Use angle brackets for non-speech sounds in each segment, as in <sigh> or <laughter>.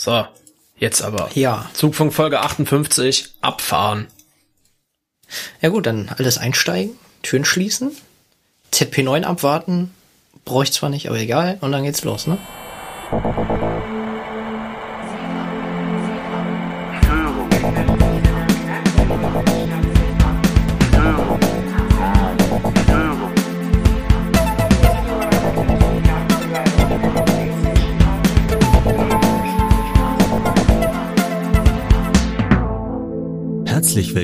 So, jetzt aber. Ja. Zugfunk Folge 58, abfahren. Ja gut, dann alles einsteigen, Türen schließen, ZP9 abwarten, brauche ich zwar nicht, aber egal, und dann geht's los, ne?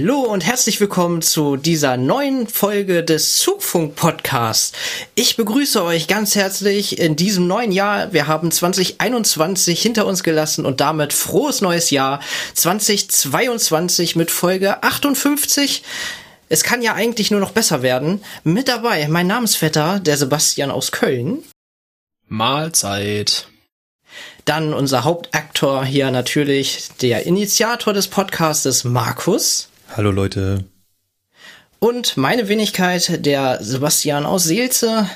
Hallo und herzlich willkommen zu dieser neuen Folge des Zugfunk Podcasts. Ich begrüße euch ganz herzlich in diesem neuen Jahr. Wir haben 2021 hinter uns gelassen und damit frohes neues Jahr 2022 mit Folge 58. Es kann ja eigentlich nur noch besser werden. Mit dabei mein Namensvetter, der Sebastian aus Köln. Mahlzeit. Dann unser Hauptaktor hier natürlich, der Initiator des Podcastes Markus. Hallo Leute. Und meine Wenigkeit, der Sebastian aus Seelze.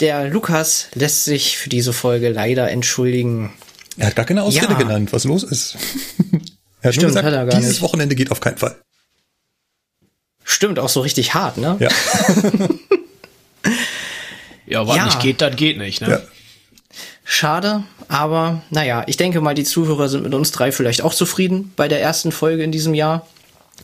Der Lukas lässt sich für diese Folge leider entschuldigen. Er hat gar keine Ausrede Ja. genannt, was los ist. er hat Stimmt, nur gesagt, hat er gar dieses nicht. Wochenende geht auf keinen Fall. Stimmt, auch so richtig hart, ne? Ja. <laughs> Ja, was Ja. nicht geht, das geht nicht, ne? Ja. Schade, aber naja, ich denke mal, die Zuhörer sind mit uns drei vielleicht auch zufrieden bei der ersten Folge in diesem Jahr.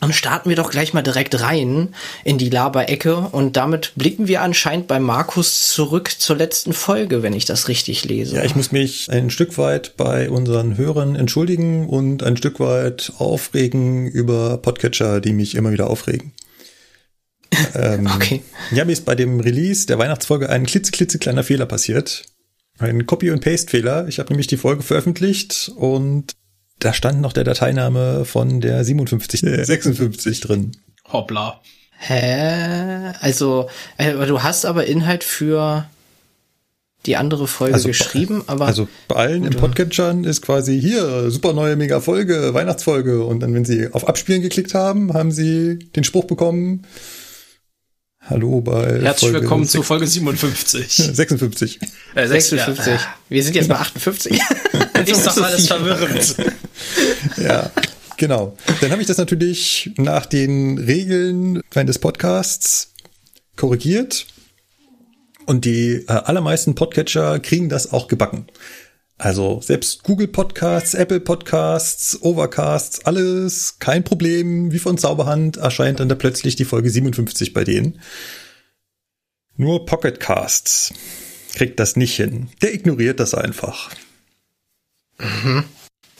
Dann starten wir doch gleich mal direkt rein in die Laberecke und damit blicken wir anscheinend bei Markus zurück zur letzten Folge, wenn ich das richtig lese. ja, ich muss mich ein Stück weit bei unseren Hörern entschuldigen und ein Stück weit aufregen über Podcatcher, die mich immer wieder aufregen. <laughs> Ähm, Okay. Ja, mir ist bei dem Release der Weihnachtsfolge ein klitzeklitzekleiner Fehler passiert. Ein Copy- und Paste-Fehler. Ich habe nämlich die Folge veröffentlicht und da stand noch der Dateiname von der 57, äh, 56 drin. Hoppla. Hä? Also, äh, du hast aber Inhalt für die andere Folge Also, geschrieben, aber Also bei allen im Podcatchern ist quasi hier super neue mega Folge, Weihnachtsfolge und dann wenn sie auf Abspielen geklickt haben, haben sie den Spruch bekommen. Hallo bei Herzlich Folge willkommen zu sech- Folge 57. 56. <laughs> Äh, sechs- 56. Ja, Wir sind jetzt <laughs> bei 58. <laughs> ist doch alles verwirrend. Ja, genau. Dann habe ich das natürlich nach den Regeln des Podcasts korrigiert und die äh, allermeisten Podcatcher kriegen das auch gebacken. Also selbst Google Podcasts, Apple Podcasts, Overcasts, alles kein Problem. Wie von Zauberhand erscheint dann da plötzlich die Folge 57 bei denen. Nur Pocket Casts kriegt das nicht hin. Der ignoriert das einfach.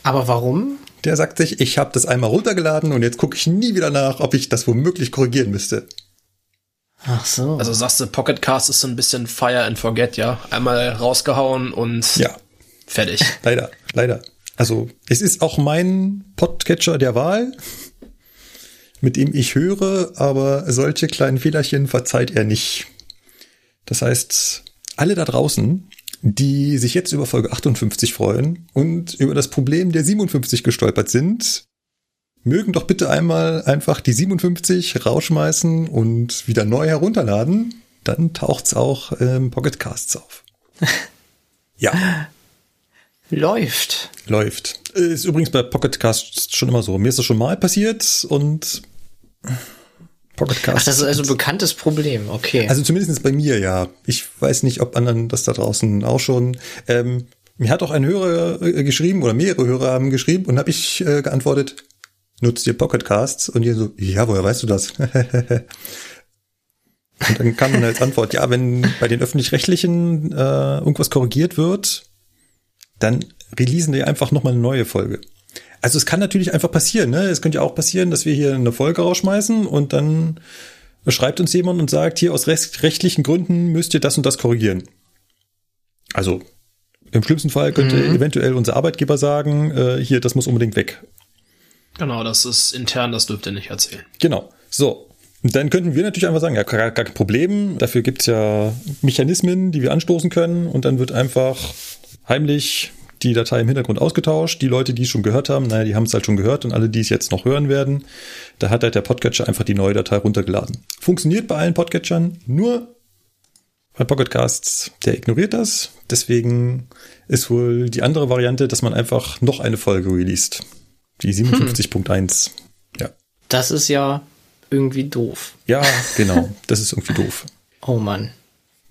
aber warum? Der sagt sich, ich habe das einmal runtergeladen und jetzt gucke ich nie wieder nach, ob ich das womöglich korrigieren müsste. Ach so. Also sagst du, Pocket Cast ist so ein bisschen Fire and Forget, ja? Einmal rausgehauen und Ja, fertig. <laughs> leider, leider. Also es ist auch mein Podcatcher der Wahl, mit dem ich höre, aber solche kleinen Fehlerchen verzeiht er nicht. Das heißt, alle da draußen, die sich jetzt über Folge 58 freuen und über das Problem der 57 gestolpert sind, mögen doch bitte einmal einfach die 57 rausschmeißen und wieder neu herunterladen. Dann taucht's auch im Pocket Casts auf. <laughs> Ja, Läuft. läuft. Ist übrigens bei Pocket Casts schon immer so. Mir ist das schon mal passiert und Pocket. Ach, das ist also ein bekanntes Problem. Okay. Also zumindest bei mir, ja. Ich weiß nicht, ob anderen das da draußen auch schon. Ähm, mir hat auch ein Hörer äh, geschrieben oder mehrere Hörer haben geschrieben und habe ich äh, geantwortet, nutzt ihr Pocket Casts? Und ihr so, ja, woher weißt du das? <laughs> und dann kam dann als Antwort, ja, wenn bei den öffentlich-rechtlichen äh, irgendwas korrigiert wird, dann releasen die einfach nochmal eine neue Folge. Also es kann natürlich einfach passieren, ne? Es könnte ja auch passieren, dass wir hier eine Folge rausschmeißen und dann schreibt uns jemand und sagt, hier aus recht, rechtlichen Gründen müsst ihr das und das korrigieren. Also im schlimmsten Fall könnte eventuell unser Arbeitgeber sagen, äh, hier, das muss unbedingt weg. Genau, das ist intern, das dürft ihr nicht erzählen. Genau. So. Und dann könnten wir natürlich einfach sagen, ja, gar, gar kein Problem. Dafür gibt's ja Mechanismen, die wir anstoßen können. Und dann wird einfach heimlich die Datei im Hintergrund ausgetauscht. Die Leute, die es schon gehört haben, naja, die haben es halt schon gehört und alle, die es jetzt noch hören werden, da hat halt der Podcatcher einfach die neue Datei runtergeladen. Funktioniert bei allen Podcatchern, nur bei Pocketcasts, der ignoriert das. Deswegen ist wohl die andere Variante, dass man einfach noch eine Folge released. Die 57.1. Ja. Das ist ja irgendwie doof. Ja, genau. <laughs> Das ist irgendwie doof. Oh Mann.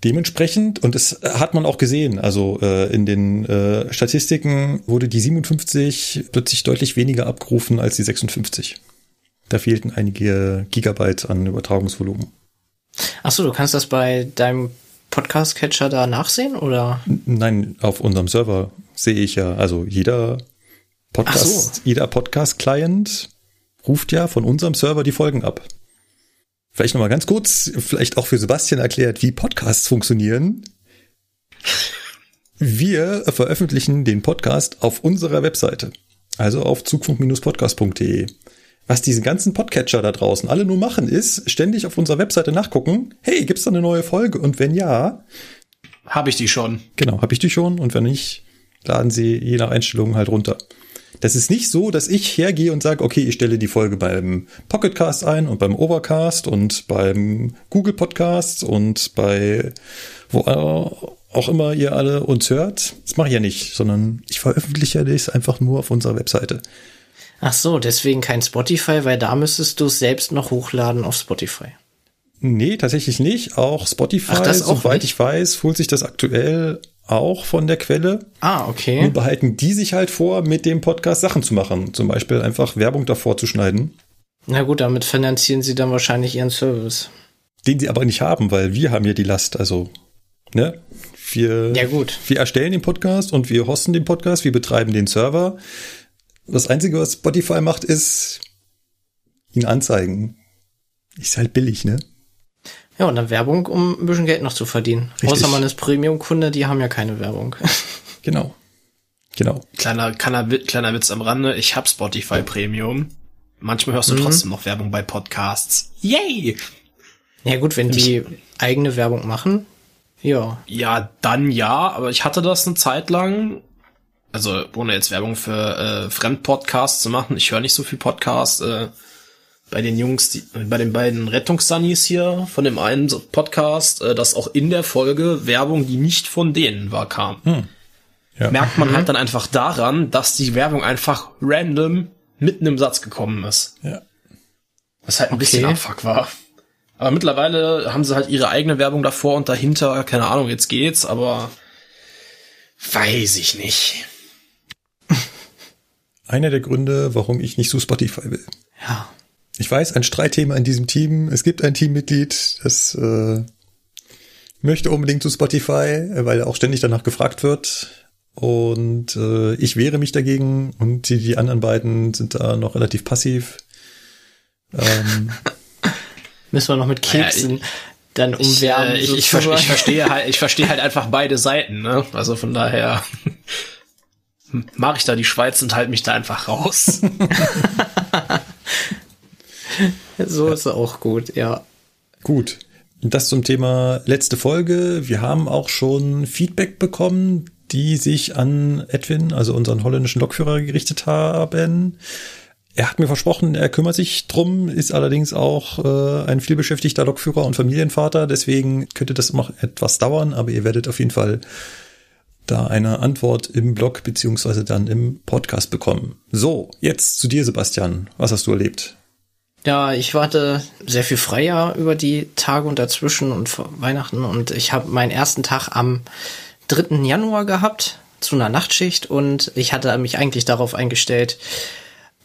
Dementsprechend, und das hat man auch gesehen, also äh, in den äh, Statistiken wurde die 57 plötzlich deutlich weniger abgerufen als die 56. Da fehlten einige Gigabyte an Übertragungsvolumen. Ach so, du kannst das bei deinem Podcast-Catcher da nachsehen, oder? Nein, auf unserem Server sehe ich ja, also jeder Podcast, so. jeder Podcast-Client ruft ja von unserem Server die Folgen ab. Vielleicht nochmal ganz kurz, vielleicht auch für Sebastian erklärt, wie Podcasts funktionieren. Wir veröffentlichen den Podcast auf unserer Webseite, also auf zugfunk-podcast.de. Was diese ganzen Podcatcher da draußen alle nur machen, ist ständig auf unserer Webseite nachgucken, hey, gibt's da eine neue Folge? Und wenn ja, Habe ich die schon. Genau, habe ich die schon und wenn nicht, laden sie je nach Einstellungen halt runter. Das ist nicht so, dass ich hergehe und sage, okay, ich stelle die Folge beim Pocketcast ein und beim Overcast und beim Google Podcast und bei wo auch immer ihr alle uns hört. Das mache ich ja nicht, sondern ich veröffentliche das einfach nur auf unserer Webseite. Ach so, deswegen kein Spotify, weil da müsstest du es selbst noch hochladen auf Spotify. Nee, tatsächlich nicht. Auch Spotify, Ach, das auch soweit nicht? ich weiß, holt sich das aktuell auch von der Quelle. Ah, okay. Nun behalten die sich halt vor, mit dem Podcast Sachen zu machen. Zum Beispiel einfach Werbung davor zu schneiden, Na gut, damit finanzieren sie dann wahrscheinlich ihren Service. den sie aber nicht haben, weil wir haben ja die Last. Also, ne? Wir, Ja, gut. wir erstellen den Podcast und wir hosten den Podcast, wir betreiben den Server. Das Einzige, was Spotify macht, ist ihn anzeigen. Ist halt billig, ne? Ja, und dann Werbung, um ein bisschen Geld noch zu verdienen. Richtig. Außer man ist Premium-Kunde, die haben ja keine Werbung. <laughs> Genau. Genau. Kleiner, kleiner, kleiner Witz am Rande. Ich hab Spotify Premium. Manchmal hörst du trotzdem noch Werbung bei Podcasts. Yay! ja gut, wenn die eigene Werbung machen, ja. Ja, dann ja, aber ich hatte das eine Zeit lang. Also, ohne jetzt Werbung für äh, Fremdpodcasts zu machen. Ich höre nicht so viel Podcasts. Äh, bei den Jungs, die, bei den beiden Rettungssunnies hier, von dem einen Podcast, äh, dass auch in der Folge Werbung, die nicht von denen war, kam. Ja. Merkt man halt dann einfach daran, dass die Werbung einfach random mitten im Satz gekommen ist. Ja. Was halt ein bisschen Okay. Abfuck war. Aber mittlerweile haben sie halt ihre eigene Werbung davor und dahinter, keine Ahnung, jetzt geht's, aber weiß ich nicht. <laughs> Einer der Gründe, warum ich nicht zu Spotify will. Ja. Ich weiß, ein Streitthema in diesem Team. Es gibt ein Teammitglied, das äh, möchte unbedingt zu Spotify, weil auch ständig danach gefragt wird. Und äh, ich wehre mich dagegen und die, die anderen beiden sind da noch relativ passiv. Ähm, <laughs> Müssen wir noch mit Keksen Ja, dann Ich, umwerben. äh, ich, ich, ver ich verstehe halt, ich verstehe halt einfach beide Seiten, ne? Also von daher <laughs> mache ich da die Schweiz und halte mich da einfach raus. <laughs> <laughs> so ist auch gut, ja. Gut. Das zum Thema letzte Folge. Wir haben auch schon Feedback bekommen, die sich an Edwin, also unseren holländischen Lokführer, gerichtet haben. Er hat mir versprochen, er kümmert sich drum, ist allerdings auch äh, ein vielbeschäftigter Lokführer und Familienvater. Deswegen könnte das noch etwas dauern, aber ihr werdet auf jeden Fall da eine Antwort im Blog beziehungsweise dann im Podcast bekommen. So, jetzt zu dir, Sebastian. Was hast du erlebt? Ja, ich warte sehr viel freier über die Tage und dazwischen und vor Weihnachten und ich habe meinen ersten Tag am 3. Januar gehabt zu einer Nachtschicht und ich hatte mich eigentlich darauf eingestellt,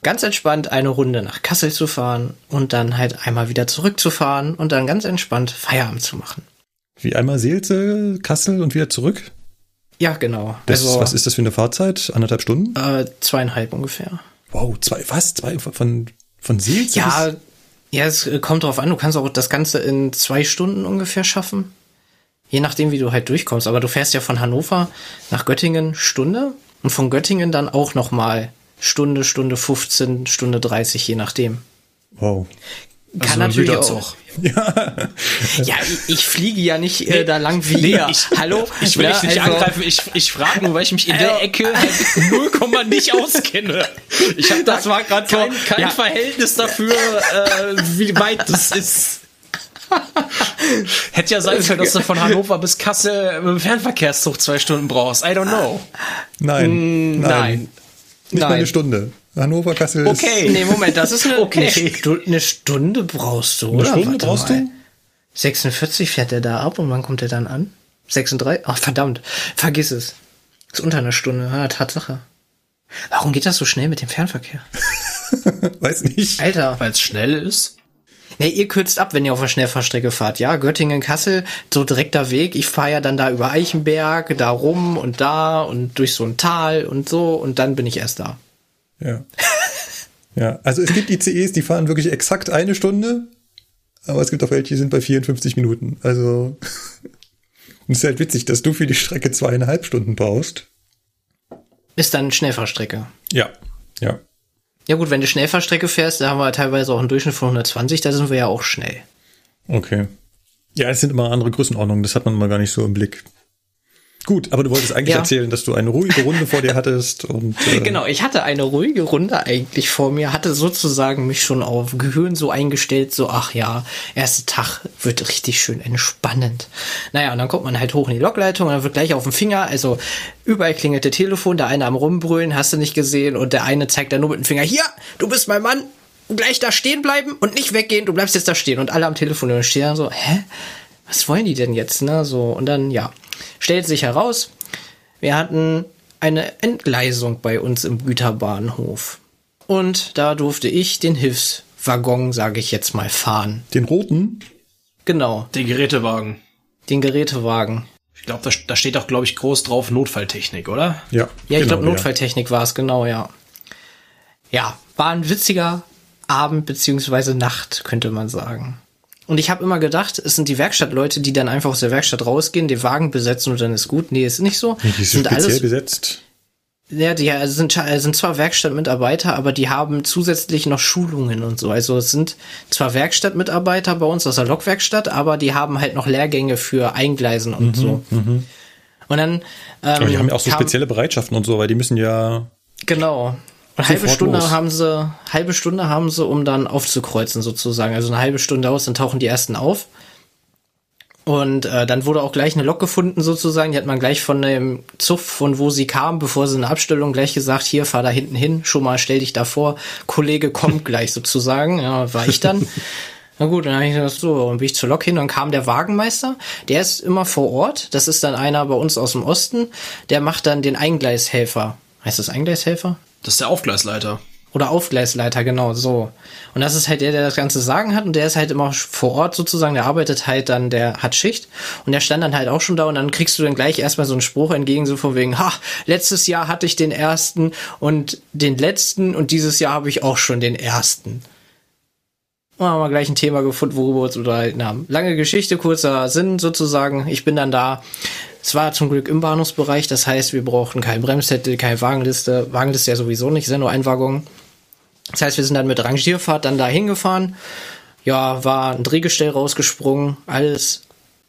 ganz entspannt eine Runde nach Kassel zu fahren und dann halt einmal wieder zurückzufahren und dann ganz entspannt Feierabend zu machen. Wie einmal Seelze, Kassel und wieder zurück? Ja, genau. Das, also was ist das für eine Fahrzeit? Anderthalb Stunden? äh, zweieinhalb ungefähr. Wow, zwei, was? Zwei von, von Seelze? Ja, ja, es äh, kommt drauf an. Du kannst auch das Ganze in zwei Stunden ungefähr schaffen. Je nachdem, wie du halt durchkommst. Aber du fährst ja von Hannover nach Göttingen Stunde und von Göttingen dann auch noch mal Stunde, Stunde 15, Stunde 30, je nachdem. Wow. Also Kann ein natürlich auch. <laughs> Ja, ich, ich fliege ja nicht äh, da lang wie Nee, ihr. ich, Hallo? Ich will Ja, dich nicht also- angreifen. Ich, ich frage nur, weil ich mich in der Also- Ecke halt 0, nicht auskenne. Ich habe da Das war grad kein, so- kein ja. Verhältnis dafür, äh, wie weit das ist. Hätte ja sein können, dass du von Hannover bis Kassel mit dem Fernverkehrszug zwei Stunden brauchst. I don't know. Nein, nein. Nein. Nicht mal Nein. eine Stunde. Hannover, Kassel Okay. Nee, Moment, das ist eine, <laughs> Okay. eine, Stu eine Stunde brauchst du, ist. Eine oder? Stunde Warte brauchst mal. du? 46 fährt der da ab und wann kommt der dann an? 36? Ach, verdammt. Vergiss es. Ist unter einer Stunde. Ja, Tatsache. Warum geht das so schnell mit dem Fernverkehr? <laughs> Weiß nicht. Alter. Weil es schnell ist. Ne, ihr kürzt ab, wenn ihr auf der Schnellfahrstrecke fahrt, ja? Göttingen, Kassel, so direkter Weg. Ich fahre ja dann da über Eichenberg, da rum und da und durch so ein Tal und so und dann bin ich erst da. Ja. Ja, also es gibt ICEs, die fahren wirklich exakt eine Stunde, aber es gibt auch welche, die sind bei 54 Minuten. Also <laughs> und es ist halt witzig, dass du für die Strecke zweieinhalb Stunden brauchst. Ist dann Schnellfahrstrecke. Ja. Ja. Ja gut, wenn du Schnellfahrstrecke fährst, da haben wir teilweise auch einen Durchschnitt von 120, da sind wir ja auch schnell. Okay. Ja, es sind immer andere Größenordnungen, das hat man mal gar nicht so im Blick. Gut, aber du wolltest eigentlich Ja. erzählen, dass du eine ruhige Runde vor dir hattest und äh, Genau, ich hatte eine ruhige Runde eigentlich vor mir, hatte sozusagen mich schon auf Gehirn so eingestellt, so, ach ja, erster Tag wird richtig schön entspannend. Naja, und dann kommt man halt hoch in die Lokleitung und dann wird gleich auf dem Finger, also überall klingelt der Telefon, der eine am Rumbrüllen, hast du nicht gesehen, und der eine zeigt dann nur mit dem Finger, hier, du bist mein Mann, gleich da stehen bleiben und nicht weggehen, du bleibst jetzt da stehen. Und alle am Telefon und stehen dann so, hä? Was wollen die denn jetzt, ne? So, und dann, ja, stellt sich heraus, wir hatten eine Entgleisung bei uns im Güterbahnhof. Und da durfte ich den Hilfswaggon, sage ich jetzt mal, fahren. den roten. Genau, Den Gerätewagen. den Gerätewagen. Ich glaube, da, da steht auch, glaube ich, groß drauf Notfalltechnik, oder? Ja. Ja, ich genau, glaube, Notfalltechnik war es, genau, ja. Ja, war ein witziger Abend beziehungsweise Nacht, könnte man sagen. Und ich habe immer gedacht, es sind die Werkstattleute, die dann einfach aus der Werkstatt rausgehen, den Wagen besetzen und dann ist gut. Nee, ist nicht so. Die sind sind speziell alles besetzt. Ja, die äh, sind, sind zwar Werkstattmitarbeiter, aber die haben zusätzlich noch Schulungen und so. Also es sind zwar Werkstattmitarbeiter bei uns aus der Lokwerkstatt, aber die haben halt noch Lehrgänge für Eingleisen und so. Und dann ähm, Aber die haben ja auch so kam- spezielle Bereitschaften und so, weil die müssen ja Genau. Und halbe Stunde los. haben sie, halbe Stunde haben sie, um dann aufzukreuzen sozusagen. Also eine halbe Stunde aus, dann tauchen die ersten auf. Und äh, dann wurde auch gleich eine Lok gefunden sozusagen. Die hat man gleich von dem Zug, von wo sie kam, bevor sie eine Abstellung gleich gesagt, hier, fahr da hinten hin, schon mal stell dich da vor, Kollege kommt gleich sozusagen. Ja, war ich dann. <laughs> Na gut, dann habe ich gesagt, so, und bin ich zur Lok hin, dann kam der Wagenmeister, der ist immer vor Ort, das ist dann einer bei uns aus dem Osten, der macht dann den Eingleishelfer. Heißt das Eingleishelfer? Das ist der Aufgleisleiter. Oder Aufgleisleiter, genau, so. Und das ist halt der, der das ganze Sagen hat und der ist halt immer vor Ort sozusagen, der arbeitet halt dann, der hat Schicht und der stand dann halt auch schon da und dann kriegst du dann gleich erstmal so einen Spruch entgegen, so von wegen, ha, letztes Jahr hatte ich den ersten und den letzten und dieses Jahr habe ich auch schon den ersten. Und haben wir gleich ein Thema gefunden, worüber wir uns unterhalten haben. Lange Geschichte, kurzer Sinn sozusagen. Ich bin dann da. Es war zum Glück im Bahnhofsbereich, das heißt, wir brauchten kein Bremszettel, keine Wagenliste. Wagenliste ja sowieso nicht, ja nur ein Waggon. Das heißt, wir sind dann mit Rangierfahrt dann da hingefahren. Ja, war ein Drehgestell rausgesprungen, alles,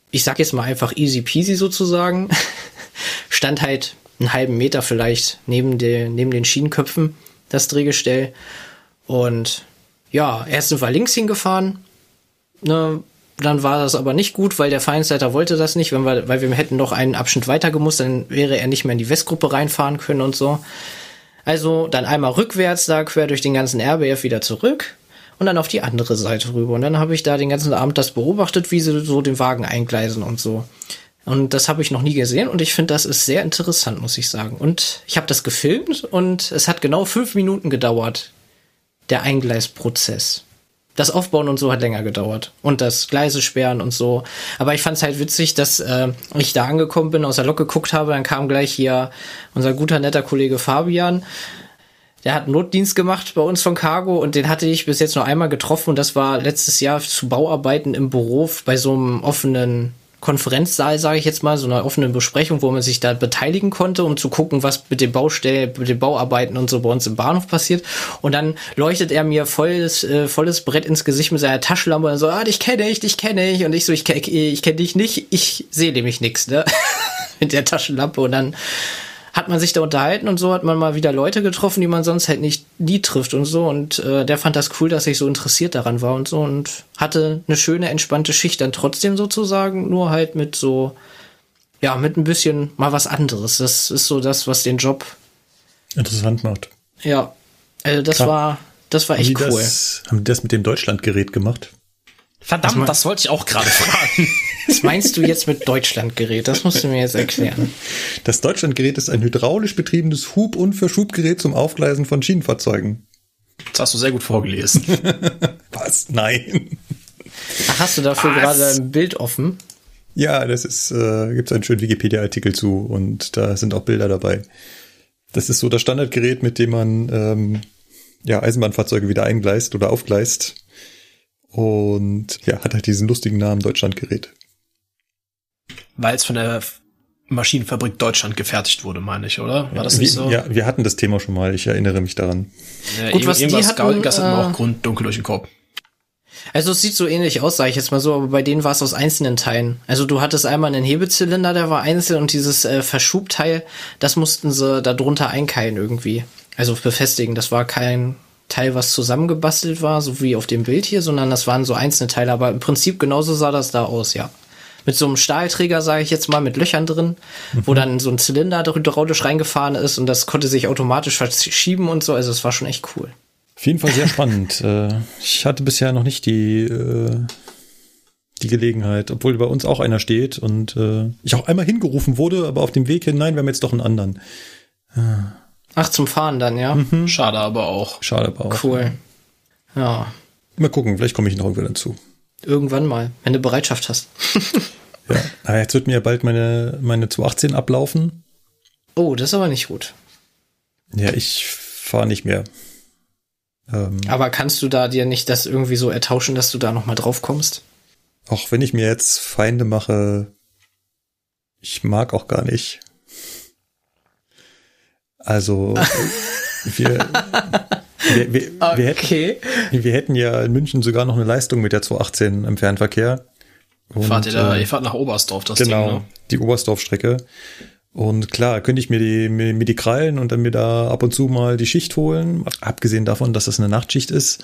ich sag jetzt mal einfach easy peasy sozusagen. <laughs> Stand halt einen halben Meter vielleicht neben, den neben den Schienenköpfen, das Drehgestell. Und ja, erst sind wir links hingefahren. Ne, dann war das aber nicht gut, weil der Vereinsleiter wollte das nicht, wenn wir, weil wir hätten noch einen Abschnitt weiter gemusst, dann wäre er nicht mehr in die Westgruppe reinfahren können und so. Also dann einmal rückwärts da quer durch den ganzen RBF wieder zurück und dann auf die andere Seite rüber. Und dann habe ich da den ganzen Abend das beobachtet, wie sie so den Wagen eingleisen und so. Und das habe ich noch nie gesehen und ich finde, das ist sehr interessant, muss ich sagen. Und ich habe das gefilmt und es hat genau fünf Minuten gedauert, der Eingleisprozess. Das Aufbauen und so hat länger gedauert. Und das Gleise sperren und so. Aber ich fand es halt witzig, dass äh, ich da angekommen bin, aus der Lok geguckt habe, dann kam gleich hier unser guter, netter Kollege Fabian. Der hat Notdienst gemacht bei uns von Cargo und den hatte ich bis jetzt nur einmal getroffen und das war letztes Jahr zu Bauarbeiten im Büro bei so einem offenen Konferenzsaal, sage ich jetzt mal, so einer offenen Besprechung, wo man sich da beteiligen konnte, um zu gucken, was mit den Baustellen, mit den Bauarbeiten und so bei uns im Bahnhof passiert. Und dann leuchtet er mir volles, äh, volles Brett ins Gesicht mit seiner Taschenlampe und so, ah, dich kenne ich, dich kenne ich. Und ich so, ich, ich kenne dich nicht, ich sehe nämlich nichts, ne? <laughs> mit der Taschenlampe. Und dann hat man sich da unterhalten und so hat man mal wieder Leute getroffen, die man sonst halt nicht nie trifft und so. Und äh, der fand das cool, dass ich so interessiert daran war und so und hatte eine schöne, entspannte Schicht dann trotzdem sozusagen, nur halt mit so, ja, mit ein bisschen mal was anderes. Das ist so das, was den Job interessant macht. Ja, also das Klar. war, das war echt haben cool. Das, haben die das mit dem Deutschlandgerät gemacht? Verdammt, das wollte ich auch gerade <laughs> fragen. Was meinst du jetzt mit Deutschlandgerät? Das musst du mir jetzt erklären. Das Deutschlandgerät ist ein hydraulisch betriebenes Hub- und Verschubgerät zum Aufgleisen von Schienenfahrzeugen. Das hast du sehr gut vorgelesen. <laughs> Was? Nein. Ach, hast du dafür Was? gerade ein Bild offen? Ja, das ist, äh, gibt es einen schönen Wikipedia-Artikel zu und da sind auch Bilder dabei. Das ist so das Standardgerät, mit dem man ähm, ja, Eisenbahnfahrzeuge wieder eingleist oder aufgleist. Und ja, hat halt diesen lustigen Namen Deutschlandgerät. Weil es von der Maschinenfabrik Deutschland gefertigt wurde, meine ich, oder? War das nicht so? Ja, wir hatten das Thema schon mal, ich erinnere mich daran. Ja, Gut, was die hatten, das hatten wir auch Grund dunkel durch den Kopf. Also es sieht so ähnlich aus, sage ich jetzt mal so, aber bei denen war es aus einzelnen Teilen. Also du hattest einmal einen Hebezylinder, der war einzeln und dieses äh, Verschubteil, das mussten sie da drunter einkeilen irgendwie. Also befestigen. Das war kein Teil, was zusammengebastelt war, so wie auf dem Bild hier, sondern das waren so einzelne Teile. Aber im Prinzip genauso sah das da aus, ja mit so einem Stahlträger, sage ich jetzt mal, mit Löchern drin, mhm. wo dann so ein Zylinder hydraulisch reingefahren ist und das konnte sich automatisch verschieben und so. Also es war schon echt cool. Auf jeden Fall sehr spannend. <laughs> Äh, ich hatte bisher noch nicht die, äh, die Gelegenheit, obwohl bei uns auch einer steht und äh, ich auch einmal hingerufen wurde, aber auf dem Weg hin, nein, wir haben jetzt doch einen anderen. Ach, zum Fahren dann, ja. Mhm. Schade aber auch. Schade aber auch. Cool. Ja. Mal gucken, vielleicht komme ich noch irgendwann dazu. Irgendwann mal, wenn du Bereitschaft hast. <laughs> ja, aber jetzt wird mir ja bald meine, meine 218 ablaufen. Oh, das ist aber nicht gut. Ja, ich fahre nicht mehr. Ähm, aber kannst du da dir nicht das irgendwie so ertauschen, dass du da nochmal drauf kommst? Auch wenn ich mir jetzt Feinde mache, ich mag auch gar nicht. Also, <laughs> wir, wir, wir, okay. wir, hätten, wir hätten ja in München sogar noch eine Leistung mit der 218 im Fernverkehr. Und, fahrt ihr da, äh, ihr fahrt nach Oberstdorf, das genau, Ding, ne? die Oberstdorf-Strecke. Und klar, könnte ich mir die, mir, mir die krallen und dann mir da ab und zu mal die Schicht holen. Abgesehen davon, dass das eine Nachtschicht ist,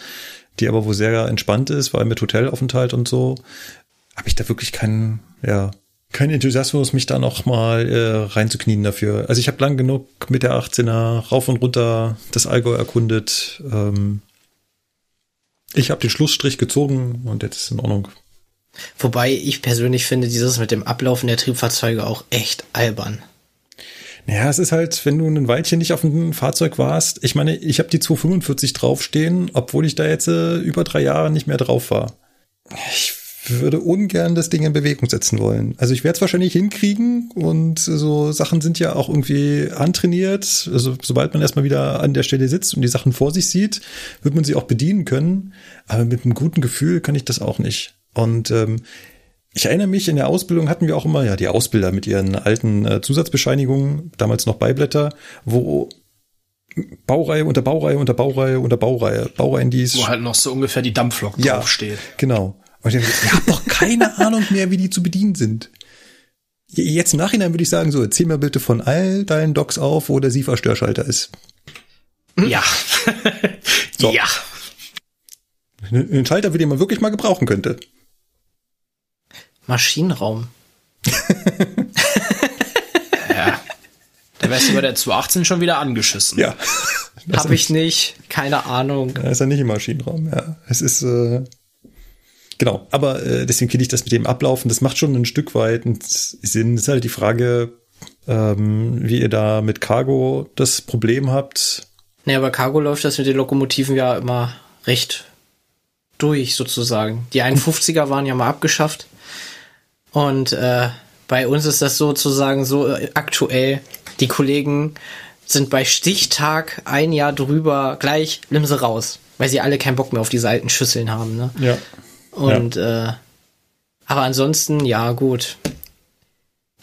die aber wohl sehr entspannt ist, allem mit Hotelaufenthalt und so, habe ich da wirklich keinen, ja, kein Enthusiasmus, mich da noch mal äh, reinzuknien dafür. Also ich habe lang genug mit der 18er rauf und runter das Allgäu erkundet. Ähm, ich habe den Schlussstrich gezogen und jetzt ist in Ordnung. Wobei ich persönlich finde dieses mit dem Ablaufen der Triebfahrzeuge auch echt albern. Naja, es ist halt, wenn du ein Weilchen nicht auf dem Fahrzeug warst. Ich meine, ich habe die 245 draufstehen, obwohl ich da jetzt äh, über drei Jahre nicht mehr drauf war. Ich würde ungern das Ding in Bewegung setzen wollen. Also ich werde es wahrscheinlich hinkriegen und so Sachen sind ja auch irgendwie antrainiert. Also sobald man erstmal wieder an der Stelle sitzt und die Sachen vor sich sieht, wird man sie auch bedienen können. Aber mit einem guten Gefühl kann ich das auch nicht. Und ähm, ich erinnere mich, in der Ausbildung hatten wir auch immer ja die Ausbilder mit ihren alten äh, Zusatzbescheinigungen, damals noch Beiblätter, wo Baureihe unter Baureihe unter Baureihe unter Baureihe, Baureihen, die Wo halt noch so ungefähr die Dampflok ja, draufsteht. Genau. Und ich ihr habt doch keine <laughs> Ahnung mehr, wie die zu bedienen sind. Jetzt im Nachhinein würde ich sagen, so, erzähl mir bitte von all deinen Docs auf, wo der SIFA-Störschalter ist. Ja. <laughs> so. Ja. Ein Schalter, für den man wirklich mal gebrauchen könnte. Maschinenraum. <laughs> ja. Da wärst du bei der 218 schon wieder angeschissen. Ja. Hab ich nicht. Keine Ahnung. Da ist ja nicht im Maschinenraum, ja. Es ist, äh, Genau, aber äh, deswegen finde ich das mit dem Ablaufen, das macht schon ein Stück weit Sinn. Das ist halt die Frage, ähm, wie ihr da mit Cargo das Problem habt. Nee, aber Cargo läuft das mit den Lokomotiven ja immer recht durch, sozusagen. Die 51er waren ja mal abgeschafft. Und äh, bei uns ist das sozusagen so äh, aktuell. Die Kollegen sind bei Stichtag ein Jahr drüber gleich Limse raus, weil sie alle keinen Bock mehr auf diese alten Schüsseln haben. Ne? Ja. Und ja. äh, Aber ansonsten, ja, gut.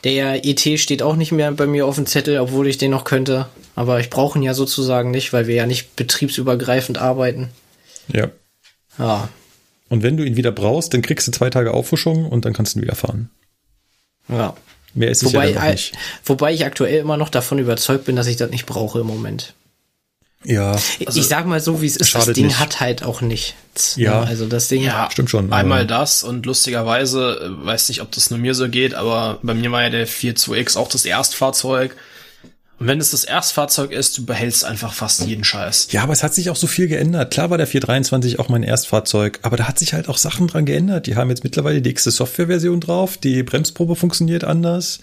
Der ET steht auch nicht mehr bei mir auf dem Zettel, obwohl ich den noch könnte. Aber ich brauche ihn ja sozusagen nicht, weil wir ja nicht betriebsübergreifend arbeiten. Ja. Ja. Und wenn du ihn wieder brauchst, dann kriegst du zwei Tage Auffrischung und dann kannst du ihn wieder fahren. Ja. Mehr ist es Wobei, ja nicht. wobei ich aktuell immer noch davon überzeugt bin, dass ich das nicht brauche im Moment. Ja, Also, ich sag mal so, wie es ist, das Ding nicht. hat halt auch nichts. Ja. Ne? Also das Ding. Ja, stimmt schon, aber- Einmal das und lustigerweise, äh, weiß nicht, ob das nur mir so geht, aber bei mir war ja der 42X auch das Erstfahrzeug. Und wenn es das Erstfahrzeug ist, du behältst einfach fast jeden Scheiß. Ja, aber es hat sich auch so viel geändert. Klar war der 423 auch mein Erstfahrzeug, aber da hat sich halt auch Sachen dran geändert. Die haben jetzt mittlerweile die x Softwareversion drauf, die Bremsprobe funktioniert anders.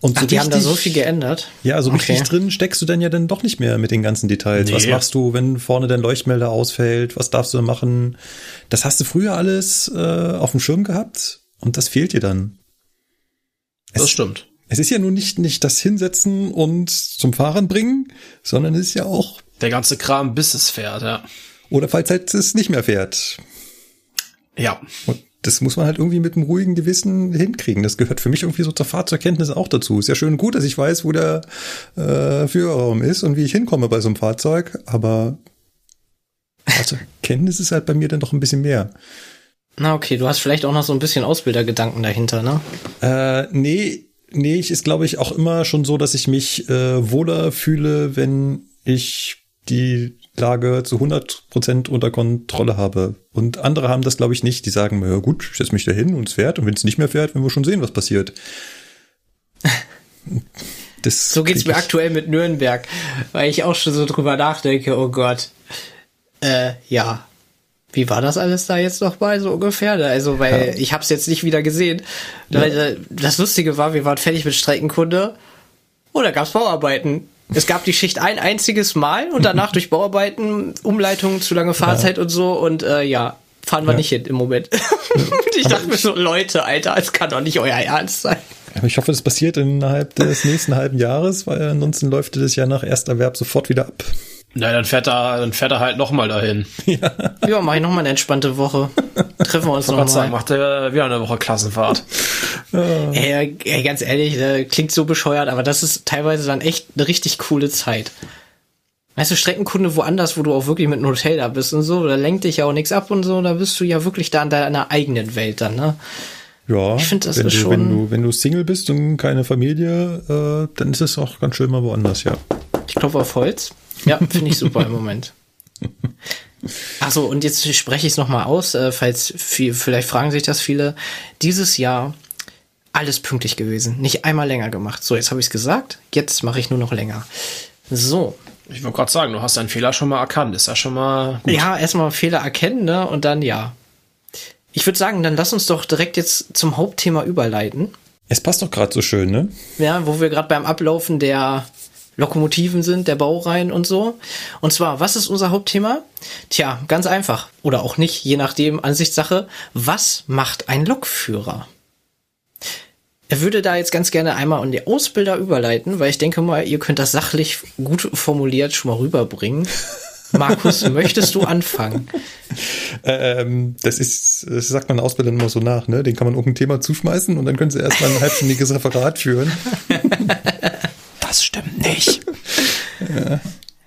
Und Ach, so die haben da richtig- so viel geändert. Ja, so richtig Okay. drin steckst du dann ja dann doch nicht mehr mit den ganzen Details. Nee. Was machst du, wenn vorne dein Leuchtmelder ausfällt? Was darfst du machen? Das hast du früher alles äh, auf dem Schirm gehabt und das fehlt dir dann. Das Es- stimmt. Es ist ja nun nicht, nicht das Hinsetzen und zum Fahren bringen, sondern es ist ja auch, Der ganze Kram, bis es fährt, ja. oder falls halt es nicht mehr fährt. Ja. Und das muss man halt irgendwie mit einem ruhigen Gewissen hinkriegen. Das gehört für mich irgendwie so zur Fahrzeugkenntnis auch dazu. Ist ja schön und gut, dass ich weiß, wo der äh, Führerraum ist und wie ich hinkomme bei so einem Fahrzeug, aber Fahrzeugkenntnis ist halt bei mir dann doch ein bisschen mehr. Na okay, du hast vielleicht auch noch so ein bisschen Ausbildergedanken dahinter, ne? Äh, nee, nee, ich ist glaube ich auch immer schon so, dass ich mich äh, wohler fühle, wenn ich die Lage zu 100% unter Kontrolle habe. Und andere haben das glaube ich nicht. Die sagen, ja gut, ich setze mich da hin und es fährt. Und wenn es nicht mehr fährt, werden wir schon sehen, was passiert. <laughs> Das So geht's mir aktuell mit Nürnberg, weil ich auch schon so drüber nachdenke, oh Gott. Äh, ja. Wie war das alles da jetzt noch mal so ungefähr? Also, weil ich hab's jetzt nicht wieder gesehen. Weil, äh, Das Lustige war, wir waren fertig mit Streckenkunde und da gab's Bauarbeiten. Es gab die Schicht ein einziges Mal und danach <laughs> durch Bauarbeiten, Umleitungen, zu lange Fahrzeit und so und äh, ja, fahren wir Ja. nicht hin im Moment. <laughs> ich dachte mir so, Leute, Alter, es kann doch nicht euer Ernst sein. Aber ich hoffe, das passiert innerhalb des nächsten halben Jahres, weil ansonsten läuft das ja nach Ersterwerb sofort wieder ab. Na, dann fährt er, dann fährt er halt noch mal dahin. <laughs> Ja, mach ich noch mal eine entspannte Woche. Treffen wir uns noch Gott sei mal. Dank macht er wieder eine Woche Klassenfahrt. Ey, ey, ganz ehrlich, das klingt so bescheuert, aber das ist teilweise dann echt eine richtig coole Zeit. Weißt du, Streckenkunde woanders, wo du auch wirklich mit einem Hotel da bist und so, da lenkt dich ja auch nichts ab und so, da bist du ja wirklich da in deiner eigenen Welt dann, ne? Ja, Ich find, das wenn, ist du, schon- wenn du wenn du Single bist und keine Familie, äh, dann ist es auch ganz schön mal woanders, ja. Ich klopfe auf Holz. Ja, finde ich super im Moment. <laughs> Ach so, und jetzt spreche ich es nochmal aus, äh, falls viel, vielleicht fragen sich das viele. Dieses Jahr alles pünktlich gewesen, nicht einmal länger gemacht. So, jetzt habe ich es gesagt, jetzt mache ich nur noch länger. So, Ich wollte gerade sagen, du hast deinen Fehler schon mal erkannt. Ist ja schon mal gut. ja, erstmal Fehler erkennen, ne? Und dann ja. Ich würde sagen, dann lass uns doch direkt jetzt zum Hauptthema überleiten. Es passt doch gerade so schön, ne? Ja, wo wir gerade beim Ablaufen der Lokomotiven sind, der Baureihen und so. Und zwar, was ist unser Hauptthema? Tja, ganz einfach. Oder auch nicht, je nachdem, Ansichtssache. Was macht ein Lokführer? Er würde da jetzt ganz gerne einmal an die Ausbilder überleiten, weil ich denke mal, ihr könnt das sachlich gut formuliert schon mal rüberbringen. <laughs> Markus, möchtest du anfangen? Ähm, das ist, das sagt man Ausbildern immer so nach, ne? Den kann man irgendein Thema zuschmeißen und dann können sie erstmal ein halbstündiges Referat führen. <laughs> Das stimmt nicht.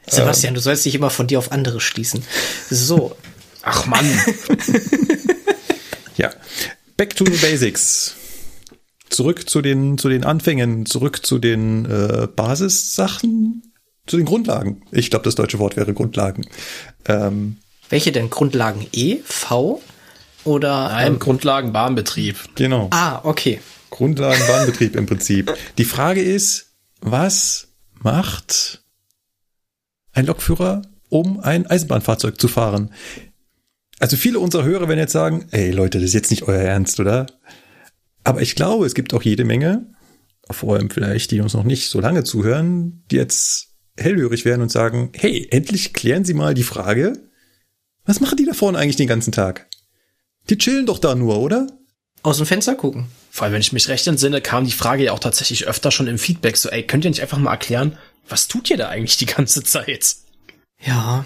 Sebastian, du sollst dich immer von dir auf andere schließen. So, Ach Mann. <laughs> Ja. Back to the basics. Zurück zu den, zu den Anfängen, zurück zu den äh, Basissachen, zu den Grundlagen. Ich glaube, das deutsche Wort wäre Grundlagen. Ähm, welche denn? Grundlagen E, V oder Nein, ähm, Grundlagen Bahnbetrieb. genau. Ah, okay. Grundlagen Bahnbetrieb im Prinzip. Die Frage ist, was macht ein Lokführer, um ein Eisenbahnfahrzeug zu fahren? Also viele unserer Hörer werden jetzt sagen, ey Leute, das ist jetzt nicht euer Ernst, oder? Aber ich glaube, es gibt auch jede Menge, vor allem vielleicht, die uns noch nicht so lange zuhören, die jetzt hellhörig werden und sagen, hey, endlich klären Sie mal die Frage, was machen die da vorne eigentlich den ganzen Tag? Die chillen doch da nur, oder? Aus dem Fenster gucken. Vor allem, wenn ich mich recht entsinne, kam die Frage ja auch tatsächlich öfter schon im Feedback so, ey, könnt ihr nicht einfach mal erklären, was tut ihr da eigentlich die ganze Zeit? Ja.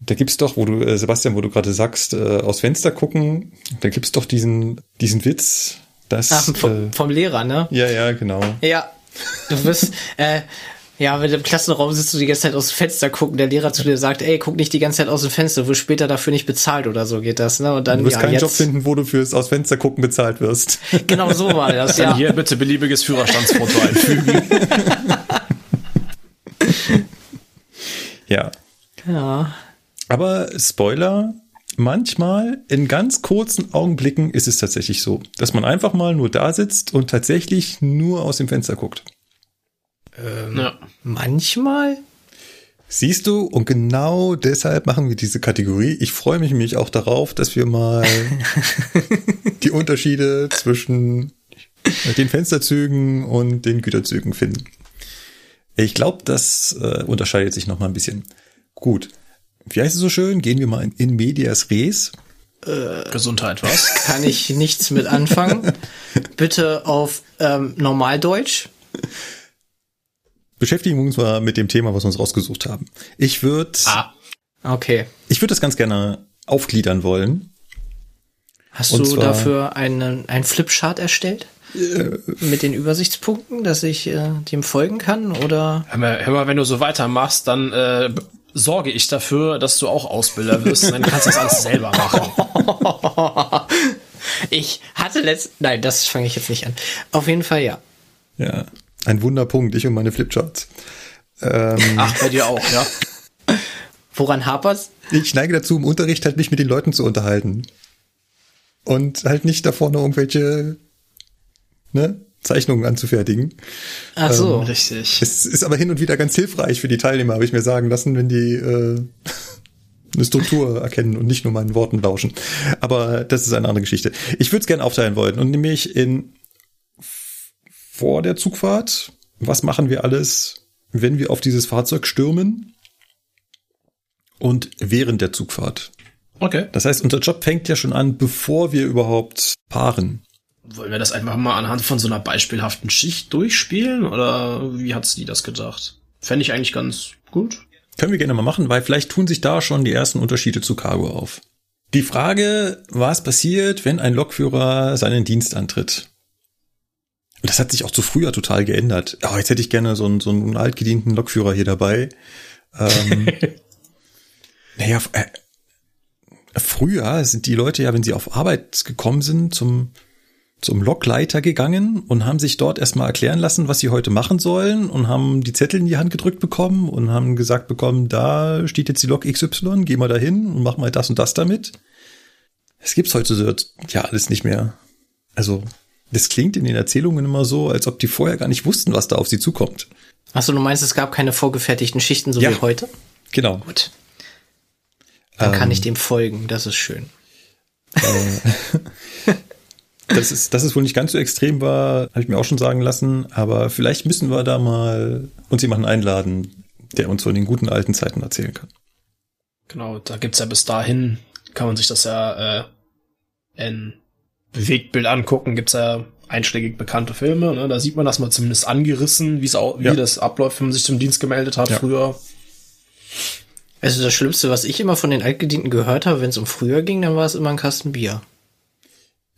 Da gibt's doch, wo du, äh, Sebastian, wo du gerade sagst, äh, aus Fenster gucken, da gibt's doch diesen, diesen Witz, dass. Ach, vom, äh, vom Lehrer, ne? ja, ja, genau. Ja. Du wirst, <laughs> äh, ja, wenn du im Klassenraum sitzt du die ganze Zeit aus dem Fenster gucken, der Lehrer zu dir sagt, ey, guck nicht die ganze Zeit aus dem Fenster, du wirst später dafür nicht bezahlt oder so geht das, ne? Und dann, Du wirst ja, keinen jetzt, Job finden, wo du fürs aus Fenster gucken bezahlt wirst. <laughs> Genau so war das, Dann ja. hier bitte beliebiges Führerstandsfoto einfügen. <laughs> ja. Ja. Aber Spoiler, manchmal in ganz kurzen Augenblicken ist es tatsächlich so, dass man einfach mal nur da sitzt und tatsächlich nur aus dem Fenster guckt. ja. Manchmal? Siehst du, und genau deshalb machen wir diese Kategorie. Ich freue mich nämlich auch darauf, dass wir mal <laughs> die Unterschiede zwischen den Fensterzügen und den Güterzügen finden. Ich glaube, das äh, unterscheidet sich noch mal ein bisschen. Gut. Wie heißt es so schön? Gehen wir mal in, in medias res. Gesundheit, was? <laughs> Kann ich nichts mit anfangen. <laughs> Bitte auf ähm, Normaldeutsch. Beschäftigen wir uns mal mit dem Thema, was wir uns rausgesucht haben. Ich würde, Ah, Okay. ich würde das ganz gerne aufgliedern wollen. Hast Und du zwar- dafür einen, einen Flipchart erstellt? Mit den Übersichtspunkten, dass ich äh, dem folgen kann? Oder hör mal, hör mal, wenn du so weitermachst, dann äh, sorge ich dafür, dass du auch Ausbilder wirst. Dann kannst du das alles selber machen. <laughs> ich hatte letzt. Nein, das fange ich jetzt nicht an. Auf jeden Fall ja. Ja, ein Wunderpunkt, ich und meine Flipcharts. Ähm, Ach, bei dir auch, ja? Woran hapert's? ich neige dazu, im Unterricht halt mich mit den Leuten zu unterhalten. Und halt nicht davor noch irgendwelche ne, Zeichnungen anzufertigen. Ach so. Richtig. Es ist aber hin und wieder ganz hilfreich für die Teilnehmer, habe ich mir sagen lassen, wenn die äh, eine Struktur erkennen und nicht nur meinen Worten lauschen. Aber das ist eine andere Geschichte. Ich würde es gerne aufteilen wollen und nämlich in vor der Zugfahrt, was machen wir alles, wenn wir auf dieses Fahrzeug stürmen und während der Zugfahrt. Okay. Das heißt, unser Job fängt ja schon an, bevor wir überhaupt fahren. Wollen wir das einfach mal anhand von so einer beispielhaften Schicht durchspielen? Oder wie hat's die das gedacht? Fände ich eigentlich ganz gut. Können wir gerne mal machen, weil vielleicht tun sich da schon die ersten Unterschiede zu Cargo auf. Die Frage, was passiert, wenn ein Lokführer seinen Dienst antritt? Und das hat sich auch zu früher total geändert. Oh, jetzt hätte ich gerne so einen, so einen altgedienten Lokführer hier dabei. Ähm, <laughs> naja, äh, früher sind die Leute ja, wenn sie auf Arbeit gekommen sind, zum, zum Lokleiter gegangen und haben sich dort erstmal erklären lassen, was sie heute machen sollen und haben die Zettel in die Hand gedrückt bekommen und haben gesagt bekommen, da steht jetzt die Lok XY, geh mal dahin und mach mal das und das damit. Es gibt's heute so, ja alles nicht mehr. Also, das klingt in den Erzählungen immer so, als ob die vorher gar nicht wussten, was da auf sie zukommt. Achso, du meinst, es gab keine vorgefertigten Schichten, so Ja. wie heute? Genau. Gut. Dann kann Ähm. ich dem folgen, das ist schön. <laughs> Das ist, dass es wohl nicht ganz so extrem war, habe ich mir auch schon sagen lassen. Aber vielleicht müssen wir da mal uns jemanden einladen, der uns von den guten alten Zeiten erzählen kann. Genau, da gibt's ja bis dahin, kann man sich das ja äh, in Bewegtbild angucken, gibt's ja einschlägig bekannte Filme, ne? da sieht man das mal zumindest angerissen, wie es au- Ja. wie das abläuft, wenn man sich zum Dienst gemeldet hat Ja. früher. Also das Schlimmste, was ich immer von den Altgedienten gehört habe, wenn es um früher ging, dann war es immer ein Kasten Bier.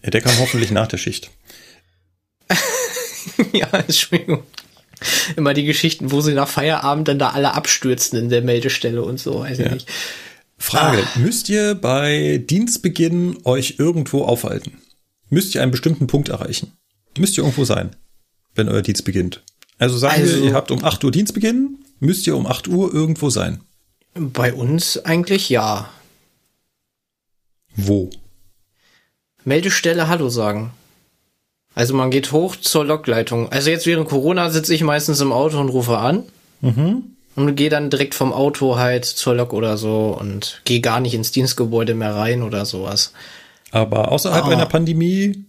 Der kam hoffentlich nach der Schicht. <laughs> ja, Entschuldigung. Immer die Geschichten, wo sie nach Feierabend dann da alle abstürzen in der Meldestelle und so, weiß ich Ja. nicht. Frage, müsst ihr bei Dienstbeginn euch irgendwo aufhalten? Müsst ihr einen bestimmten Punkt erreichen? Müsst ihr irgendwo sein, wenn euer Dienst beginnt? Also sagen Also- wir, ihr habt um 8 Uhr Dienstbeginn, müsst ihr um 8 Uhr irgendwo sein. Bei uns eigentlich ja. Wo? Meldestelle Hallo sagen. Also man geht hoch zur Lokleitung. Also jetzt während Corona sitze ich meistens im Auto und rufe an. Und gehe dann direkt vom Auto halt zur Lok oder so und gehe gar nicht ins Dienstgebäude mehr rein oder sowas. Aber außerhalb Ah. einer Pandemie,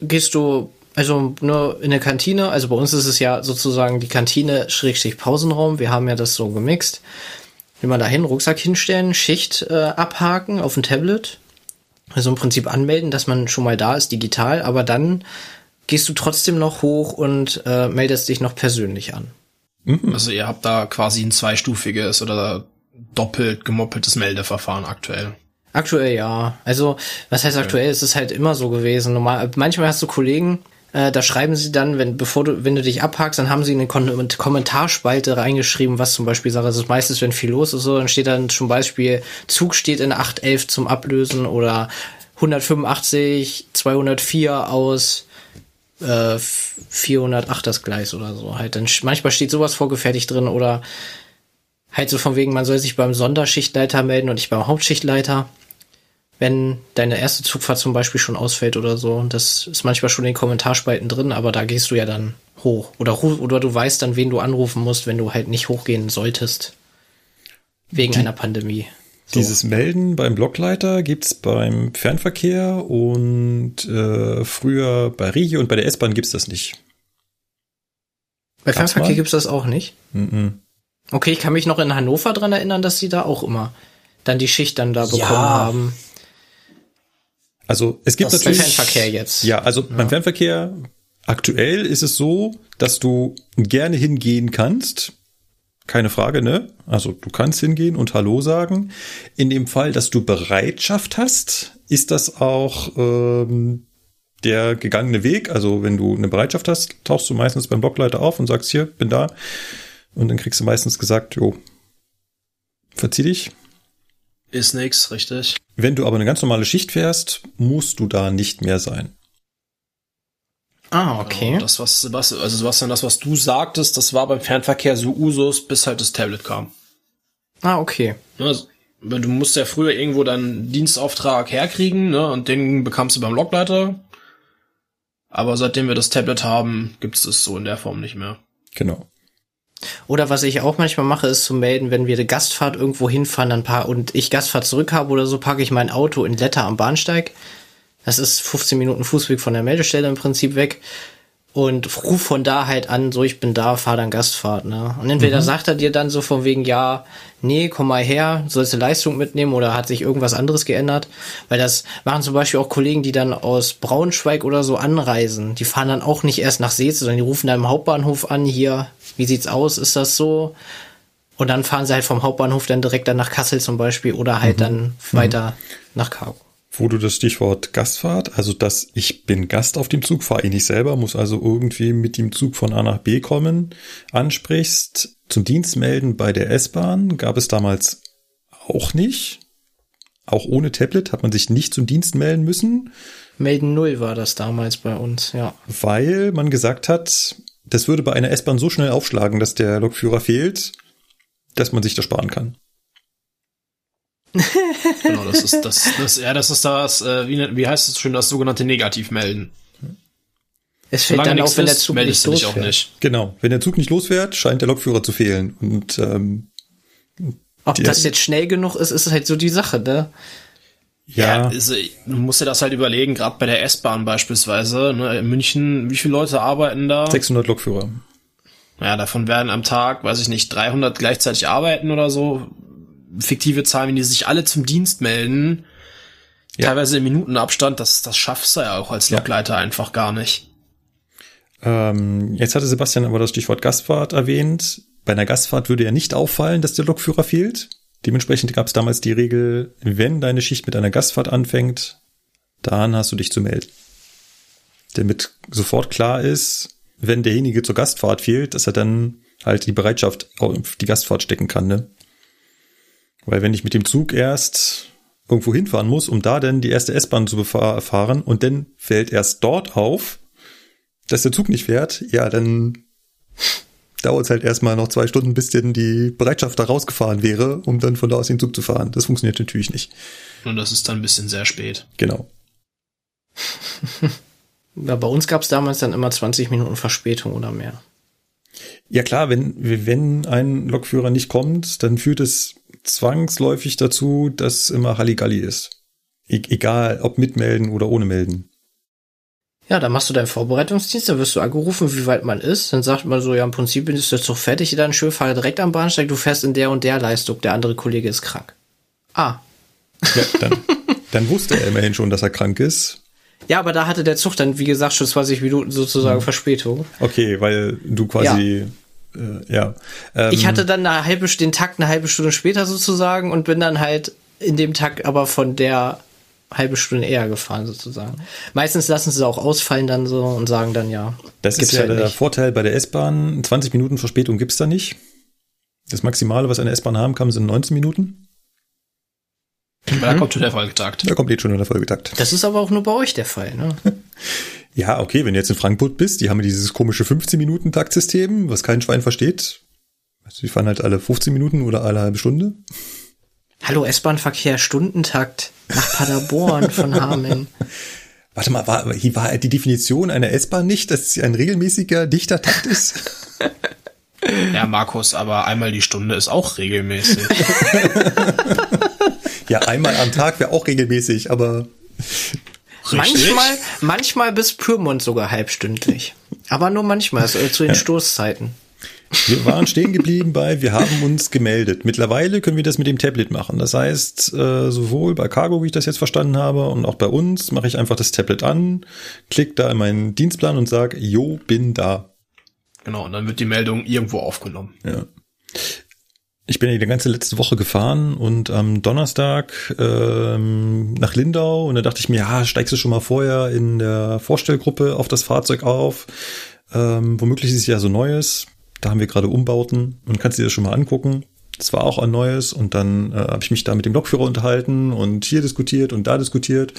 Gehst du also nur in der Kantine, also bei uns ist es ja sozusagen die Kantine Schrägstrich Pausenraum. Wir haben ja das so gemixt. Will man dahin, Rucksack hinstellen, Schicht äh, abhaken auf dem Tablet. Also im Prinzip anmelden, dass man schon mal da ist, digital, aber dann gehst du trotzdem noch hoch und äh, meldest dich noch persönlich an. Also ihr habt da quasi ein zweistufiges oder doppelt gemoppeltes Meldeverfahren aktuell. Aktuell ja. Also, was heißt aktuell? Es ist halt immer so gewesen. Normal, manchmal hast du Kollegen, äh, da schreiben sie dann, wenn, bevor du, wenn du dich abhakst, dann haben sie in eine Kon Kommentarspalte reingeschrieben, was zum Beispiel Sache ist. Meistens, wenn viel los ist, so, dann steht dann zum Beispiel, Zug steht in 811 zum Ablösen oder 185, 204 aus äh, 408 das Gleis oder so. Halt, dann manchmal steht sowas vorgefertigt drin oder halt so von wegen, man soll sich beim Sonderschichtleiter melden und nicht beim Hauptschichtleiter wenn deine erste Zugfahrt zum Beispiel schon ausfällt oder so. Das ist manchmal schon in den Kommentarspalten drin, aber da gehst du ja dann hoch. Oder, oder du weißt dann, wen du anrufen musst, wenn du halt nicht hochgehen solltest. Wegen Die, einer Pandemie. So. Dieses Melden beim Blockleiter gibt's beim Fernverkehr und äh, früher bei Regio und bei der S-Bahn gibt's das nicht. Bei Gab's Fernverkehr mal? gibt's das auch nicht? Mm -mm. Okay, ich kann mich noch in Hannover dran erinnern, dass sie da auch immer dann die Schicht dann da bekommen ja. haben. Also es gibt das natürlich. Beim Fernverkehr jetzt. Ja, also ja. beim Fernverkehr aktuell ist es so, dass du gerne hingehen kannst. Keine Frage, ne? Also du kannst hingehen und Hallo sagen. In dem Fall, dass du Bereitschaft hast, ist das auch ähm, der gegangene Weg. Also wenn du eine Bereitschaft hast, tauchst du meistens beim Blockleiter auf und sagst, hier, bin da. Und dann kriegst du meistens gesagt, jo, verzieh dich, ist nix, richtig. Wenn du aber eine ganz normale Schicht fährst, musst du da nicht mehr sein. Ah, okay. Genau, das, was Sebastian, also Sebastian, das, was du sagtest, das war beim Fernverkehr so Usus, bis halt das Tablet kam. Ah, okay. Also, du musst ja früher irgendwo deinen Dienstauftrag herkriegen, ne, und den bekamst du beim Logleiter. Aber seitdem wir das Tablet haben, gibt's es so in der Form nicht mehr. Genau. Oder was ich auch manchmal mache, ist zu melden, wenn wir eine Gastfahrt irgendwo hinfahren, dann paar und ich Gastfahrt zurück habe oder so, packe ich mein Auto in Letter am Bahnsteig. Das ist 15 Minuten Fußweg von der Meldestelle im Prinzip weg und ruf von da halt an, so ich bin da, fahr dann Gastfahrt, ne? Und entweder mhm. sagt er dir dann so von wegen, ja, nee, komm mal her, sollst du Leistung mitnehmen oder hat sich irgendwas anderes geändert? Weil das machen zum Beispiel auch Kollegen, die dann aus Braunschweig oder so anreisen. Die fahren dann auch nicht erst nach Seetz, sondern die rufen dann im Hauptbahnhof an, hier, wie sieht's aus, ist das so? Und dann fahren sie halt vom Hauptbahnhof dann direkt dann nach Kassel zum Beispiel oder halt mhm. dann weiter mhm. nach Kargo wo du das Stichwort Gastfahrt, also dass ich bin Gast auf dem Zug, fahre ich nicht selber, muss also irgendwie mit dem Zug von A nach B kommen, ansprichst. Zum Dienst melden bei der S-Bahn gab es damals auch nicht. Auch ohne Tablet hat man sich nicht zum Dienst melden müssen. Melden Null war das damals bei uns, ja. Weil man gesagt hat, das würde bei einer S-Bahn so schnell aufschlagen, dass der Lokführer fehlt, dass man sich das sparen kann <laughs> genau, das ist das, das, ja, das ist das, äh, wie, wie heißt es schön, das sogenannte Negativmelden. Es fällt Solange dann auf, wenn der Zug nicht losfährt. Auch nicht. Genau, wenn der Zug nicht losfährt, scheint der Lokführer zu fehlen. Und ähm, ob das jetzt schnell genug ist, ist halt so die Sache, ne? Ja, ja also, du musst dir das halt überlegen, gerade bei der S-Bahn beispielsweise, ne, in München, wie viele Leute arbeiten da? 600 Lokführer. Ja, davon werden am Tag, weiß ich nicht, 300 gleichzeitig arbeiten oder so fiktive Zahlen, wenn die sich alle zum Dienst melden, ja. teilweise im Minutenabstand, das, das schaffst du ja auch als Lokleiter ja. einfach gar nicht. Ähm, jetzt hatte Sebastian aber das Stichwort Gastfahrt erwähnt. Bei einer Gastfahrt würde ja nicht auffallen, dass der Lokführer fehlt. Dementsprechend gab es damals die Regel, wenn deine Schicht mit einer Gastfahrt anfängt, dann hast du dich zu melden. Damit sofort klar ist, wenn derjenige zur Gastfahrt fehlt, dass er dann halt die Bereitschaft auf die Gastfahrt stecken kann, ne? Weil wenn ich mit dem Zug erst irgendwo hinfahren muss, um da dann die erste S-Bahn zu befahren und dann fällt erst dort auf, dass der Zug nicht fährt, ja, dann dauert es halt erstmal noch zwei Stunden, bis denn die Bereitschaft da rausgefahren wäre, um dann von da aus den Zug zu fahren. Das funktioniert natürlich nicht. Und das ist dann ein bisschen sehr spät. Genau. <laughs> ja, bei uns gab es damals dann immer 20 Minuten Verspätung oder mehr. Ja klar, wenn, wenn ein Lokführer nicht kommt, dann führt es zwangsläufig dazu, dass immer Halligalli ist. E egal, ob mitmelden oder ohne melden. Ja, dann machst du deinen Vorbereitungsdienst, dann wirst du angerufen, wie weit man ist. Dann sagt man so, ja, im Prinzip ist der Zug fertig, dann schön fahre direkt am Bahnsteig, du fährst in der und der Leistung, der andere Kollege ist krank. Ah. Ja, dann, dann wusste er immerhin schon, dass er krank ist. Ja, aber da hatte der Zug dann, wie gesagt, schon 20 Minuten sozusagen hm. Verspätung. Okay, weil du quasi Äh, ja. Ähm, ich hatte dann eine halbe, den Takt eine halbe Stunde später sozusagen und bin dann halt in dem Takt aber von der halbe Stunde eher gefahren sozusagen. Meistens lassen sie es auch ausfallen dann so und sagen dann ja. Das ist ja halt der nicht. Vorteil bei der S-Bahn. 20 Minuten Verspätung gibt's da nicht. Das Maximale, was eine S-Bahn haben kann, sind 19 Minuten. Mhm. Da kommt schon der Folgetakt. Da kommt jetzt schon der Folgetakt. Das ist aber auch nur bei euch der Fall, ne? <laughs> ja, okay, wenn du jetzt in Frankfurt bist, die haben dieses komische 15-Minuten-Taktsystem, was kein Schwein versteht. Also die fahren halt alle 15 Minuten oder alle halbe Stunde. Hallo, S-Bahn-Verkehr, Stundentakt nach Paderborn von Hameln. <laughs> Warte mal, war, war die Definition einer S-Bahn nicht, dass sie ein regelmäßiger, dichter Takt ist? <laughs> Ja, Markus, aber einmal die Stunde ist auch regelmäßig. <laughs> ja, einmal am Tag wäre auch regelmäßig, aber. Manchmal, manchmal bis Pyrmont sogar halbstündlich. Aber nur manchmal, also zu den ja. Stoßzeiten. Wir waren stehen geblieben bei, wir haben uns gemeldet. Mittlerweile können wir das mit dem Tablet machen. Das heißt, äh, sowohl bei Cargo, wie ich das jetzt verstanden habe, und auch bei uns mache ich einfach das Tablet an, klick da in meinen Dienstplan und sage, jo, bin da. Genau, und dann wird die Meldung irgendwo aufgenommen. Ja. Ich bin ja die ganze letzte Woche gefahren und am Donnerstag ähm, nach Lindau und da dachte ich mir, ja, steigst du schon mal vorher in der Vorstellgruppe auf das Fahrzeug auf. Ähm, womöglich ist es ja so Neues. Da haben wir gerade Umbauten und kannst dir das schon mal angucken. Das war auch ein neues und dann äh, habe ich mich da mit dem Lokführer unterhalten und hier diskutiert und da diskutiert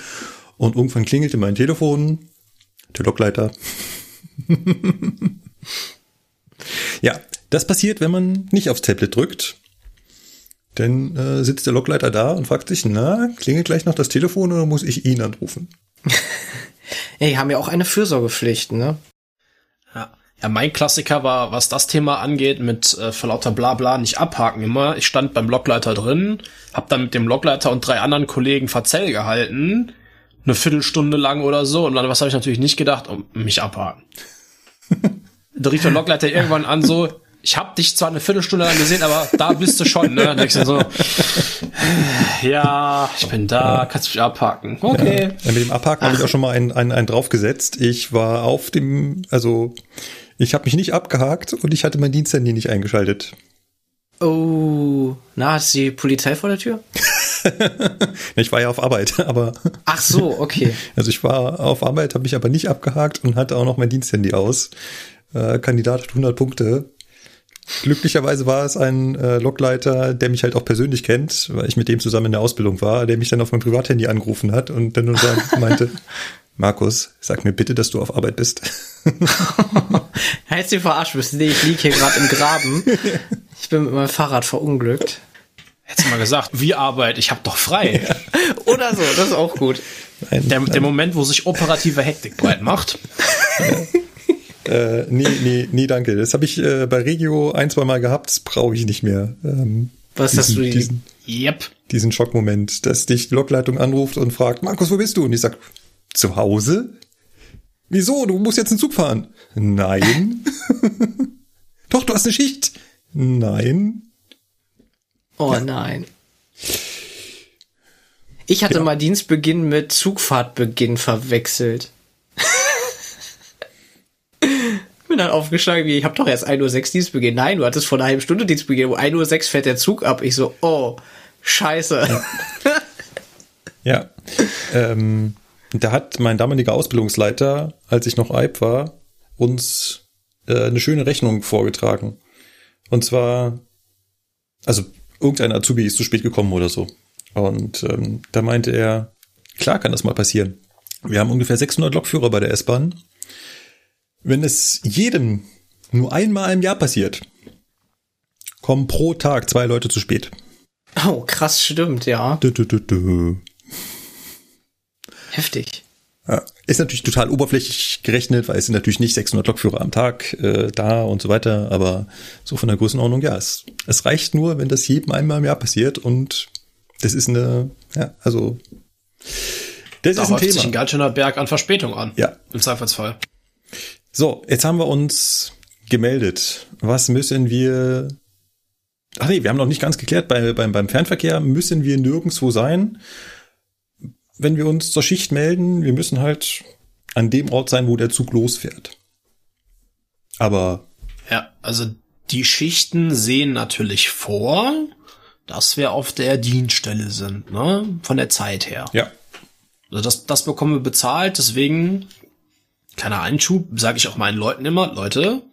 und irgendwann klingelte mein Telefon, der Lokleiter. <laughs> ja, das passiert, wenn man nicht aufs Tablet drückt. Denn äh, sitzt der Lokleiter da und fragt sich, na, klingelt gleich noch das Telefon oder muss ich ihn anrufen? <laughs> die haben ja auch eine Fürsorgepflicht, ne? Ja. Mein Klassiker war, was das Thema angeht, mit äh, vor lauter Blabla nicht abhaken immer. Ich stand beim Blockleiter drin, hab dann mit dem Blockleiter und drei anderen Kollegen Verzell gehalten, eine Viertelstunde lang oder so, und dann was habe ich natürlich nicht gedacht, um mich abhaken. <laughs> da rief der Blockleiter irgendwann an so, ich hab dich zwar eine Viertelstunde lang gesehen, aber da bist du schon, ne? Und so, <laughs> ja, ich bin da, kannst du mich abhaken. Okay. Ja, mit dem Abhaken habe ich auch schon mal einen, einen, einen draufgesetzt. Ich war auf dem, also ich habe mich nicht abgehakt und ich hatte mein Diensthandy nicht eingeschaltet. Oh, na, ist die Polizei vor der Tür? <laughs> ich war ja auf Arbeit, <laughs> aber. Ach so, okay. <laughs> Also ich war auf Arbeit, habe mich aber nicht abgehakt und hatte auch noch mein Diensthandy aus. Äh, Kandidat hat 100 Punkte. Glücklicherweise war es ein äh, Logleiter, der mich halt auch persönlich kennt, weil ich mit dem zusammen in der Ausbildung war, der mich dann auf mein Privathandy angerufen hat und dann nur meinte, Markus, sag mir bitte, dass du auf Arbeit bist. <laughs> Heißt du verarscht bist? Nee, ich liege hier gerade im Graben. Ich bin mit meinem Fahrrad verunglückt. Hättest du mal gesagt, wie Arbeit, ich hab doch frei. <laughs> Oder so, das ist auch gut. Nein, der, der Moment, wo sich operative Hektik breit macht. <laughs> äh, nee, nee, nee, danke. Das habe ich äh, bei Regio ein, zwei Mal gehabt, das brauche ich nicht mehr. Ähm, Was diesen, hast du diesen, yep. diesen Schockmoment, dass dich die Lokleitung anruft und fragt, Markus, wo bist du? Und ich sag, zu Hause? Wieso? Du musst jetzt einen Zug fahren. Nein. <laughs> Doch, du hast eine Schicht. Nein. Oh ja. nein. Ich hatte ja. mal Dienstbeginn mit Zugfahrtbeginn verwechselt. <laughs> Bin dann aufgeschlagen, wie ich habe doch erst 1.06 Uhr Dienstbeginn. Nein, du hattest vor einer halben Stunde Dienstbeginn. Um 1.06 Uhr fährt der Zug ab. Ich so, oh, scheiße. Ja. <laughs> ja. Ähm, da hat mein damaliger Ausbildungsleiter, als ich noch Eib war, uns äh, eine schöne Rechnung vorgetragen. Und zwar, also irgendein Azubi ist zu spät gekommen oder so. Und ähm, da meinte er, klar kann das mal passieren. Wir haben ungefähr 600 Lokführer bei der S-Bahn. Wenn es jedem nur einmal im Jahr passiert, kommen pro Tag zwei Leute zu spät. Oh, krass, stimmt, ja. Du, du, du, Heftig. Ja, ist natürlich total oberflächlich gerechnet, weil es sind natürlich nicht 600 Lokführer am Tag äh, da und so weiter, aber so von der Größenordnung, ja, es, es reicht nur, wenn das jedem einmal im Jahr passiert und das ist eine, ja, also das da ist ein Thema. sich ein ganz schöner Berg an Verspätung an. Ja. Im Zweifelsfall. So, jetzt haben wir uns gemeldet. Was müssen wir Ach nee, wir haben noch nicht ganz geklärt, bei, beim, beim Fernverkehr müssen wir nirgendwo sein wenn wir uns zur Schicht melden, wir müssen halt an dem Ort sein, wo der Zug losfährt. Aber. Ja, also Die Schichten sehen natürlich vor, dass wir auf der Dienststelle sind, ne? Von der Zeit her. Ja. Also das, das bekommen wir bezahlt, deswegen, kleiner Einschub, sage ich auch meinen Leuten immer, Leute,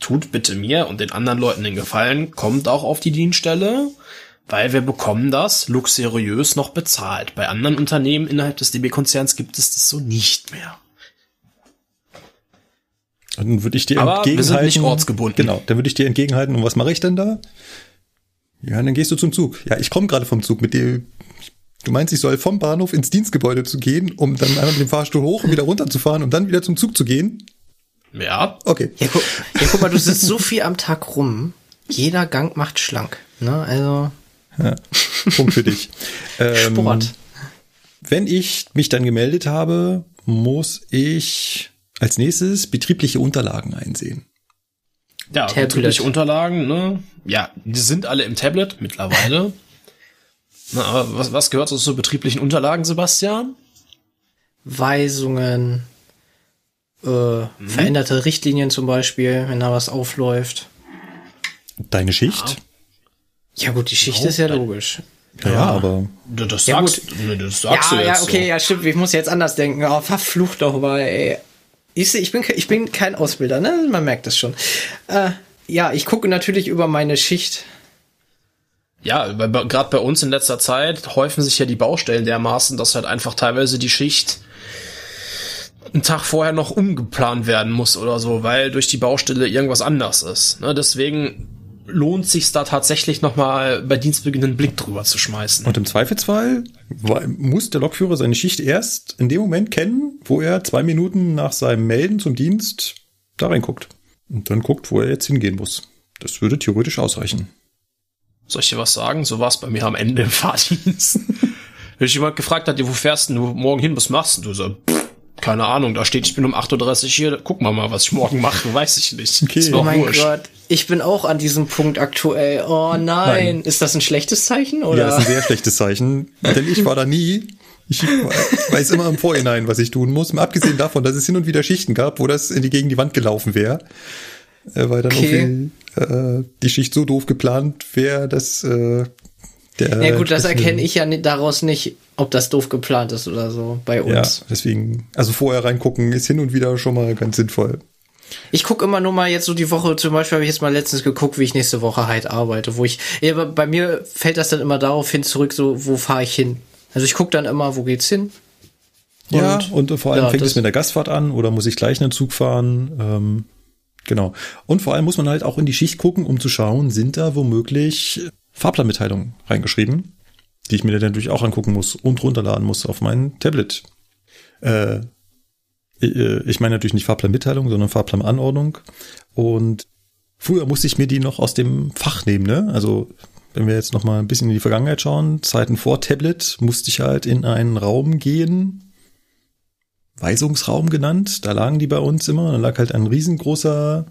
tut bitte mir und den anderen Leuten den Gefallen, kommt auch auf die Dienststelle, weil wir bekommen das luxuriös noch bezahlt. Bei anderen Unternehmen innerhalb des DB-Konzerns gibt es das so nicht mehr. Dann würde ich dir Aber wir entgegenhalten. sind nicht ortsgebunden. Genau, dann würde ich dir entgegenhalten. Und was mache ich denn da? Ja, dann gehst du zum Zug. Ja, ich komme gerade vom Zug mit dir. Du meinst, ich soll vom Bahnhof ins Dienstgebäude zu gehen, um dann einmal mit dem Fahrstuhl hoch und wieder runterzufahren und dann wieder zum Zug zu gehen? Ja, Okay. Ja, guck, ja, guck mal, du sitzt so viel am Tag rum. Jeder Gang macht schlank. Ne? Also Ja. <laughs> Punkt für dich. Ähm, Sport. Wenn ich mich dann gemeldet habe, muss ich als nächstes betriebliche Unterlagen einsehen. ja, Tablet. betriebliche Unterlagen, ne? Ja, die sind alle im Tablet mittlerweile. <laughs> Na, aber was, was gehört so zu betrieblichen Unterlagen, Sebastian? Weisungen, äh, veränderte Richtlinien zum Beispiel, wenn da was aufläuft. Deine Schicht? Ja gut, die Schicht Genau. ist ja logisch. Ja, ja aber Ja, Das Ja, sagst, nee, das sagst ja, du ja, jetzt okay, so. ja, stimmt. Ich muss jetzt anders denken. Oh, verflucht doch mal, ey. Ich, ich, bin, ich bin kein Ausbilder, ne? Man merkt das schon. Äh, ja, ich gucke natürlich über meine Schicht. Ja, gerade bei uns in letzter Zeit häufen sich ja die Baustellen dermaßen, dass halt einfach teilweise die Schicht einen Tag vorher noch umgeplant werden muss oder so, weil durch die Baustelle irgendwas anders ist. Ne, deswegen lohnt sich da tatsächlich noch mal bei Dienstbeginn einen Blick drüber zu schmeißen. Und im Zweifelsfall muss der Lokführer seine Schicht erst in dem Moment kennen, wo er zwei Minuten nach seinem Melden zum Dienst da reinguckt. Und dann guckt, wo er jetzt hingehen muss. Das würde theoretisch ausreichen. Soll ich dir was sagen? So war es bei mir am Ende im Fahrdienst. <laughs> Wenn dich jemand gefragt hat, wo fährst du morgen hin, was machst du? So, pff, keine Ahnung, da steht, ich bin um 8.30 Uhr hier, guck mal mal, was ich morgen mache, <laughs> weiß ich nicht. Okay. Oh mein wurscht. Gott, ich bin auch an diesem Punkt aktuell. Oh nein. Nein. Ist das ein schlechtes Zeichen Ja, oder? ist ein sehr schlechtes Zeichen, denn ich war da nie. Ich weiß immer im Vorhinein, was ich tun muss. Mal abgesehen davon, dass es hin und wieder Schichten gab, wo das in die, gegen die Wand gelaufen wäre. Äh, weil dann Okay. irgendwie äh, die Schicht so doof geplant wäre, dass äh, der. ja gut, das erkenne ich ja daraus nicht, ob das doof geplant ist oder so bei Ja, uns. deswegen, also vorher reingucken ist hin und wieder schon mal ganz sinnvoll. Ich gucke immer nur mal jetzt so die Woche, zum Beispiel habe ich jetzt mal letztens geguckt, wie ich nächste Woche halt arbeite, wo ich, ja, bei mir fällt das dann immer darauf hin zurück, so, wo fahre ich hin? Also ich gucke dann immer, wo geht's hin? ja, Und- und vor allem ja, fängt es mit der Gastfahrt an oder muss ich gleich einen Zug fahren? Ähm, genau. Und vor allem muss man halt auch in die Schicht gucken, um zu schauen, sind da womöglich Fahrplanmitteilungen reingeschrieben, die ich mir dann natürlich auch angucken muss und runterladen muss auf mein Tablet. Äh, äh, ich meine natürlich nicht Fahrplanmitteilung, sondern Fahrplananordnung. Und früher musste ich mir die noch aus dem Fach nehmen, ne? Also wenn wir jetzt noch mal ein bisschen in die Vergangenheit schauen, Zeiten vor Tablet, musste ich halt in einen Raum gehen, Weisungsraum genannt. Da lagen die bei uns immer. Da lag halt ein riesengroßer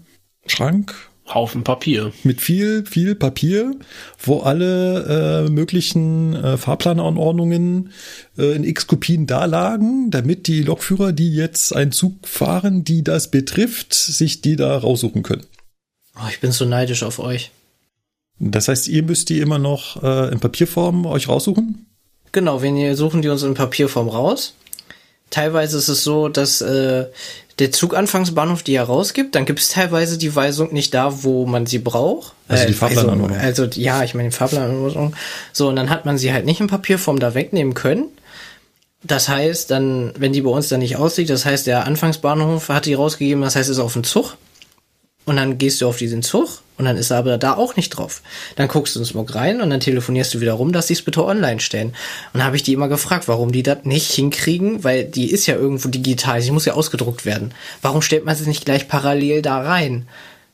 Schrank Haufen Papier. mit viel, viel Papier, wo alle äh, möglichen äh, Fahrplananordnungen äh, in X-Kopien da lagen, damit die Lokführer, die jetzt einen Zug fahren, die das betrifft, sich die da raussuchen können. Oh, ich bin so neidisch auf euch. Das heißt, ihr müsst die immer noch äh, in Papierform euch raussuchen? Genau, wir suchen die uns in Papierform raus. Teilweise ist es so, dass äh, der Zuganfangsbahnhof die herausgibt, dann gibt es teilweise die Weisung nicht da, wo man sie braucht. Also die Äh, Fahrplananordnung. Also, also ja, ich meine die Fahrplananordnung. So, und dann hat man sie halt nicht in Papierform da wegnehmen können. Das heißt, dann, wenn die bei uns dann nicht ausliegt, das heißt, der Anfangsbahnhof hat die rausgegeben, das heißt, es ist auf dem Zug. Und dann gehst du auf diesen Zug und dann ist er aber da auch nicht drauf. Dann guckst du ins Smog rein und dann telefonierst du wieder rum, dass sie es bitte online stellen. Und dann habe ich die immer gefragt, warum die das nicht hinkriegen, weil die ist ja irgendwo digital, sie muss ja ausgedruckt werden. Warum stellt man sie nicht gleich parallel da rein?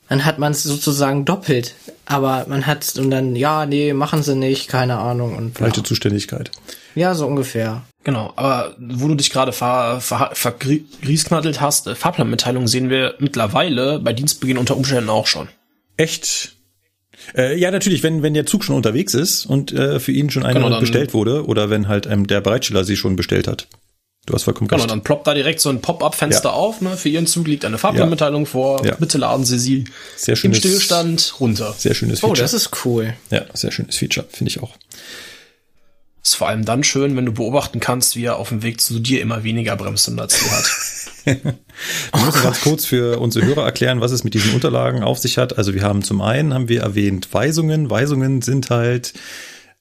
Dann hat man es sozusagen doppelt. Aber man hat und dann, ja, nee, machen sie nicht, keine Ahnung. Und. Falsche Zuständigkeit. Ja, so ungefähr. Genau, aber wo du dich gerade ver, ver, vergriesknattelt hast, äh, Fahrplanmitteilungen sehen wir mittlerweile bei Dienstbeginn unter Umständen auch schon. Echt? Äh, ja, natürlich, wenn, wenn der Zug schon unterwegs ist und äh, für ihn schon eine Genau, bestellt wurde oder wenn halt ähm, der Bereitsteller sie schon bestellt hat. Du hast vollkommen Genau, recht. dann ploppt da direkt so ein Pop-up-Fenster Ja. auf. Ne? Für Ihren Zug liegt eine Fahrplanmitteilung vor. Ja. Bitte laden Sie sie Sehr im schönes- Stillstand runter. Sehr schönes Oh, Feature. das ist cool. ja, sehr schönes Feature, finde ich auch. Ist vor allem dann schön, wenn du beobachten kannst, wie er auf dem Weg zu dir immer weniger Bremsen dazu hat. <laughs> Wir müssen ganz kurz für unsere Hörer erklären, was es mit diesen Unterlagen auf sich hat. Also wir haben zum einen, haben wir erwähnt, Weisungen. Weisungen sind halt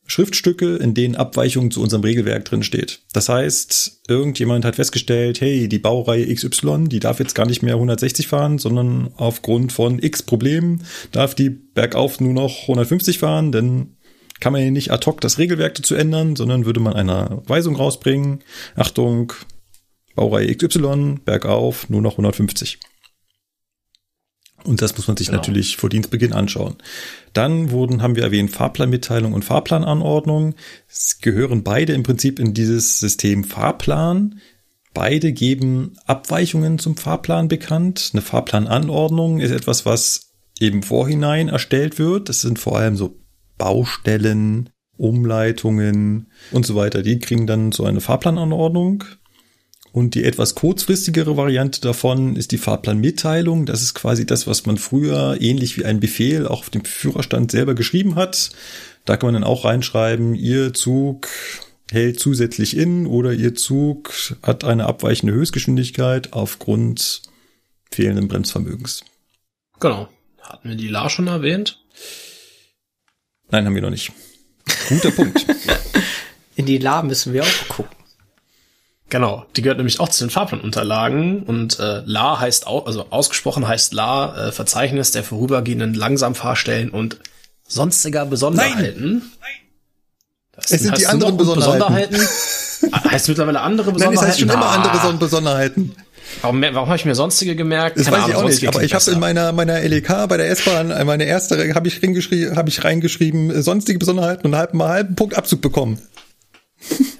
Schriftstücke, in denen Abweichungen zu unserem Regelwerk drin steht. Das heißt, irgendjemand hat festgestellt, hey, die Baureihe XY, die darf jetzt gar nicht mehr 160 fahren, sondern aufgrund von X Problemen darf die bergauf nur noch 150 fahren, denn kann man ja nicht ad hoc das Regelwerk dazu ändern, sondern würde man eine Weisung rausbringen. Achtung, Baureihe XY, bergauf, nur noch 150. Und das muss man sich Genau. natürlich vor Dienstbeginn anschauen. Dann wurden, haben wir erwähnt, Fahrplanmitteilung und Fahrplananordnung. Es gehören beide im Prinzip in dieses System Fahrplan. Beide geben Abweichungen zum Fahrplan bekannt. Eine Fahrplananordnung ist etwas, was eben vorhinein erstellt wird. Das sind vor allem so Baustellen, Umleitungen und so weiter. Die kriegen dann so eine Fahrplananordnung. Und die etwas kurzfristigere Variante davon ist die Fahrplanmitteilung. Das ist quasi das, was man früher ähnlich wie ein Befehl auch auf dem Führerstand selber geschrieben hat. Da kann man dann auch reinschreiben, Ihr Zug hält zusätzlich in oder Ihr Zug hat eine abweichende Höchstgeschwindigkeit aufgrund fehlenden Bremsvermögens. genau. Hatten wir die La schon erwähnt? Nein, haben wir noch nicht. Guter Punkt. <laughs> In die La müssen wir auch gucken. Genau, die gehört nämlich auch zu den Fahrplanunterlagen und äh, La heißt auch, also ausgesprochen heißt La äh, Verzeichnis der vorübergehenden Langsamfahrstellen und sonstiger Besonderheiten. Das Es sind die heißt anderen Besonderheiten. Besonderheiten. Ah, <laughs> heißt mittlerweile andere Nein, es Besonderheiten? heißt schon immer Ah, andere Son- Besonderheiten. Warum, warum habe ich mir sonstige gemerkt? Das Keine weiß ich Ahnung, auch nicht, aber ich habe in meiner meiner LEK bei der S-Bahn äh, meine erste habe ich reingeschrieben, habe ich reingeschrieben äh, sonstige Besonderheiten und halb mal halben Punkt Abzug bekommen.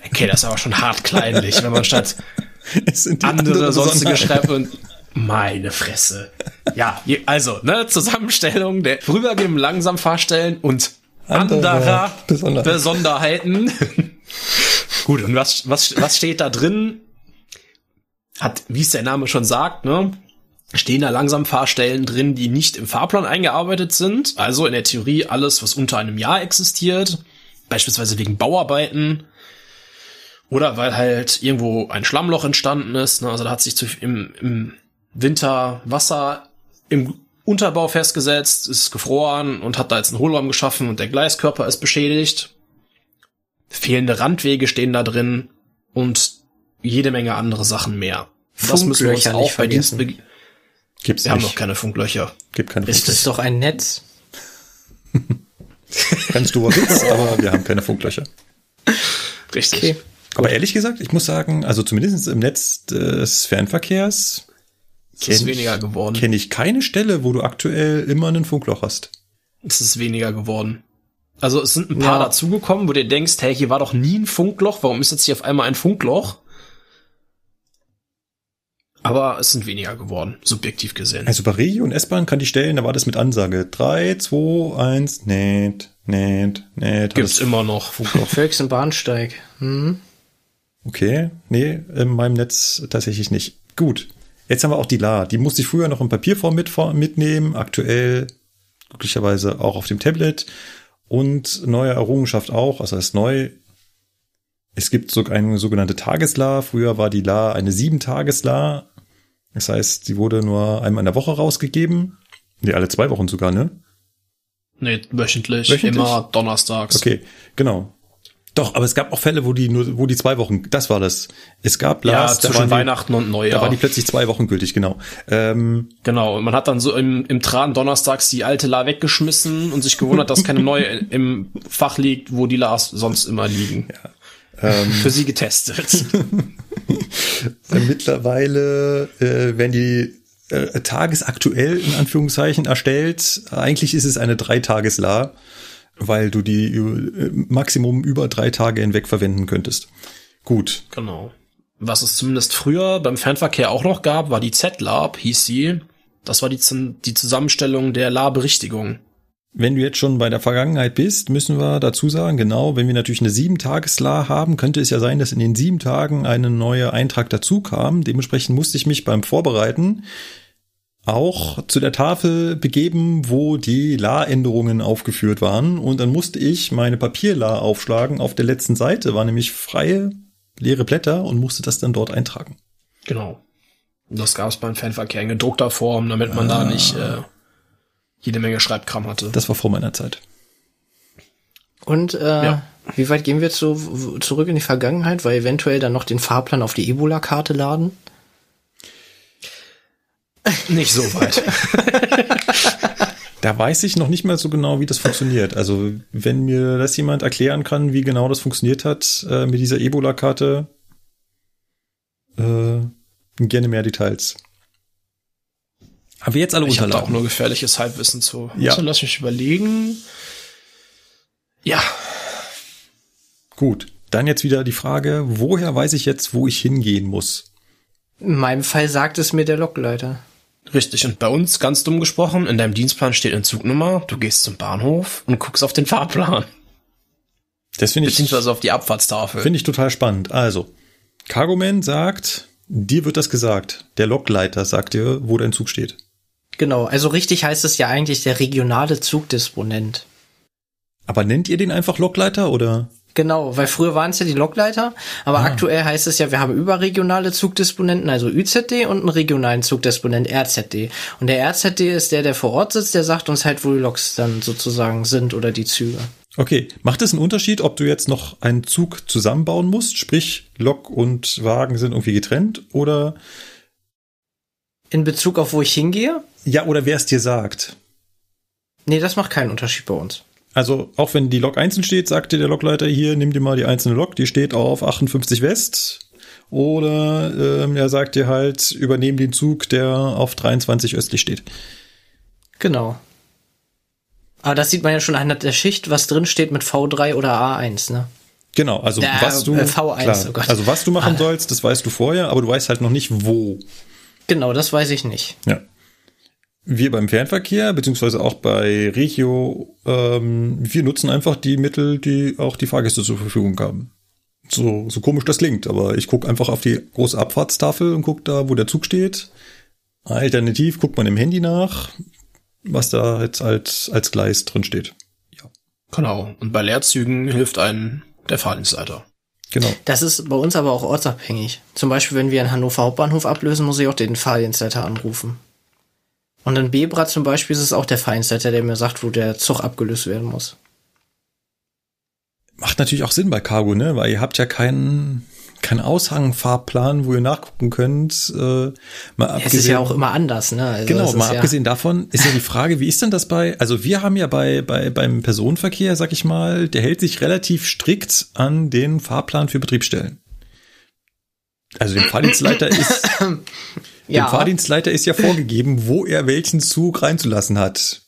Okay, das ist aber schon hart kleinlich, wenn man statt <laughs> Es sind die andere sonstige schreibt und meine Fresse. Ja, also, ne, Zusammenstellung der vorübergehenden Langsamfahrstellen und Andere anderer Besonderheiten. Besonderheiten. <laughs> Gut, und was, was, was steht da drin? Hat, wie es der Name schon sagt, ne, stehen da Langsamfahrstellen drin, die nicht im Fahrplan eingearbeitet sind. Also in der Theorie alles, was unter einem Jahr existiert. Beispielsweise wegen Bauarbeiten. Oder weil halt irgendwo ein Schlammloch entstanden ist. Ne? Also da hat sich zu, im, im Winter Wasser im Unterbau festgesetzt, ist gefroren und hat da jetzt einen Hohlraum geschaffen und der Gleiskörper ist beschädigt. Fehlende Randwege stehen da drin und jede Menge andere Sachen mehr. Das müssen wir uns Funklöcher auch nicht bei. Dienstbeginn. Gibt's Wir haben nicht. noch keine Funklöcher. Gibt keine Das Richtig. ist doch ein Netz. Ganz dober Witz, aber wir haben keine Funklöcher. Richtig. Okay. Aber ehrlich gesagt, ich muss sagen, also zumindest im Netz des Fernverkehrs ist weniger geworden. kenne ich keine Stelle, wo du aktuell immer einen Funkloch hast. Es ist weniger geworden. Also es sind ein paar Ja. dazugekommen, wo du denkst, hey, hier war doch nie ein Funkloch, warum ist jetzt hier auf einmal ein Funkloch? Aber es sind weniger geworden, subjektiv gesehen. Also bei Regio und S-Bahn kann die stellen, da war das mit Ansage. 3, 2, 1, nett, nett, nett. Gibt's immer noch. Funkloch. Völksen Bahnsteig. Hm? Okay, nee, in meinem Netz tatsächlich nicht. Gut. Jetzt haben wir auch die La. Die musste ich früher noch in Papierform mit, mitnehmen. Aktuell glücklicherweise auch auf dem Tablet. Und neue Errungenschaft auch, also ist neu. Es gibt so eine sogenannte Tagesla. Früher war die La eine sieben-Tages-La. Das heißt, die wurde nur einmal in der Woche rausgegeben. Nee, alle zwei Wochen sogar, ne? Nee, wöchentlich, Wöchentlich? immer donnerstags. Okay, genau. Doch, aber es gab auch Fälle, wo die nur, wo die zwei Wochen, das war das. Es gab Ja, Las, da zwischen die- Weihnachten und Da Neujahr. war die plötzlich zwei Wochen gültig, genau. Ähm, genau, und man hat dann so im, im Tran donnerstags die alte La weggeschmissen und sich gewundert, dass keine neue im Fach liegt, wo die Las sonst immer liegen. Ähm, Für sie getestet. <laughs> äh, mittlerweile äh, werden die äh, tagesaktuell in Anführungszeichen erstellt. Eigentlich ist es eine Dreitagesla, weil du die äh, Maximum über drei Tage hinweg verwenden könntest. Gut. Genau. Was es zumindest früher beim Fernverkehr auch noch gab, war die Z-Lab, hieß sie. Das war die, die Zusammenstellung der La-Berichtigung. Wenn du jetzt schon bei der Vergangenheit bist, müssen wir dazu sagen, genau, wenn wir natürlich eine sieben tages haben, könnte es ja sein, dass in den sieben Tagen eine neue Eintrag dazu kam. Dementsprechend musste ich mich beim Vorbereiten auch zu der Tafel begeben, wo die La-Änderungen aufgeführt waren. Und dann musste ich meine Papier-La aufschlagen. Auf der letzten Seite war nämlich freie, leere Blätter und musste das dann dort eintragen. Genau. Das gab es beim Fanverkehr in gedruckter Form, damit man ah. da nicht äh, jede Menge Schreibkram hatte. Das war vor meiner Zeit. Und äh, ja. wie weit gehen wir zu, zurück in die Vergangenheit? Weil eventuell dann noch den Fahrplan auf die Ebola-Karte laden? Nicht so weit. <laughs> da weiß ich noch nicht mal so genau, wie das funktioniert. Also wenn mir das jemand erklären kann, wie genau das funktioniert hat äh, mit dieser Ebola-Karte, äh, gerne mehr Details. Haben wir jetzt alle ich Unterlagen? Ich auch nur gefährliches Halbwissen zu. Ja. Also lass mich überlegen. Ja. Gut. Dann jetzt wieder die Frage, woher weiß ich jetzt, wo ich hingehen muss? In meinem Fall sagt es mir der Lokleiter. Richtig, und bei uns, ganz dumm gesprochen, in deinem Dienstplan steht eine Zugnummer, du gehst zum Bahnhof und guckst auf den Fahrplan. Das finde ich. Beziehungsweise auf die Abfahrtstafel. Finde ich total spannend. Also, Cargoman sagt, dir wird das gesagt. Der Lokleiter sagt dir, wo dein Zug steht. Genau, also richtig heißt es ja eigentlich der regionale Zugdisponent. Aber nennt ihr den einfach Lokleiter oder? Genau, weil früher waren es ja die Lokleiter, aber ah. aktuell heißt es ja, wir haben überregionale Zugdisponenten, also ÜZD und einen regionalen Zugdisponent RZD. Und der RZD ist der, der vor Ort sitzt, der sagt uns halt, wo die Loks dann sozusagen sind oder die Züge. Okay, macht es einen Unterschied, ob du jetzt noch einen Zug zusammenbauen musst, sprich Lok und Wagen sind irgendwie getrennt oder in Bezug auf wo ich hingehe? Ja, oder wer es dir sagt. Nee, das macht keinen Unterschied bei uns. Also, auch wenn die Lok einzeln steht, sagt dir der Lokleiter hier, nimm dir mal die einzelne Lok, die steht auf 58 West. Oder ähm, er sagt dir halt, übernehm den Zug, der auf 23 östlich steht. Genau. Aber das sieht man ja schon anhand der Schicht, was drin steht mit V3 oder A1, ne? Genau, also äh, was du äh, V1, klar, oh also was du machen ah. sollst, das weißt du vorher, aber du weißt halt noch nicht wo. Genau, das weiß ich nicht. Ja. Wir beim Fernverkehr, beziehungsweise auch bei Regio, ähm, wir nutzen einfach die Mittel, die auch die Fahrgäste zur Verfügung haben. So, so komisch das klingt, aber ich gucke einfach auf die große Abfahrtstafel und gucke da, wo der Zug steht. Alternativ guckt man im Handy nach, was da jetzt als, als Gleis drin steht. Ja. Genau. Und bei Leerzügen hilft einem der Fahrdienstleiter. Genau. Das ist bei uns aber auch ortsabhängig. Zum Beispiel, wenn wir in Hannover Hauptbahnhof ablösen, muss ich auch den Fahrdienstleiter anrufen. Und in Bebra zum Beispiel ist es auch der Fahrdienstleiter, der mir sagt, wo der Zug abgelöst werden muss. Macht natürlich auch Sinn bei Cargo, ne? Weil ihr habt ja keinen kein Aushangfahrplan, wo ihr nachgucken könnt. Äh, mal abgesehen, es ist ja auch immer anders, ne? Also genau, mal abgesehen ja davon ist ja die Frage, wie ist denn das bei, also wir haben ja bei, bei beim Personenverkehr, sag ich mal, der hält sich relativ strikt an den Fahrplan für Betriebsstellen. Also dem Fahrdienstleiter ist, <coughs> <coughs> <coughs> ja. dem Fahrdienstleiter ist ja vorgegeben, wo er welchen Zug reinzulassen hat.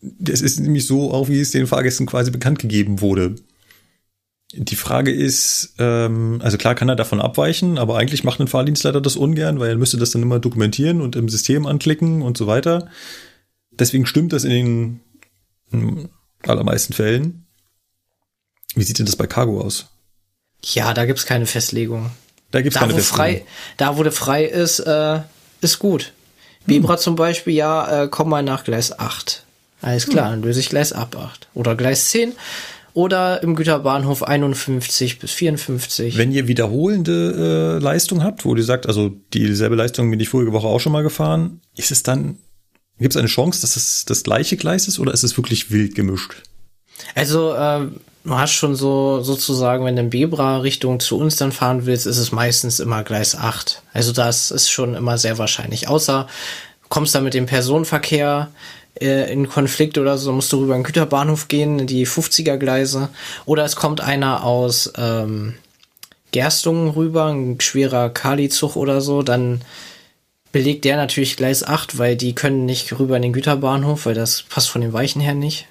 Das ist nämlich so, auch wie es den Fahrgästen quasi bekannt gegeben wurde. Die Frage ist, ähm, also klar kann er davon abweichen, aber eigentlich macht ein Fahrdienstleiter das ungern, weil er müsste das dann immer dokumentieren und im System anklicken und so weiter. Deswegen stimmt das in den in allermeisten Fällen. Wie sieht denn das bei Cargo aus? Ja, da gibt's keine Festlegung. Da gibt's da, keine Festlegung. Frei, da, wo der frei ist, äh, ist gut. Bibra hm. zum Beispiel, ja, äh, komm mal nach Gleis 8. Alles klar, hm. dann löse ich Gleis ab 8. Oder Gleis 10 oder im Güterbahnhof 51 bis 54. Wenn ihr wiederholende äh, Leistung habt, wo ihr sagt, also dieselbe Leistung bin ich vorige Woche auch schon mal gefahren, ist es dann, gibt es eine Chance, dass es das gleiche Gleis ist oder ist es wirklich wild gemischt? Also, äh, du hast schon so sozusagen, wenn du in Bebra Richtung zu uns dann fahren willst, ist es meistens immer Gleis 8. Also das ist schon immer sehr wahrscheinlich. Außer kommst da mit dem Personenverkehr äh, in Konflikt oder so, musst du rüber in den Güterbahnhof gehen, die 50er Gleise. Oder es kommt einer aus ähm, Gerstungen rüber, ein schwerer Kali-Zug oder so, dann belegt der natürlich Gleis 8, weil die können nicht rüber in den Güterbahnhof, weil das passt von den Weichen her nicht.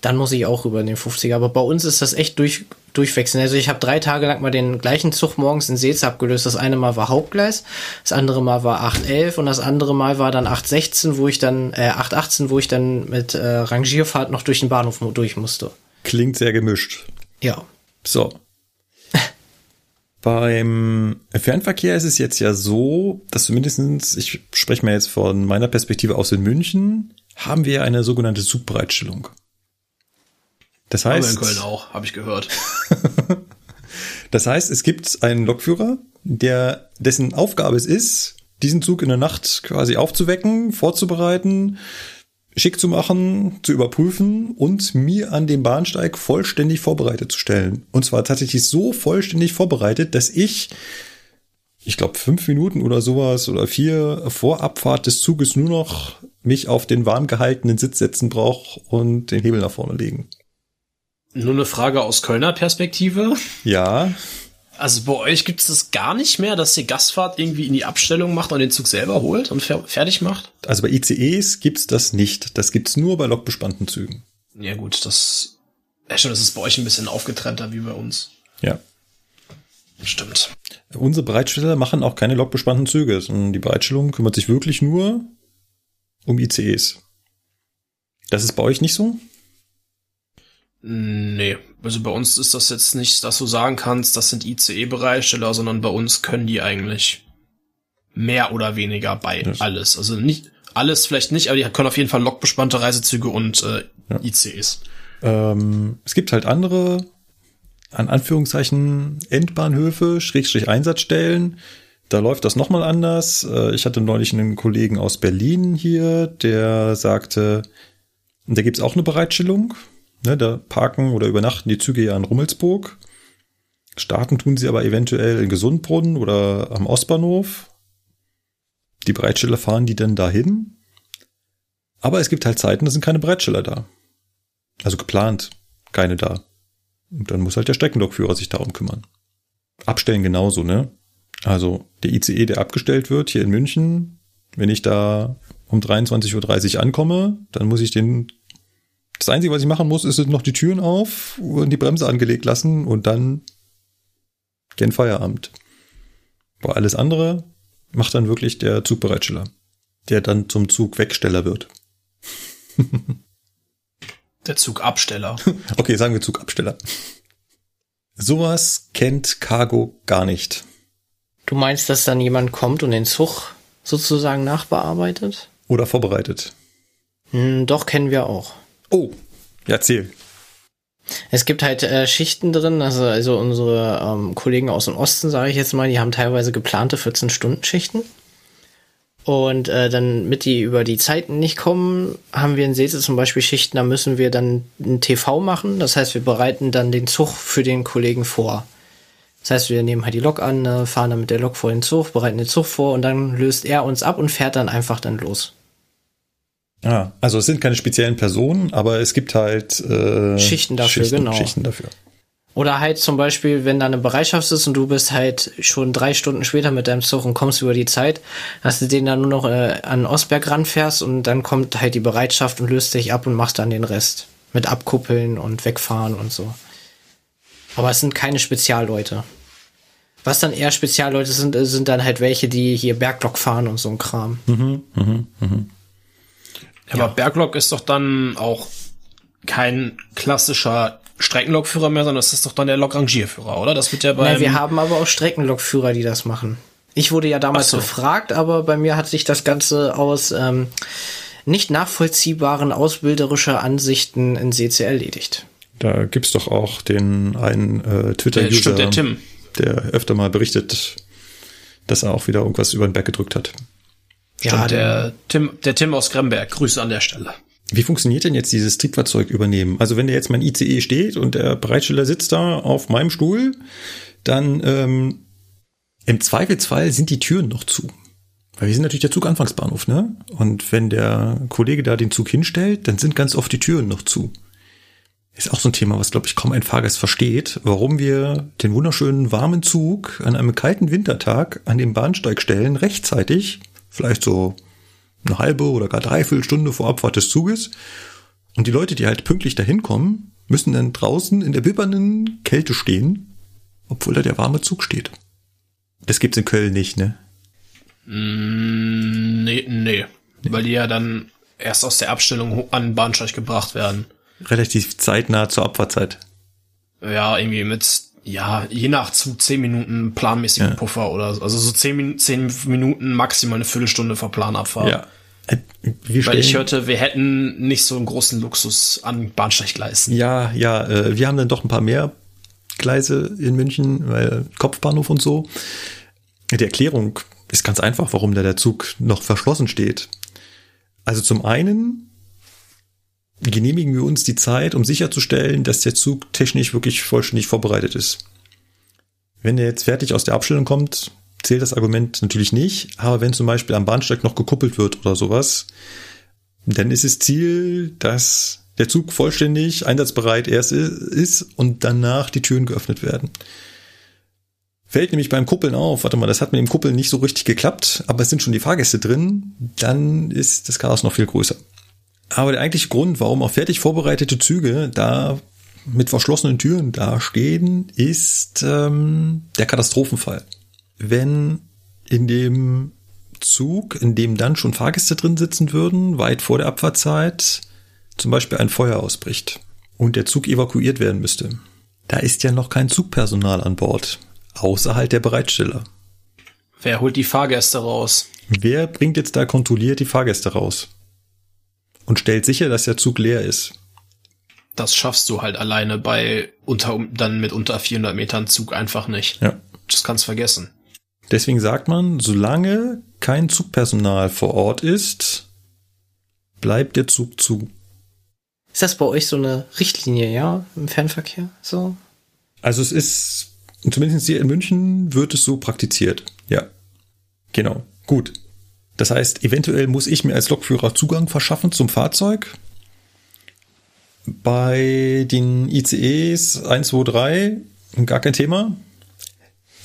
Dann muss ich auch rüber in den 50er. Aber bei uns ist das echt durch, durchwechseln. Also ich habe drei Tage lang mal den gleichen Zug morgens in Seetz abgelöst. Das eine Mal war Hauptgleis, das andere Mal war 811 und das andere Mal war dann 816, wo ich dann, äh, 818, wo ich dann mit äh, Rangierfahrt noch durch den Bahnhof durch musste. Klingt sehr gemischt. Ja. So. Beim Fernverkehr ist es jetzt ja so, dass zumindestens ich spreche mal jetzt von meiner Perspektive aus in München, haben wir eine sogenannte Zugbereitstellung. Das heißt. Aber in Köln auch, habe ich gehört. <laughs> das heißt, es gibt einen Lokführer, der, dessen Aufgabe es ist, diesen Zug in der Nacht quasi aufzuwecken, vorzubereiten, schick zu machen, zu überprüfen und mir an dem Bahnsteig vollständig vorbereitet zu stellen. Und zwar tatsächlich so vollständig vorbereitet, dass ich, ich glaube, fünf Minuten oder sowas oder vier vor Abfahrt des Zuges nur noch mich auf den warm gehaltenen Sitz setzen brauche und den Hebel nach vorne legen. Nur eine Frage aus Kölner Perspektive. Ja. Also bei euch gibt es das gar nicht mehr, dass ihr Gastfahrt irgendwie in die Abstellung macht und den Zug selber holt und fertig macht? Also bei ICEs gibt's das nicht. Das gibt's nur bei lokbespannten Zügen. Ja gut, das, ja schon, das ist bei euch ein bisschen aufgetrennter wie bei uns. Ja. Stimmt. Unsere Bereitsteller machen auch keine lokbespannten Züge. Die Bereitstellung kümmert sich wirklich nur um ICEs. Das ist bei euch nicht so? Nee, also bei uns ist das jetzt nicht, dass du sagen kannst, das sind ICE-Bereitsteller, sondern bei uns können die eigentlich mehr oder weniger bei ja. alles. Also nicht alles vielleicht nicht, aber die können auf jeden Fall lokbespannte Reisezüge und äh, ja. ICEs. Ähm, es gibt halt andere, an Anführungszeichen, Endbahnhöfe, Schrägstrich Einsatzstellen. Da läuft das nochmal anders. Äh, ich hatte neulich einen Kollegen aus Berlin hier, der sagte, da gibt's auch eine Bereitstellung Ne, da parken oder übernachten die Züge ja in Rummelsburg. Starten tun sie aber eventuell in Gesundbrunnen oder am Ostbahnhof. Die Breitsteller fahren die dann dahin. Aber es gibt halt Zeiten, da sind keine Breitsteller da. Also geplant, keine da. Und dann muss halt der Streckenlokführer sich darum kümmern. Abstellen genauso, ne? Also der ICE, der abgestellt wird hier in München, wenn ich da um 23.30 Uhr ankomme, dann muss ich den das Einzige, was ich machen muss, ist noch die Türen auf und die Bremse angelegt lassen und dann gen Feierabend. Aber alles andere macht dann wirklich der Zugbereitsteller, der dann zum Zugwegsteller wird. <laughs> der Zugabsteller. <laughs> Okay, sagen wir Zugabsteller. Sowas kennt Cargo gar nicht. Du meinst, dass dann jemand kommt und den Zug sozusagen nachbearbeitet? Oder vorbereitet? Hm, doch, kennen wir auch. Oh, ja, erzähl. Es gibt halt äh, Schichten drin, also, also unsere ähm, Kollegen aus dem Osten, sage ich jetzt mal, die haben teilweise geplante 14-Stunden-Schichten. Und äh, dann mit die über die Zeiten nicht kommen, haben wir in Sese zum Beispiel Schichten, da müssen wir dann ein TV machen. Das heißt, wir bereiten dann den Zug für den Kollegen vor. Das heißt, wir nehmen halt die Lok an, äh, fahren dann mit der Lok vor den Zug, bereiten den Zug vor und dann löst er uns ab und fährt dann einfach dann los. Ah, also es sind keine speziellen Personen, aber es gibt halt äh, Schichten dafür, Schichten, genau. Schichten dafür. Oder halt zum Beispiel, wenn da eine Bereitschaft ist und du bist halt schon drei Stunden später mit deinem Zug und kommst über die Zeit, dass du den dann nur noch äh, an Osberg ranfährst und dann kommt halt die Bereitschaft und löst dich ab und machst dann den Rest. Mit Abkuppeln und Wegfahren und so. Aber es sind keine Spezialleute. Was dann eher Spezialleute sind, sind dann halt welche, die hier Berglock fahren und so ein Kram. Mhm, mhm, mhm. Ja, aber Berglok ist doch dann auch kein klassischer Streckenlokführer mehr, sondern das ist doch dann der Lokrangierführer, oder? Das wird ja bei. Ja, wir haben aber auch Streckenlokführer, die das machen. Ich wurde ja damals so. gefragt, aber bei mir hat sich das Ganze aus ähm, nicht nachvollziehbaren ausbilderischer Ansichten in CC erledigt. Da gibt's doch auch den einen äh, Twitter-User, der, der, der öfter mal berichtet, dass er auch wieder irgendwas über den Berg gedrückt hat. Stimmt, ja, der Tim, der Tim aus Gremberg. Grüße an der Stelle. Wie funktioniert denn jetzt dieses Triebfahrzeug übernehmen? Also wenn da jetzt mein ICE steht und der Bereitsteller sitzt da auf meinem Stuhl, dann ähm, im Zweifelsfall sind die Türen noch zu. Weil wir sind natürlich der Zuganfangsbahnhof, ne? Und wenn der Kollege da den Zug hinstellt, dann sind ganz oft die Türen noch zu. Ist auch so ein Thema, was, glaube ich, kaum ein Fahrgast versteht, warum wir den wunderschönen warmen Zug an einem kalten Wintertag an den Bahnsteig stellen, rechtzeitig, vielleicht so eine halbe oder gar dreiviertel Stunde vor Abfahrt des Zuges. Und die Leute, die halt pünktlich dahin kommen, müssen dann draußen in der bibbernden Kälte stehen, obwohl da der warme Zug steht. Das gibt's in Köln nicht, ne? Mm, nee, nee, Weil die ja dann erst aus der Abstellung an den Bahnsteig gebracht werden. Relativ zeitnah zur Abfahrtzeit. Ja, irgendwie mit, ja, je nach Zug zehn Minuten planmäßigen Ja. Puffer oder so. Also so zehn, zehn Minuten, maximal eine Viertelstunde vor Planabfahrt. Ja. Äh, Weil ich hörte, wir hätten nicht so einen großen Luxus an Bahnsteiggleisen. Ja, ja, äh, wir haben dann doch ein paar mehr Gleise in München, weil Kopfbahnhof und so. Die Erklärung ist ganz einfach, warum da der Zug noch verschlossen steht. Also zum einen genehmigen wir uns die Zeit, um sicherzustellen, dass der Zug technisch wirklich vollständig vorbereitet ist. Wenn er jetzt fertig aus der Abstellung kommt, zählt das Argument natürlich nicht, aber wenn zum Beispiel am Bahnsteig noch gekuppelt wird oder sowas, dann ist es Ziel, dass der Zug vollständig einsatzbereit erst ist und danach die Türen geöffnet werden. Fällt nämlich beim Kuppeln auf, warte mal, das hat mit dem Kuppeln nicht so richtig geklappt, aber es sind schon die Fahrgäste drin, dann ist das Chaos noch viel größer. Aber der eigentliche Grund, warum auch fertig vorbereitete Züge da mit verschlossenen Türen dastehen, ist ähm, der Katastrophenfall. Wenn in dem Zug, in dem dann schon Fahrgäste drin sitzen würden, weit vor der Abfahrtzeit, zum Beispiel ein Feuer ausbricht und der Zug evakuiert werden müsste. Da ist ja noch kein Zugpersonal an Bord, außer halt der Bereitsteller. Wer holt die Fahrgäste raus? Wer bringt jetzt da kontrolliert die Fahrgäste raus? Und stellt sicher, dass der Zug leer ist. Das schaffst du halt alleine bei unter, dann mit unter 400 Metern Zug einfach nicht. Ja. Das kannst vergessen. Deswegen sagt man, solange kein Zugpersonal vor Ort ist, bleibt der Zug zu. Ist das bei euch so eine Richtlinie, ja, im Fernverkehr? So? Also es ist, zumindest hier in München wird es so praktiziert. Ja. Genau. Gut. Das heißt, eventuell muss ich mir als Lokführer Zugang verschaffen zum Fahrzeug. Bei den ICEs 1, 2, 3 gar kein Thema.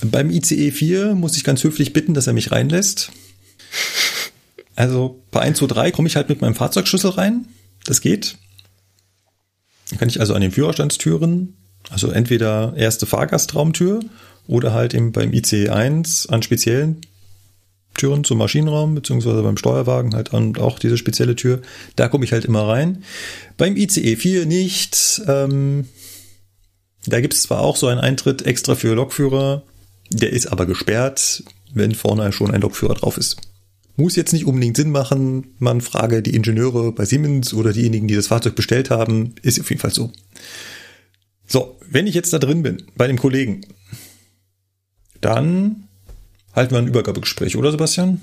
Beim ICE 4 muss ich ganz höflich bitten, dass er mich reinlässt. Also bei 1, 2, 3 komme ich halt mit meinem Fahrzeugschlüssel rein. Das geht. Dann kann ich also an den Führerstandstüren, also entweder erste Fahrgastraumtür oder halt eben beim ICE 1 an speziellen Türen zum Maschinenraum, beziehungsweise beim Steuerwagen halt an auch diese spezielle Tür. Da komme ich halt immer rein. Beim ICE 4 nicht. Ähm, da gibt es zwar auch so einen Eintritt extra für Lokführer, der ist aber gesperrt, wenn vorne schon ein Lokführer drauf ist. Muss jetzt nicht unbedingt Sinn machen. Man frage die Ingenieure bei Siemens oder diejenigen, die das Fahrzeug bestellt haben. Ist auf jeden Fall so. So, wenn ich jetzt da drin bin, bei dem Kollegen, dann halten wir ein Übergabegespräch, oder Sebastian?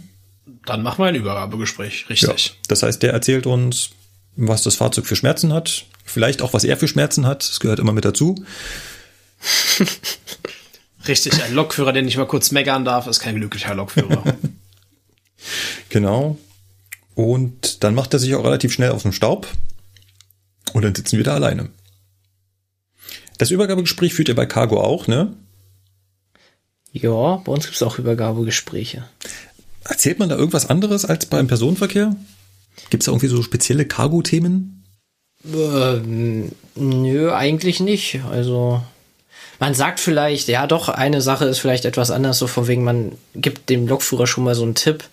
Dann machen wir ein Übergabegespräch, richtig. Das heißt, der erzählt uns, was das Fahrzeug für Schmerzen hat, vielleicht auch, was er für Schmerzen hat. Das gehört immer mit dazu. <laughs> Richtig, ein Lokführer, der nicht mal kurz meckern darf, ist kein glücklicher Lokführer. <laughs> Genau. Und dann macht er sich auch relativ schnell auf den Staub. Und dann sitzen wir da alleine. Das Übergabegespräch führt ihr bei Cargo auch, ne? Ja, bei uns gibt's auch Übergabegespräche. Erzählt man da irgendwas anderes als beim Personenverkehr? Gibt es da irgendwie so spezielle Cargo-Themen? Ähm, nö, eigentlich nicht. Also man sagt vielleicht, ja doch, eine Sache ist vielleicht etwas anders, so von wegen, man gibt dem Lokführer schon mal so einen Tipp,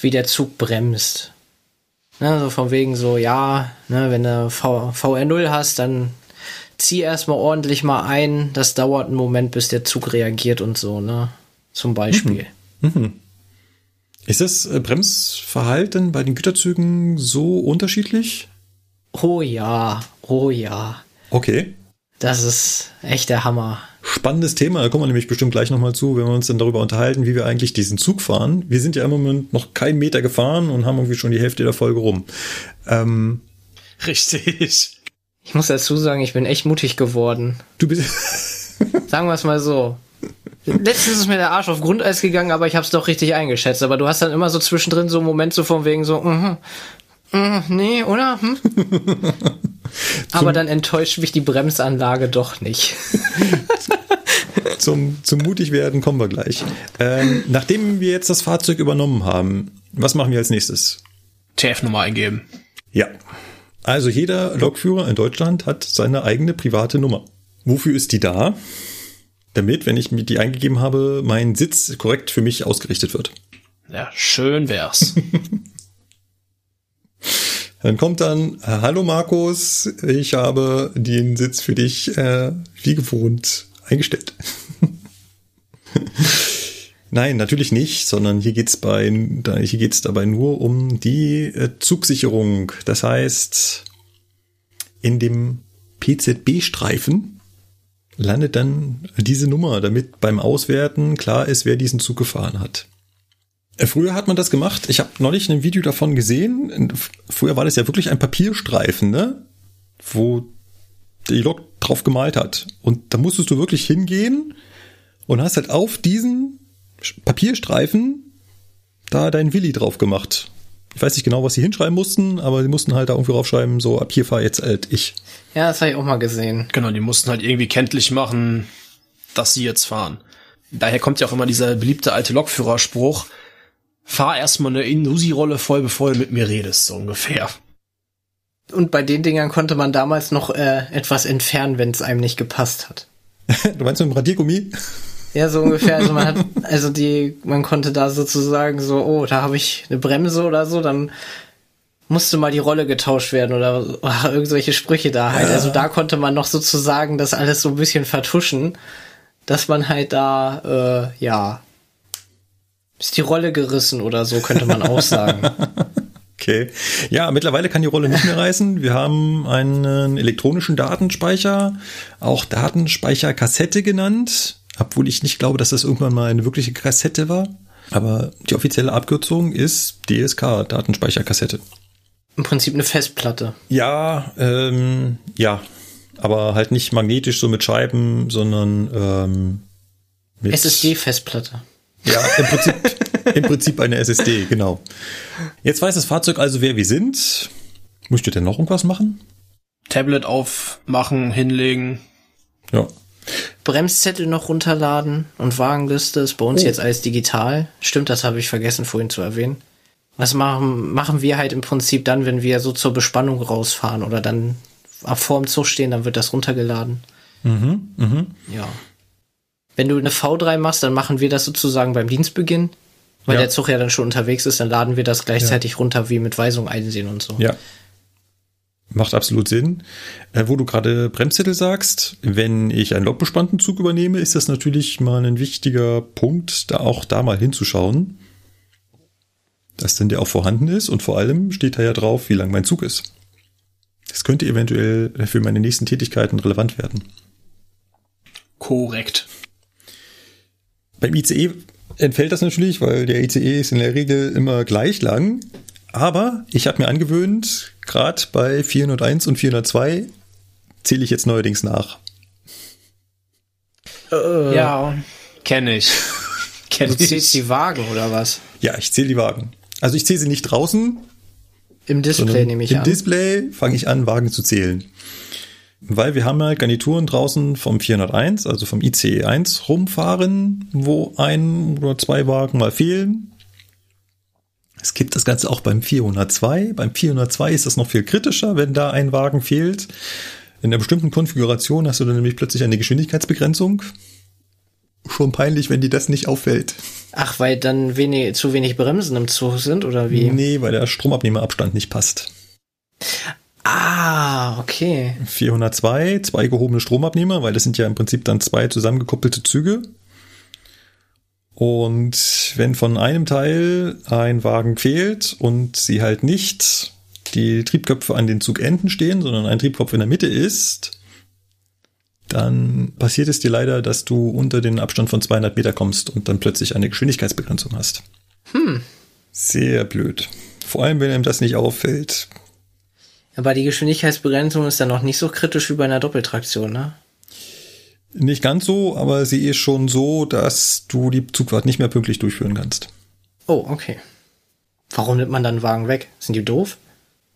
wie der Zug bremst. Ne, so von wegen so, ja, ne, wenn du v VR0 hast, dann zieh erstmal ordentlich mal ein. Das dauert einen Moment, bis der Zug reagiert und so, ne? Zum Beispiel. Ist das äh, Bremsverhalten bei den Güterzügen so unterschiedlich? Oh ja, oh ja. Okay. Das ist echt der Hammer. Spannendes Thema, da kommen wir nämlich bestimmt gleich nochmal zu, wenn wir uns dann darüber unterhalten, wie wir eigentlich diesen Zug fahren. Wir sind ja im Moment noch keinen Meter gefahren und haben irgendwie schon die Hälfte der Folge rum. Ähm, richtig. Ich muss dazu sagen, ich bin echt mutig geworden. du bist. <laughs> Sagen wir es mal so. Letztens ist mir der Arsch auf Grundeis gegangen, aber ich habe es doch richtig eingeschätzt. Aber du hast dann immer so zwischendrin so einen Moment so von wegen so, mhm, mhm, nee, oder? Hm? <laughs> aber dann enttäuscht mich die Bremsanlage doch nicht. <laughs> zum, zum mutig werden kommen wir gleich. Ähm, nachdem wir jetzt das Fahrzeug übernommen haben, was machen wir als nächstes? TF-Nummer eingeben. Ja. Also jeder Lokführer in Deutschland hat seine eigene private Nummer. Wofür ist die da? Damit, wenn ich mir die eingegeben habe, mein Sitz korrekt für mich ausgerichtet wird. Ja, schön wär's. <laughs> Dann kommt dann, hallo Markus, ich habe den Sitz für dich äh, wie gewohnt eingestellt. <laughs> Nein, natürlich nicht, sondern hier geht's bei hier geht's dabei nur um die äh, Zugsicherung. Das heißt, in dem PZB-Streifen landet dann diese Nummer, damit beim Auswerten klar ist, wer diesen Zug gefahren hat. Äh, früher hat man das gemacht. Ich habe neulich ein Video davon gesehen. Früher war das ja wirklich ein Papierstreifen, ne? Wo die Lok drauf gemalt hat. Und da musstest du wirklich hingehen und hast halt auf diesen Papierstreifen da dein Willi drauf gemacht. Ich weiß nicht genau, was sie hinschreiben mussten, aber sie mussten halt da irgendwie draufschreiben, so ab hier fahr jetzt halt ich. Ja, das habe ich auch mal gesehen. Genau, die mussten halt irgendwie kenntlich machen, dass sie jetzt fahren. Daher kommt ja auch immer dieser beliebte alte Lokführerspruch, fahr erstmal eine Inusi-Rolle voll, bevor du mit mir redest, so ungefähr. Und bei den Dingern konnte man damals noch äh, etwas entfernen, wenn es einem nicht gepasst hat. <laughs> du meinst mit dem Radiergummi? Ja, so ungefähr. Also man hat, also die, man konnte da sozusagen so, oh, da habe ich eine Bremse oder so, dann musste mal die Rolle getauscht werden oder, oder <laughs> irgendwelche Sprüche da halt. Ja. Also da konnte man noch sozusagen das alles so ein bisschen vertuschen, dass man halt da, äh, ja, ist die Rolle gerissen oder so, könnte man auch sagen. <laughs> Okay. Ja, mittlerweile kann die Rolle nicht mehr reißen. Wir haben einen elektronischen Datenspeicher, auch Datenspeicherkassette genannt, obwohl ich nicht glaube, dass das irgendwann mal eine wirkliche Kassette war. Aber die offizielle Abkürzung ist DSK, Datenspeicherkassette. Im Prinzip eine Festplatte. Ja, ähm, ja. Aber halt nicht magnetisch so mit Scheiben, sondern ähm, mit SSD-Festplatte. Ja, im Prinzip, im Prinzip eine SSD, genau. Jetzt weiß das Fahrzeug also, wer wir sind. Möchtet ihr denn noch irgendwas machen? Tablet aufmachen, hinlegen. Ja. Bremszettel noch runterladen und Wagenliste ist bei uns oh. jetzt alles digital. Stimmt, das habe ich vergessen vorhin zu erwähnen. Was machen, machen wir halt im Prinzip dann, wenn wir so zur Bespannung rausfahren oder dann vor dem Zug stehen, dann wird das runtergeladen. Mhm, mhm. Ja. Wenn du eine V3 machst, dann machen wir das sozusagen beim Dienstbeginn. Weil ja. der Zug ja dann schon unterwegs ist, dann laden wir das gleichzeitig ja. runter wie mit Weisung einsehen und so. Ja. Macht absolut Sinn. Äh, wo du gerade Bremszettel sagst, wenn ich einen lokbespannten Zug übernehme, ist das natürlich mal ein wichtiger Punkt, da auch da mal hinzuschauen, dass denn der auch vorhanden ist und vor allem steht da ja drauf, wie lang mein Zug ist. Das könnte eventuell für meine nächsten Tätigkeiten relevant werden. Korrekt. Beim ICE entfällt das natürlich, weil der ICE ist in der Regel immer gleich lang. Aber ich habe mir angewöhnt, gerade bei 401 und 402 zähle ich jetzt neuerdings nach. Äh, ja, kenne ich. <laughs> kenn du zählst die Wagen oder was? Ja, ich zähle die Wagen. Also ich zähle sie nicht draußen. Im Display nehme ich im an. Im Display fange ich an, Wagen zu zählen weil wir haben ja Garnituren draußen vom 401, also vom ICE 1 rumfahren, wo ein oder zwei Wagen mal fehlen. Es gibt das Ganze auch beim 402. Beim 402 ist das noch viel kritischer, wenn da ein Wagen fehlt. In einer bestimmten Konfiguration hast du dann nämlich plötzlich eine Geschwindigkeitsbegrenzung. Schon peinlich, wenn dir das nicht auffällt. Ach, weil dann wenig, zu wenig Bremsen im Zug sind oder wie? Nee, weil der Stromabnehmerabstand nicht passt. Ah, okay. 402, zwei gehobene Stromabnehmer, weil das sind ja im Prinzip dann zwei zusammengekuppelte Züge. Und wenn von einem Teil ein Wagen fehlt und sie halt nicht die Triebköpfe an den Zugenden stehen, sondern ein Triebkopf in der Mitte ist, dann passiert es dir leider, dass du unter den Abstand von 200 Meter kommst und dann plötzlich eine Geschwindigkeitsbegrenzung hast. Hm. Sehr blöd. Vor allem, wenn einem das nicht auffällt. Aber die Geschwindigkeitsbegrenzung ist dann noch nicht so kritisch wie bei einer Doppeltraktion, ne? Nicht ganz so, aber sie ist schon so, dass du die Zugfahrt nicht mehr pünktlich durchführen kannst. Oh, okay. Warum nimmt man dann einen Wagen weg? Sind die doof?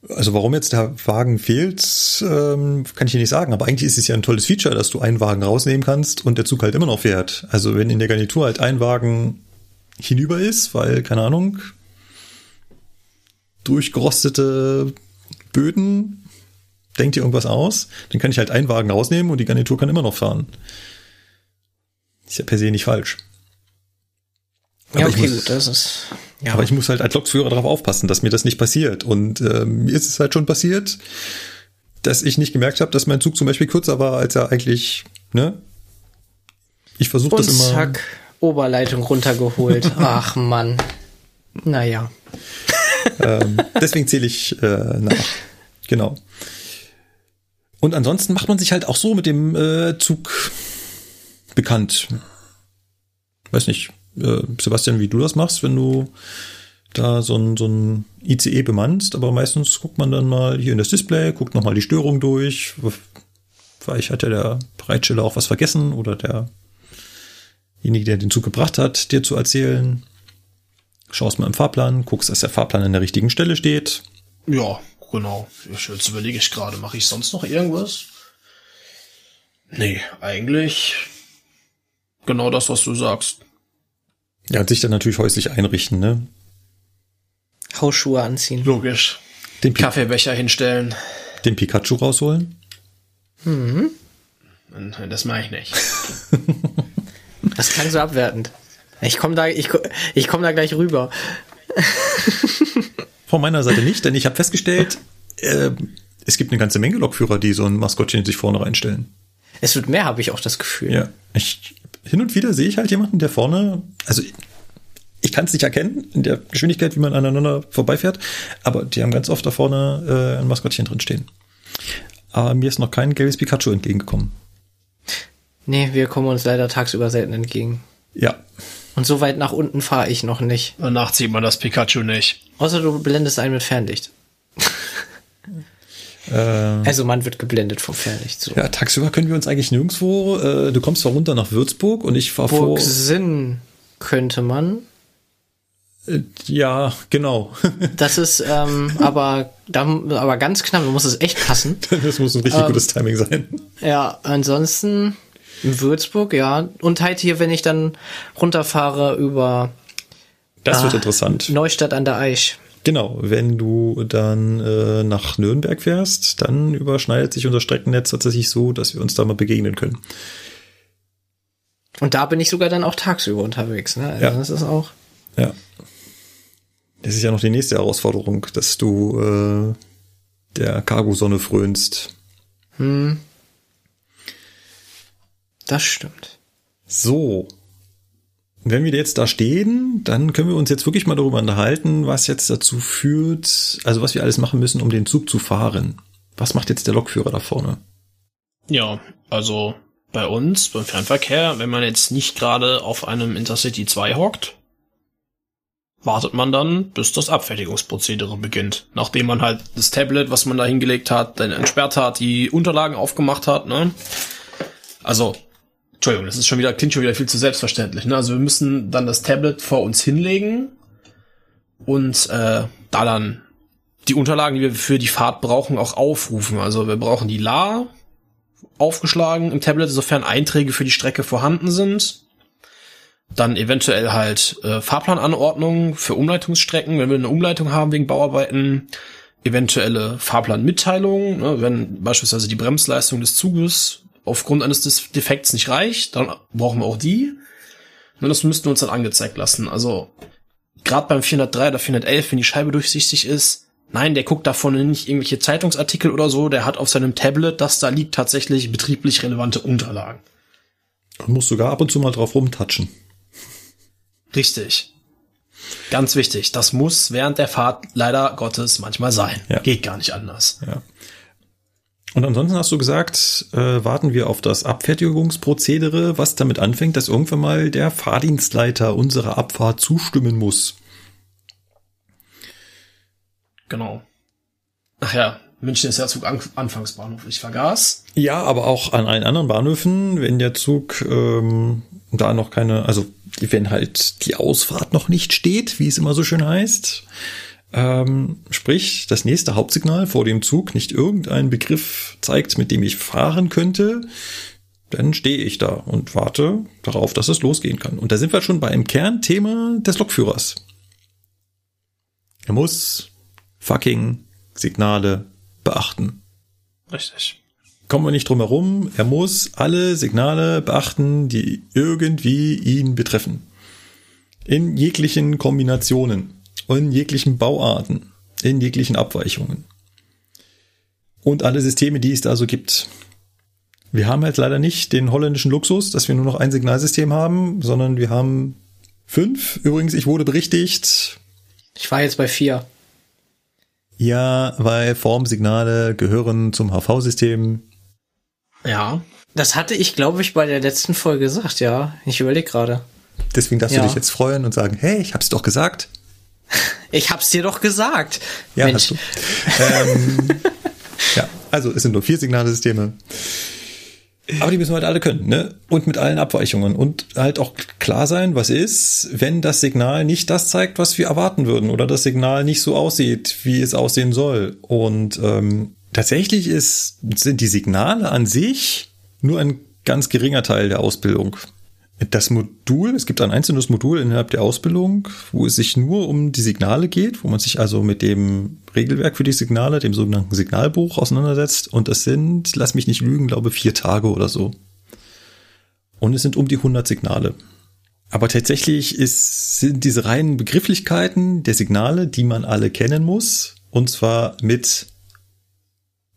Also warum jetzt der Wagen fehlt, ähm, kann ich dir nicht sagen. Aber eigentlich ist es ja ein tolles Feature, dass du einen Wagen rausnehmen kannst und der Zug halt immer noch fährt. Also wenn in der Garnitur halt ein Wagen hinüber ist, weil, keine Ahnung, durchgerostete Böden denk dir irgendwas aus, dann kann ich halt einen Wagen rausnehmen und die Garnitur kann immer noch fahren. Ist ja per se nicht falsch. ja, Aber ich okay, muss- gut, das ist. Ja, Aber ich muss halt als Lokführer darauf aufpassen, dass mir das nicht passiert. Und ähm, mir ist es halt schon passiert, dass ich nicht gemerkt habe, dass mein Zug zum Beispiel kürzer war, als er eigentlich, ne? Ich versuche das immer. zack, Oberleitung runtergeholt. <laughs> Ach Mann. Naja. Ähm, deswegen zähle ich äh, nach. <laughs> Genau. Und ansonsten macht man sich halt auch so mit dem äh, Zug bekannt. Weiß nicht, äh, Sebastian, wie du das machst, wenn du da so ein, so ein ICE bemannst, aber meistens guckt man dann mal hier in das Display, guckt nochmal die Störung durch. Vielleicht hat ja der Bereitsteller auch was vergessen oder derjenige, der den Zug gebracht hat, dir zu erzählen. Schaust mal im Fahrplan, guckst, dass der Fahrplan an der richtigen Stelle steht. Ja, genau. Ich- Jetzt überlege ich gerade, mache ich sonst noch irgendwas? Nee, eigentlich genau das, was du sagst. Ja, und sich dann natürlich häuslich einrichten, ne? Hausschuhe anziehen. Logisch. Den, Pi Kaffeebecher hinstellen. den Pikachu rausholen. Das mache ich nicht. Das klang so abwertend. Ich komme da, ich, ich komm da gleich rüber. <laughs> Von meiner Seite nicht, denn ich habe festgestellt, äh, es gibt eine ganze Menge Lokführer, die so ein Maskottchen sich vorne reinstellen. Es wird mehr, habe ich auch das Gefühl. Ja. Ich, hin und wieder sehe ich halt jemanden, der vorne, also ich, ich kann es nicht erkennen in der Geschwindigkeit, wie man aneinander vorbeifährt, aber die haben ganz oft da vorne äh, ein Maskottchen drin stehen. Aber mir ist noch kein gelbes Pikachu entgegengekommen. Nee, wir kommen uns leider tagsüber selten entgegen. Ja. Und so weit nach unten fahre ich noch nicht. Danach zieht man das Pikachu nicht. Außer du blendest einen mit Fernlicht. <laughs> Äh, Also man wird geblendet vom Fernlicht. So. ja, tagsüber können wir uns eigentlich nirgendwo, äh, du kommst zwar runter nach Würzburg und ich fahre vor. Burgsinn könnte man. Äh, ja, genau. <laughs> Das ist ähm, aber, da, aber ganz knapp, da muss es echt passen. <laughs> das muss ein richtig gutes Timing sein. Ja, ansonsten in Würzburg, ja. Und halt hier, wenn ich dann runterfahre über Das wird Ah. interessant. Neustadt an der Aisch. Genau, wenn du dann äh, nach Nürnberg fährst, dann überschneidet sich unser Streckennetz tatsächlich so, dass wir uns da mal begegnen können. Und da bin ich sogar dann auch tagsüber unterwegs. Ne? Also Ja. Das ist auch. Ja. Das ist ja noch die nächste Herausforderung, dass du äh, der Cargo-Sonne frönst. Das stimmt. So. Wenn wir jetzt da stehen, dann können wir uns jetzt wirklich mal darüber unterhalten, was jetzt dazu führt, also was wir alles machen müssen, um den Zug zu fahren. Was macht jetzt der Lokführer da vorne? Ja, also bei uns, beim Fernverkehr, wenn man jetzt nicht gerade auf einem Intercity 2 hockt, wartet man dann, bis das Abfertigungsprozedere beginnt. Nachdem man halt das Tablet, was man da hingelegt hat, dann entsperrt hat, die Unterlagen aufgemacht hat, ne? Also, Entschuldigung, das ist schon wieder, klingt schon wieder viel zu selbstverständlich, ne? Also wir müssen dann das Tablet vor uns hinlegen und äh, da dann die Unterlagen, die wir für die Fahrt brauchen, auch aufrufen. Also wir brauchen die La aufgeschlagen im Tablet, sofern Einträge für die Strecke vorhanden sind. Dann eventuell halt äh, Fahrplananordnungen für Umleitungsstrecken, wenn wir eine Umleitung haben wegen Bauarbeiten. Eventuelle Fahrplanmitteilungen, ne, wenn beispielsweise die Bremsleistung des Zuges aufgrund eines Defekts nicht reicht, dann brauchen wir auch die. Und das müssten wir uns dann angezeigt lassen. Also gerade beim 403 oder 411, wenn die Scheibe durchsichtig ist, nein, der guckt da vorne nicht irgendwelche Zeitungsartikel oder so, der hat auf seinem Tablet, das da liegt, tatsächlich betrieblich relevante Unterlagen. Du musst sogar ab und zu mal drauf rumtatschen. Richtig. Ganz wichtig, das muss während der Fahrt leider Gottes manchmal sein. Ja. Geht gar nicht anders. Ja. Und ansonsten hast du gesagt, äh, warten wir auf das Abfertigungsprozedere, was damit anfängt, dass irgendwann mal der Fahrdienstleiter unserer Abfahrt zustimmen muss. Genau. Ach ja, München ist ja Zug An Anfangsbahnhof. Ich vergaß. Ja, aber auch an allen anderen Bahnhöfen, wenn der Zug ähm, da noch keine, also wenn halt die Ausfahrt noch nicht steht, wie es immer so schön heißt, ähm, sprich das nächste Hauptsignal vor dem Zug nicht irgendeinen Begriff zeigt, mit dem ich fahren könnte, dann stehe ich da und warte darauf, dass es losgehen kann. Und da sind wir schon bei einem Kernthema des Lokführers. Er muss fucking Signale beachten. Richtig. Kommen wir nicht drum herum, er muss alle Signale beachten, die irgendwie ihn betreffen. In jeglichen Kombinationen, in jeglichen Bauarten, in jeglichen Abweichungen. Und alle Systeme, die es da so gibt. Wir haben halt leider nicht den holländischen Luxus, dass wir nur noch ein Signalsystem haben, sondern wir haben fünf. Übrigens, ich wurde berichtigt. Ich war jetzt bei vier. Ja, weil Formsignale gehören zum HV-System. Ja. Das hatte ich, glaube ich, bei der letzten Folge gesagt, ja. Ich überlege gerade. Deswegen darfst Ja. du dich jetzt freuen und sagen, hey, ich hab's doch gesagt. Ich hab's dir doch gesagt. Ja, Mensch. hast du. ähm, ja, also es sind nur vier Signalsysteme. Aber die müssen wir halt alle können, ne? Und mit allen Abweichungen. Und halt auch klar sein, was ist, wenn das Signal nicht das zeigt, was wir erwarten würden. Oder das Signal nicht so aussieht, wie es aussehen soll. Und ähm, tatsächlich ist, sind die Signale an sich nur ein ganz geringer Teil der Ausbildung. Das Modul, es gibt ein einzelnes Modul innerhalb der Ausbildung, wo es sich nur um die Signale geht, wo man sich also mit dem Regelwerk für die Signale, dem sogenannten Signalbuch auseinandersetzt. Und das sind, lass mich nicht lügen, glaube vier Tage oder so. Und es sind um die 100 Signale. Aber tatsächlich ist, sind diese reinen Begrifflichkeiten der Signale, die man alle kennen muss, und zwar mit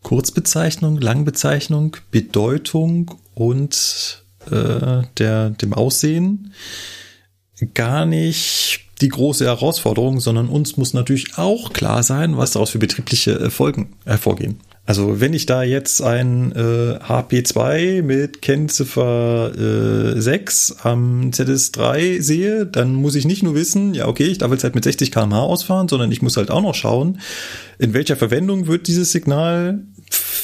Kurzbezeichnung, Langbezeichnung, Bedeutung und äh, der, dem Aussehen gar nicht die große Herausforderung, sondern uns muss natürlich auch klar sein, was daraus für betriebliche äh, Folgen hervorgehen. Also wenn ich da jetzt ein äh, HP2 mit Kennziffer äh, 6 am ZS3 sehe, dann muss ich nicht nur wissen, ja okay, ich darf jetzt halt mit 60 km/h ausfahren, sondern ich muss halt auch noch schauen, in welcher Verwendung wird dieses Signal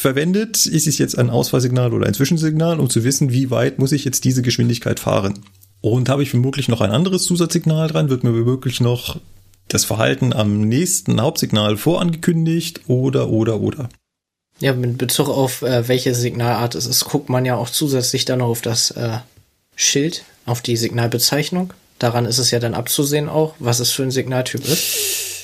verwendet. Ist es jetzt ein Ausfahrsignal oder ein Zwischensignal, um zu wissen, wie weit muss ich jetzt diese Geschwindigkeit fahren. Und habe ich womöglich noch ein anderes Zusatzsignal dran, wird mir womöglich noch das Verhalten am nächsten Hauptsignal vorangekündigt oder, oder, oder. Ja, mit Bezug auf äh, welche Signalart es ist, guckt man ja auch zusätzlich dann noch auf das äh, Schild, auf die Signalbezeichnung. Daran ist es ja dann abzusehen auch, was es für ein Signaltyp ist.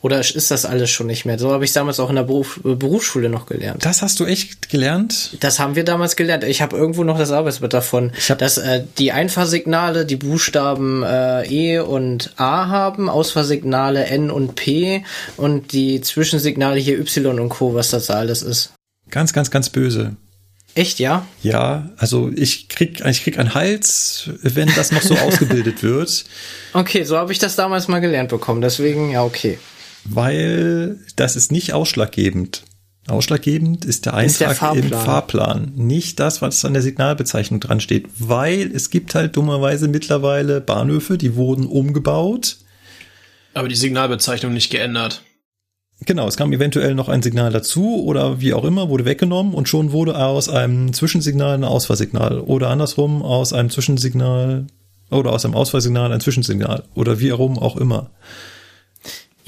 Oder ist das alles schon nicht mehr? So habe ich damals auch in der Beruf, äh, Berufsschule noch gelernt. Das hast du echt gelernt? Das haben wir damals gelernt. Ich habe irgendwo noch das Arbeitsblatt davon, hab- dass äh, die Einfahrsignale die Buchstaben äh, E und A haben, Ausfahrsignale N und P und die Zwischensignale hier Y und Co., was das alles ist. Ganz, ganz, ganz böse. Echt, ja? Ja, also ich krieg, ich krieg einen Hals, wenn das noch so <laughs> ausgebildet wird, Okay, so habe ich das damals mal gelernt bekommen. Deswegen, ja, okay. Weil das ist nicht ausschlaggebend. Ausschlaggebend ist der Ist der Eintrag im Fahrplan. Fahrplan, nicht das, was an der Signalbezeichnung dran steht, weil es gibt halt dummerweise mittlerweile Bahnhöfe, die wurden umgebaut. Aber die Signalbezeichnung nicht geändert. Genau, es kam eventuell noch ein Signal dazu oder wie auch immer, wurde weggenommen und schon wurde aus einem Zwischensignal ein Ausfahrsignal oder andersrum aus einem Zwischensignal oder aus einem Ausfahrsignal ein Zwischensignal oder wie herum auch immer.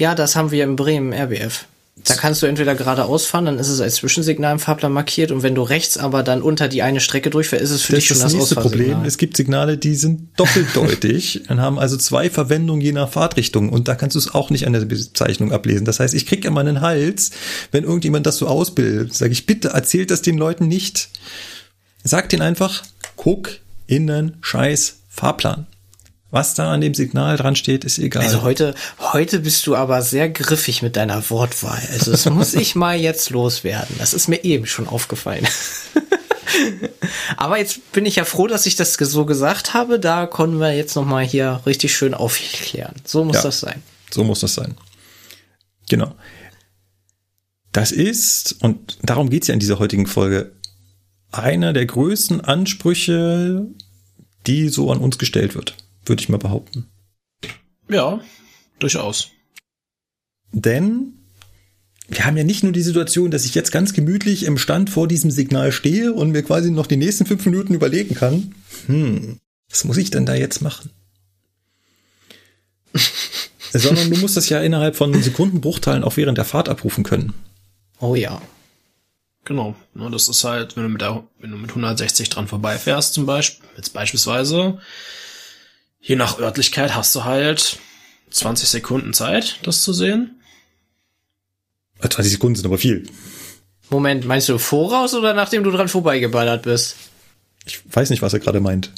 Ja, das haben wir in Bremen, RBF. Da kannst du entweder geradeaus fahren, dann ist es als Zwischensignal im Fahrplan markiert und wenn du rechts aber dann unter die eine Strecke durchfährst, ist es für Das dich schon das das nächste Problem. Es gibt Signale, die sind doppeldeutig <laughs> und haben also zwei Verwendungen je nach Fahrtrichtung und da kannst du es auch nicht an der Bezeichnung ablesen. Das heißt, ich krieg immer einen Hals, wenn irgendjemand das so ausbildet. Sage ich, bitte erzählt das den Leuten nicht. Sag denen einfach, guck in den scheiß Fahrplan. Was da an dem Signal dran steht, ist egal. Also heute, heute bist du aber sehr griffig mit deiner Wortwahl. Also das muss ich mal jetzt loswerden. Das ist mir eben schon aufgefallen. <laughs> aber jetzt bin ich ja froh, dass ich das so gesagt habe. Da konnten wir jetzt noch mal hier richtig schön aufklären. So muss Ja. das sein. So muss das sein. Genau. Das ist, und darum geht's ja in dieser heutigen Folge, einer der größten Ansprüche, die so an uns gestellt wird, würde ich mal behaupten. Ja, durchaus. Denn wir haben ja nicht nur die Situation, dass ich jetzt ganz gemütlich im Stand vor diesem Signal stehe und mir quasi noch die nächsten fünf Minuten überlegen kann, hm, was muss ich denn da jetzt machen? <laughs> Sondern du musst das ja innerhalb von Sekundenbruchteilen auch während der Fahrt abrufen können. Oh ja. Genau. Das ist halt, wenn du mit der, wenn du mit 160 dran vorbeifährst, zum Beispiel, jetzt beispielsweise, je nach Örtlichkeit hast du halt 20 Sekunden Zeit, das zu sehen. 20 Sekunden sind aber viel. Moment, meinst du voraus oder nachdem du dran vorbeigeballert bist? Ich weiß nicht, was er gerade meint.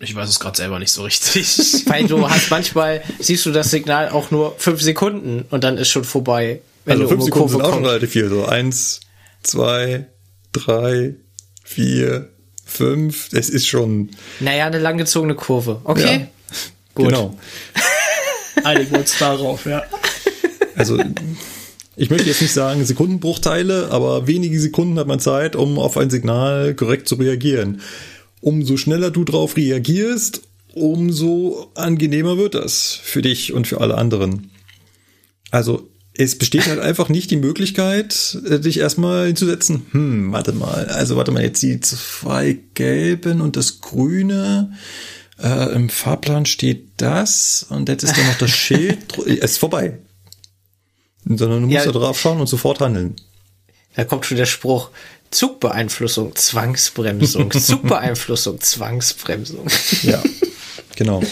Ich weiß es gerade selber nicht so richtig. <laughs> Weil du hast manchmal, siehst du das Signal auch nur fünf Sekunden und dann ist schon vorbei. Wenn also du fünf um die Sekunden sind auch schon relativ viel. So eins, zwei, drei, vier, fünf. Es ist schon, Naja, eine langgezogene Kurve. Okay. Ja. <laughs> Gut. genau. <laughs> Einigen uns darauf, ja. Also ich möchte jetzt nicht sagen Sekundenbruchteile, aber wenige Sekunden hat man Zeit, um auf ein Signal korrekt zu reagieren. Umso schneller du drauf reagierst, umso angenehmer wird das für dich und für alle anderen. Also es besteht halt einfach nicht die Möglichkeit, äh, dich erstmal hinzusetzen. Hm, warte mal. Also warte mal, jetzt die zwei gelben und das grüne. Äh, Im Fahrplan steht das und jetzt ist da noch das Schild. <laughs> Es ist vorbei. Sondern du musst Ja. da drauf schauen und sofort handeln. Da kommt schon der Spruch. Zugbeeinflussung, Zwangsbremsung. <laughs> Zugbeeinflussung, Zwangsbremsung. Ja, genau.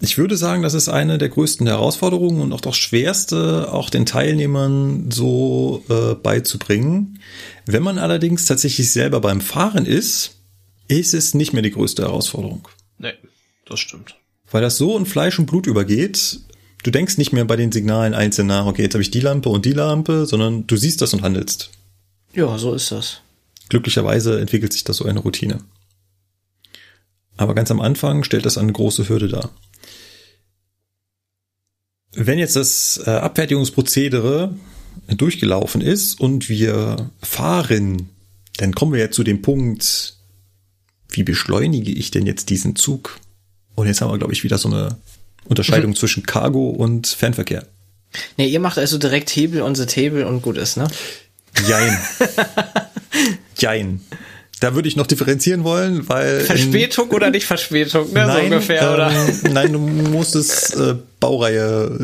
Ich würde sagen, das ist eine der größten Herausforderungen und auch das schwerste, auch den Teilnehmern so äh, beizubringen. Wenn man allerdings tatsächlich selber beim Fahren ist, ist es nicht mehr die größte Herausforderung. Nee, das stimmt. Weil das so in Fleisch und Blut übergeht, du denkst nicht mehr bei den Signalen einzeln nach, okay, jetzt habe ich die Lampe und die Lampe, sondern du siehst das und handelst. Ja, so ist das. Glücklicherweise entwickelt sich das so eine Routine. Aber ganz am Anfang stellt das eine große Hürde dar. Wenn jetzt das äh, Abfertigungsprozedere durchgelaufen ist und wir fahren, dann kommen wir ja zu dem Punkt, wie beschleunige ich denn jetzt diesen Zug? Und jetzt haben wir, glaube ich, wieder so eine Unterscheidung zwischen Cargo und Fernverkehr. Ne, ihr macht also direkt Hebel on the Table und gut ist, ne? Jein. <laughs> Jein. Da würde ich noch differenzieren wollen, weil. in- Verspätung oder nicht Verspätung, ne? so ungefähr, oder? ähm, Nein, du musst es äh, Baureihe.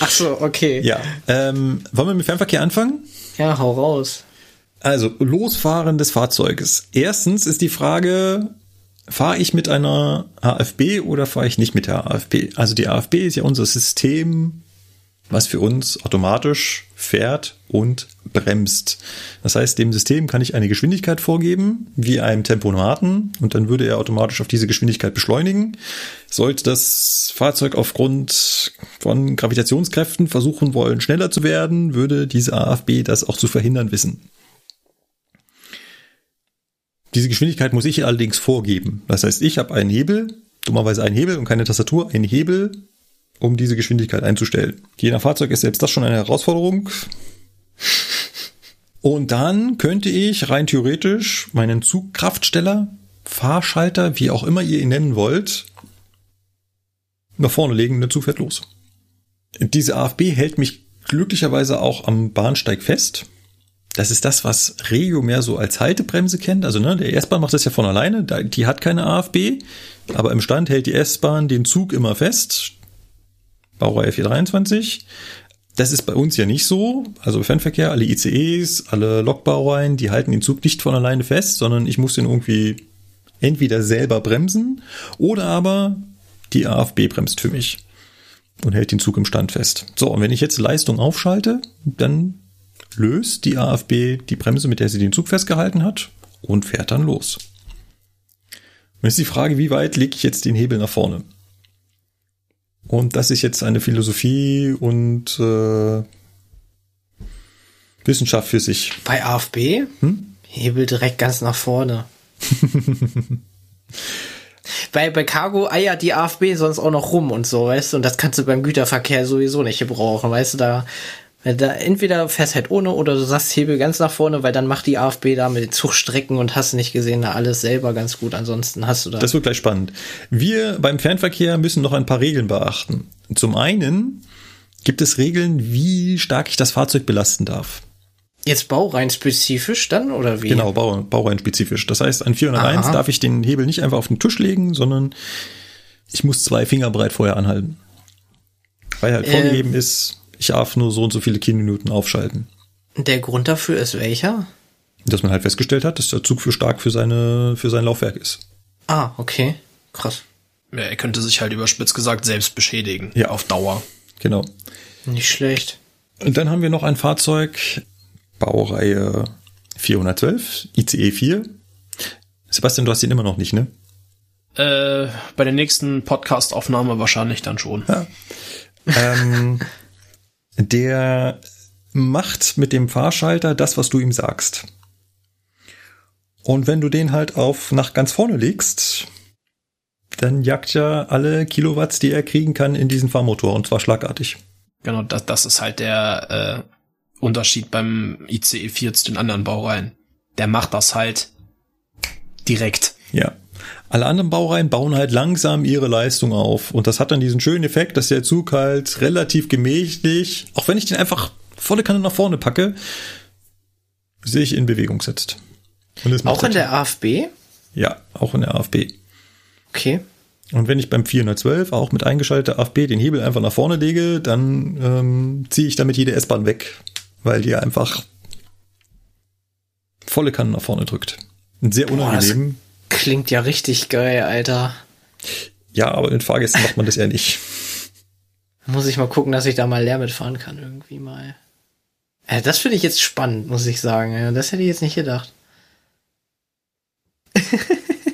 Ach so, okay. Ja. Ähm, wollen wir mit Fernverkehr anfangen? Ja, hau raus. Also Losfahren des Fahrzeuges. Erstens ist die Frage, fahre ich mit einer AFB oder fahre ich nicht mit der AFB? Also die AFB ist ja unser System, was für uns automatisch fährt und bremst. Das heißt, dem System kann ich eine Geschwindigkeit vorgeben, wie einem Tempomaten, und dann würde er automatisch auf diese Geschwindigkeit beschleunigen. Sollte das Fahrzeug aufgrund von Gravitationskräften versuchen wollen, schneller zu werden, würde diese AFB das auch zu verhindern wissen. Diese Geschwindigkeit muss ich allerdings vorgeben. Das heißt, ich habe einen Hebel, dummerweise einen Hebel und keine Tastatur, einen Hebel, um diese Geschwindigkeit einzustellen. Je nach Fahrzeug ist selbst das schon eine Herausforderung. Und dann könnte ich rein theoretisch meinen Zugkraftsteller, Fahrschalter, wie auch immer ihr ihn nennen wollt, nach vorne legen und der Zug fährt los. Diese AFB hält mich glücklicherweise auch am Bahnsteig fest. Das ist das, was Regio mehr so als Haltebremse kennt. Also ne, der S-Bahn macht das ja von alleine. Die hat keine AFB, aber im Stand hält die S-Bahn den Zug immer fest. Baureihe 423. Das ist bei uns ja nicht so. Also Fernverkehr, alle ICEs, alle Lokbaureihen, die halten den Zug nicht von alleine fest, sondern ich muss den irgendwie entweder selber bremsen oder aber die AFB bremst für mich und hält den Zug im Stand fest. So, und wenn ich jetzt Leistung aufschalte, dann löst die AFB die Bremse, mit der sie den Zug festgehalten hat und fährt dann los. Und jetzt die Frage, wie weit lege ich jetzt den Hebel nach vorne? Und das ist jetzt eine Philosophie und äh, Wissenschaft für sich. Bei AFB? Hebel direkt ganz nach vorne. <laughs> bei, bei Cargo eiert die AFB sonst auch noch rum und so, weißt du, und das kannst du beim Güterverkehr sowieso nicht gebrauchen, weißt du, da, da entweder fährst halt ohne oder du sagst Hebel ganz nach vorne, weil dann macht die AFB da mit den Zugstrecken und hast nicht gesehen, da alles selber ganz gut, ansonsten hast du da. Das wird gleich spannend. Wir beim Fernverkehr müssen noch ein paar Regeln beachten. Zum einen gibt es Regeln, wie stark ich das Fahrzeug belasten darf. Jetzt baurein spezifisch dann, oder wie? Genau, Bau, baureinspezifisch. Das heißt, an 401 Aha. darf ich den Hebel nicht einfach auf den Tisch legen, sondern ich muss zwei Finger breit vorher anhalten. Weil halt Ähm. vorgegeben ist, ich darf nur so und so viele Kilominuten aufschalten. Der Grund dafür ist welcher? Dass man halt festgestellt hat, dass der Zug für stark für seine, für sein Laufwerk ist. Ah, okay. Krass. Ja, er könnte sich halt überspitzt gesagt selbst beschädigen. Ja. Auf Dauer. Genau. Nicht schlecht. Und dann haben wir noch ein Fahrzeug, Baureihe 412, ICE 4. Sebastian, du hast ihn immer noch nicht, ne? Äh, bei der nächsten Podcast-Aufnahme wahrscheinlich dann schon. Ja. ähm, <laughs> der macht mit dem Fahrschalter das, was du ihm sagst. Und wenn du den halt auf nach ganz vorne legst, dann jagt er alle Kilowatts, die er kriegen kann, in diesen Fahrmotor und zwar schlagartig. Genau, das, das ist halt der äh, Unterschied beim ICE 4 zu den anderen Baureihen. Der macht das halt direkt. Ja. Alle anderen Baureihen bauen halt langsam ihre Leistung auf. Und das hat dann diesen schönen Effekt, dass der Zug halt relativ gemächlich, auch wenn ich den einfach volle Kanne nach vorne packe, sich in Bewegung setzt. auch in der AFB? Ja, auch in der AFB. Okay. Und wenn ich beim 412 auch mit eingeschalteter AFB den Hebel einfach nach vorne lege, dann ähm, ziehe ich damit jede S-Bahn weg, weil die einfach volle Kanne nach vorne drückt. Sehr unangenehm. Klingt ja richtig geil, Alter. Ja, aber mit Fahrgästen macht man das ja nicht. Muss ich mal gucken, dass ich da mal leer mitfahren kann, irgendwie mal. Ja, das finde ich jetzt spannend, muss ich sagen. Das hätte ich jetzt nicht gedacht. <laughs>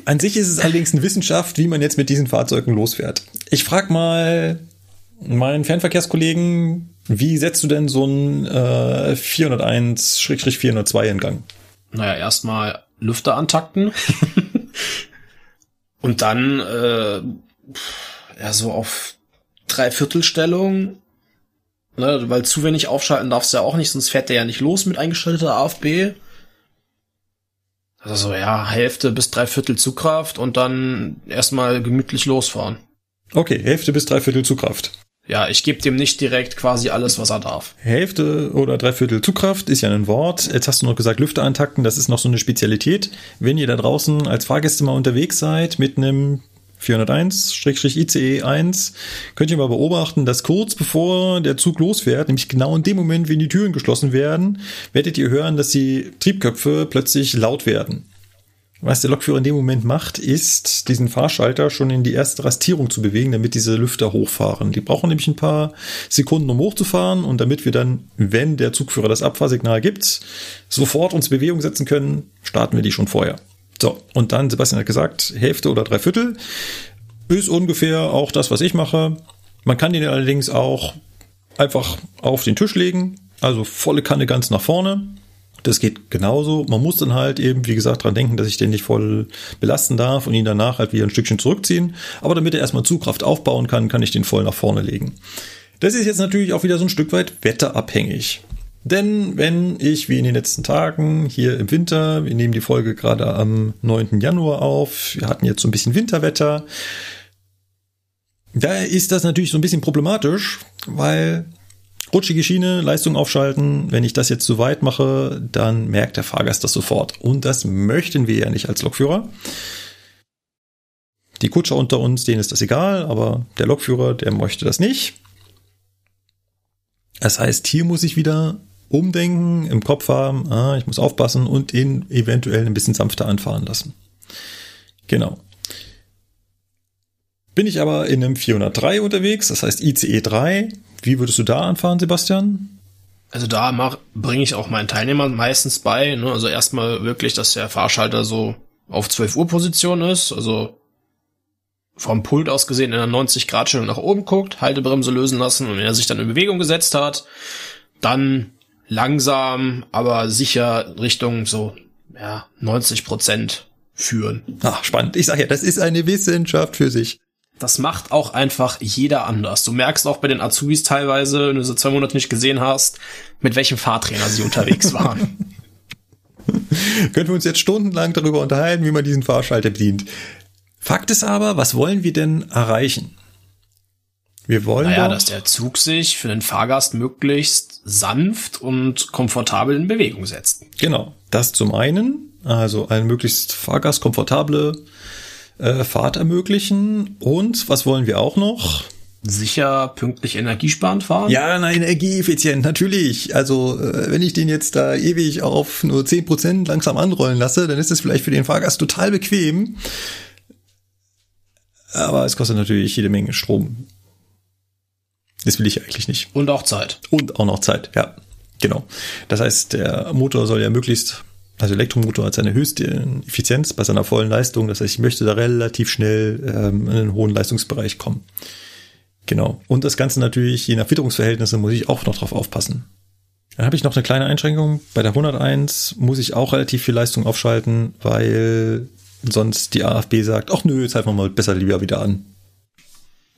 An sich ist es allerdings eine Wissenschaft, wie man jetzt mit diesen Fahrzeugen losfährt. Ich frage mal meinen Fernverkehrskollegen, wie setzt du denn so ein äh, 401-402 in Gang? Naja, erstmal Lüfter antakten. <laughs> Und dann äh, ja so auf Dreiviertelstellung. Ne, weil zu wenig aufschalten darfst du ja auch nicht, sonst fährt der ja nicht los mit eingeschalteter AFB. Also ja, Hälfte bis Dreiviertel Zugkraft und dann erstmal gemütlich losfahren. Okay, Hälfte bis Dreiviertel Zugkraft. Ja, ich gebe dem nicht direkt quasi alles, was er darf. Hälfte oder Dreiviertel Zugkraft ist ja ein Wort. Jetzt hast du noch gesagt, Lüfter antakten, das ist noch so eine Spezialität. Wenn ihr da draußen als Fahrgäste mal unterwegs seid mit einem 401-ICE 1 könnt ihr mal beobachten, dass kurz bevor der Zug losfährt, nämlich genau in dem Moment, wenn die Türen geschlossen werden, werdet ihr hören, dass die Triebköpfe plötzlich laut werden. Was der Lokführer in dem Moment macht, ist, diesen Fahrschalter schon in die erste Rastierung zu bewegen, damit diese Lüfter hochfahren. Die brauchen nämlich ein paar Sekunden, um hochzufahren und damit wir dann, wenn der Zugführer das Abfahrsignal gibt, sofort uns Bewegung setzen können, starten wir die schon vorher. So, und dann, Sebastian hat gesagt, Hälfte oder Dreiviertel ist ungefähr auch das, was ich mache. Man kann den allerdings auch einfach auf den Tisch legen, also volle Kanne ganz nach vorne. Das geht genauso. Man muss dann halt eben, wie gesagt, dran denken, dass ich den nicht voll belasten darf und ihn danach halt wieder ein Stückchen zurückziehen. Aber damit er erstmal Zugkraft aufbauen kann, kann ich den voll nach vorne legen. Das ist jetzt natürlich auch wieder so ein Stück weit wetterabhängig. Denn wenn ich, wie in den letzten Tagen, hier im Winter, wir nehmen die Folge gerade am 9. Januar auf, wir hatten jetzt so ein bisschen Winterwetter, da ist das natürlich so ein bisschen problematisch, weil rutschige Schiene, Leistung aufschalten, wenn ich das jetzt zu weit mache, dann merkt der Fahrgast das sofort. Und das möchten wir ja nicht als Lokführer. Die Kutscher unter uns, denen ist das egal, aber der Lokführer, der möchte das nicht. Das heißt, hier muss ich wieder umdenken, im Kopf haben, ah, ich muss aufpassen und ihn eventuell ein bisschen sanfter anfahren lassen. Genau. Bin ich aber in einem 403 unterwegs, das heißt ICE 3. Wie würdest du da anfahren, Sebastian? Also da bringe ich auch meinen Teilnehmern meistens bei. Ne? Also erstmal wirklich, dass der Fahrschalter so auf 12 Uhr Position ist. Also vom Pult aus gesehen in einer 90 Grad Stellung nach oben guckt, Haltebremse lösen lassen und wenn er sich dann in Bewegung gesetzt hat, dann langsam, aber sicher Richtung so, ja, 90 Prozent führen. Ach, spannend. Ich sage ja, das ist eine Wissenschaft für sich. Das macht auch einfach jeder anders. Du merkst auch bei den Azubis teilweise, wenn du so zwei Monate nicht gesehen hast, mit welchem Fahrtrainer sie unterwegs <laughs> waren. Können wir uns jetzt stundenlang darüber unterhalten, wie man diesen Fahrschalter bedient. Fakt ist aber, was wollen wir denn erreichen? Wir wollen naja, dass der Zug sich für den Fahrgast möglichst sanft und komfortabel in Bewegung setzt. Genau, das zum einen, also eine möglichst fahrgastkomfortable äh, Fahrt ermöglichen. Und was wollen wir auch noch? Sicher pünktlich energiesparend fahren? Ja, na, energieeffizient, natürlich. Also, äh, wenn ich den jetzt da ewig auf nur zehn Prozent langsam anrollen lasse, dann ist das vielleicht für den Fahrgast total bequem. Aber es kostet natürlich jede Menge Strom. Das will ich eigentlich nicht. Und auch Zeit. Und auch noch Zeit, ja. Genau. Das heißt, der Motor soll ja möglichst, also Elektromotor hat seine höchste Effizienz bei seiner vollen Leistung. Das heißt, ich möchte da relativ schnell ähm, in einen hohen Leistungsbereich kommen. Genau. Und das Ganze natürlich, je nach Witterungsverhältnisse, muss ich auch noch drauf aufpassen. Dann habe ich noch eine kleine Einschränkung. Bei der 101 muss ich auch relativ viel Leistung aufschalten, weil sonst die AFB sagt, ach nö, jetzt halten wir mal besser lieber wieder an.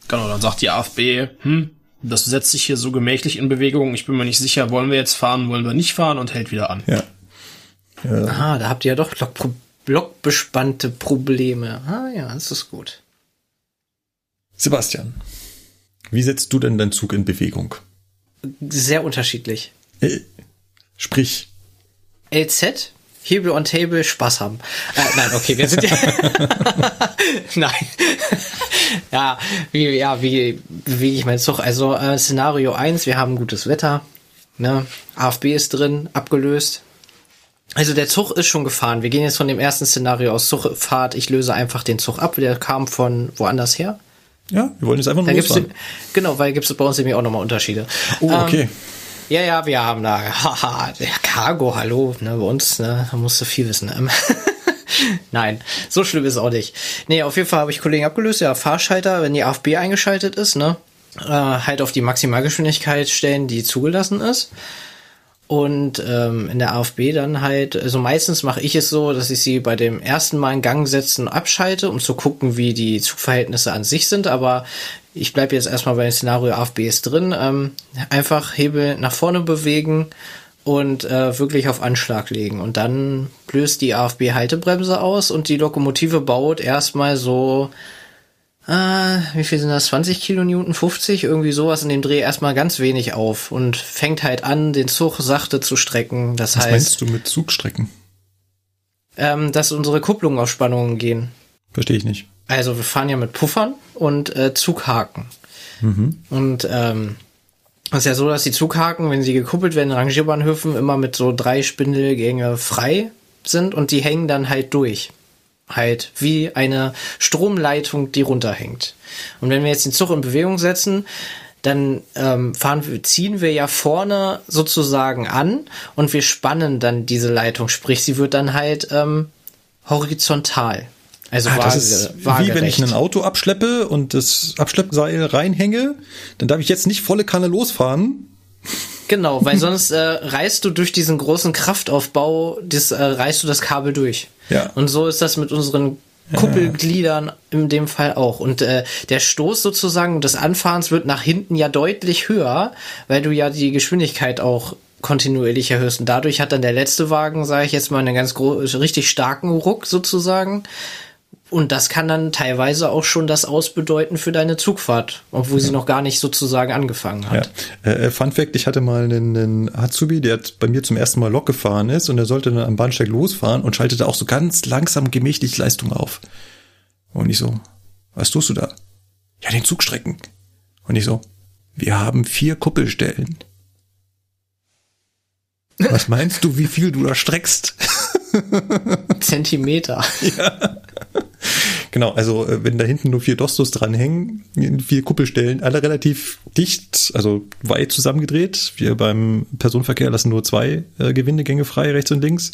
Genau, dann sagt die AFB, hm, das setzt sich hier so gemächlich in Bewegung, ich bin mir nicht sicher, wollen wir jetzt fahren, wollen wir nicht fahren und hält wieder an. Ja. Ja. Aha, da habt ihr ja doch Block, blockbespannte Probleme. Ah ja, das ist gut. Sebastian, wie setzt du denn deinen Zug in Bewegung? Sehr unterschiedlich. Äh, sprich. LZ, Hebel on Table, Spaß haben. Äh, nein, okay, wir sind ja. <laughs> nein. ja, wie, ja, wie, wie ich mein Zug. Also äh, Szenario 1, wir haben gutes Wetter. Ne? AFB ist drin, abgelöst. Also der Zug ist schon gefahren. Wir gehen jetzt von dem ersten Szenario aus Zugfahrt. Ich löse einfach den Zug ab. Der kam von woanders her. Ja, wir wollen jetzt einfach nur losfahren. Genau, weil gibt es bei uns nämlich auch nochmal Unterschiede. Oh, okay. Ähm, ja, ja, wir haben da, <laughs> haha, der Cargo, hallo, ne, bei uns, ne, da musst du viel wissen. Ne? <laughs> Nein, so schlimm ist auch nicht. Nee, auf jeden Fall habe ich Kollegen abgelöst, ja, Fahrschalter, wenn die AFB eingeschaltet ist, ne, äh, halt auf die Maximalgeschwindigkeit stellen, die zugelassen ist. Und ähm, in der AFB dann halt, also meistens mache ich es so, dass ich sie bei dem ersten Mal in Gang setzen abschalte, um zu gucken, wie die Zugverhältnisse an sich sind. Aber ich bleibe jetzt erstmal bei dem Szenario AFB ist drin. Ähm, einfach Hebel nach vorne bewegen und äh, wirklich auf Anschlag legen. Und dann löst die AFB Haltebremse aus und die Lokomotive baut erstmal so, äh, wie viel sind das? 20 Kilonewton, 50? Irgendwie sowas in dem Dreh erstmal ganz wenig auf und fängt halt an, den Zug sachte zu strecken. Das Was heißt. meinst du mit Zugstrecken? Ähm, dass unsere Kupplungen auf Spannungen gehen. Verstehe ich nicht. Also wir fahren ja mit Puffern und äh, Zughaken. Mhm. Und ähm, es ist ja so, dass die Zughaken, wenn sie gekuppelt werden in Rangierbahnhöfen, immer mit so drei Spindelgänge frei sind und die hängen dann halt durch. Halt wie eine Stromleitung, die runterhängt. Und wenn wir jetzt den Zug in Bewegung setzen, dann ähm, fahren wir, ziehen wir ja vorne sozusagen an und wir spannen dann diese Leitung, sprich sie wird dann halt ähm, horizontal. Also ah, das ist wie wenn ich ein Auto abschleppe und das Abschleppseil reinhänge, dann darf ich jetzt nicht volle Kanne losfahren. Genau, weil sonst äh, reißt du durch diesen großen Kraftaufbau, das, äh, reißt du das Kabel durch. Ja. Und so ist das mit unseren Kuppelgliedern in dem Fall auch. Und äh, der Stoß sozusagen des Anfahrens wird nach hinten ja deutlich höher, weil du ja die Geschwindigkeit auch kontinuierlich erhöhst. Und dadurch hat dann der letzte Wagen, sage ich jetzt mal, einen ganz richtig starken Ruck sozusagen. Und das kann dann teilweise auch schon das ausbedeuten für deine Zugfahrt, obwohl ja. sie noch gar nicht sozusagen angefangen hat. Ja. Äh, Fun Fact, ich hatte mal einen, einen Azubi, der bei mir zum ersten Mal Lok gefahren ist und er sollte dann am Bahnsteig losfahren und schaltete auch so ganz langsam gemächlich Leistung auf. Und ich so, was tust du da? Ja, den Zug strecken. Und ich so, wir haben vier Kuppelstellen. Was meinst du, wie viel du da streckst? <laughs> Zentimeter. Ja. <laughs> Genau, also äh, wenn da hinten nur vier Dostos dranhängen, vier Kuppelstellen, alle relativ dicht, also weit zusammengedreht. Wir beim Personenverkehr lassen nur zwei äh, Gewindegänge frei, rechts und links.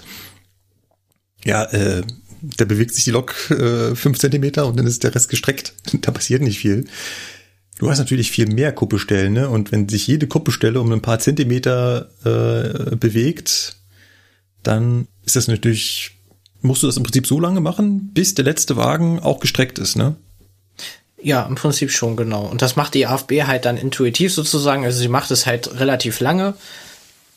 Ja, äh, da bewegt sich die Lok äh, fünf Zentimeter und dann ist der Rest gestreckt. <laughs> Da passiert nicht viel. Du hast natürlich viel mehr Kuppelstellen, ne? Und wenn sich jede Kuppelstelle um ein paar Zentimeter äh, bewegt, dann ist das natürlich musst du das im Prinzip so lange machen, bis der letzte Wagen auch gestreckt ist, ne? Ja, im Prinzip schon, genau. Und das macht die AFB halt dann intuitiv sozusagen. Also sie macht es halt relativ lange,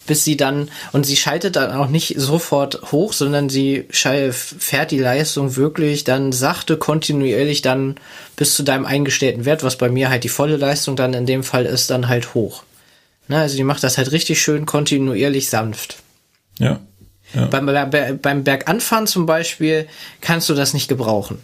bis sie dann, und sie schaltet dann auch nicht sofort hoch, sondern sie fährt die Leistung wirklich dann sachte, kontinuierlich dann bis zu deinem eingestellten Wert, was bei mir halt die volle Leistung dann in dem Fall ist, dann halt hoch. Ne, also die macht das halt richtig schön kontinuierlich sanft. Ja. Ja. Beim, beim Berganfahren zum Beispiel kannst du das nicht gebrauchen.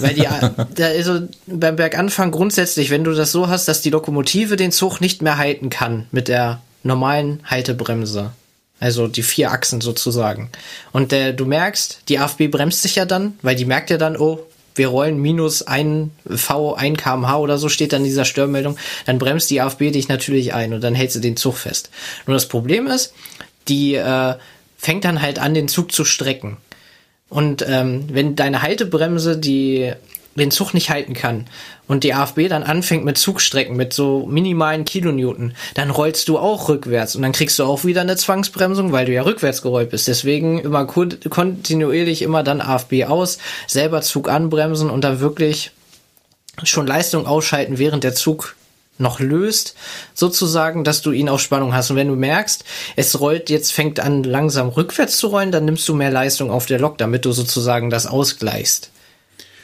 Weil die, <laughs> also beim Berganfahren grundsätzlich, wenn du das so hast, dass die Lokomotive den Zug nicht mehr halten kann mit der normalen Haltebremse. Also die vier Achsen sozusagen. Und der, du merkst, die AFB bremst sich ja dann, weil die merkt ja dann, oh, wir rollen minus ein V, ein kmh oder so steht dann in dieser Störmeldung, dann bremst die AFB dich natürlich ein und dann hältst du den Zug fest. Nur das Problem ist, die äh, fängt dann halt an, den Zug zu strecken. Und ähm, wenn deine Haltebremse die den Zug nicht halten kann und die AFB dann anfängt mit Zugstrecken mit so minimalen Kilonewton, dann rollst du auch rückwärts und dann kriegst du auch wieder eine Zwangsbremsung, weil du ja rückwärts gerollt bist. Deswegen immer kontinuierlich immer dann AFB aus, selber Zug anbremsen und dann wirklich schon Leistung ausschalten, während der Zug noch löst, sozusagen, dass du ihn auf Spannung hast. Und wenn du merkst, es rollt jetzt, fängt an langsam rückwärts zu rollen, dann nimmst du mehr Leistung auf der Lok, damit du sozusagen das ausgleichst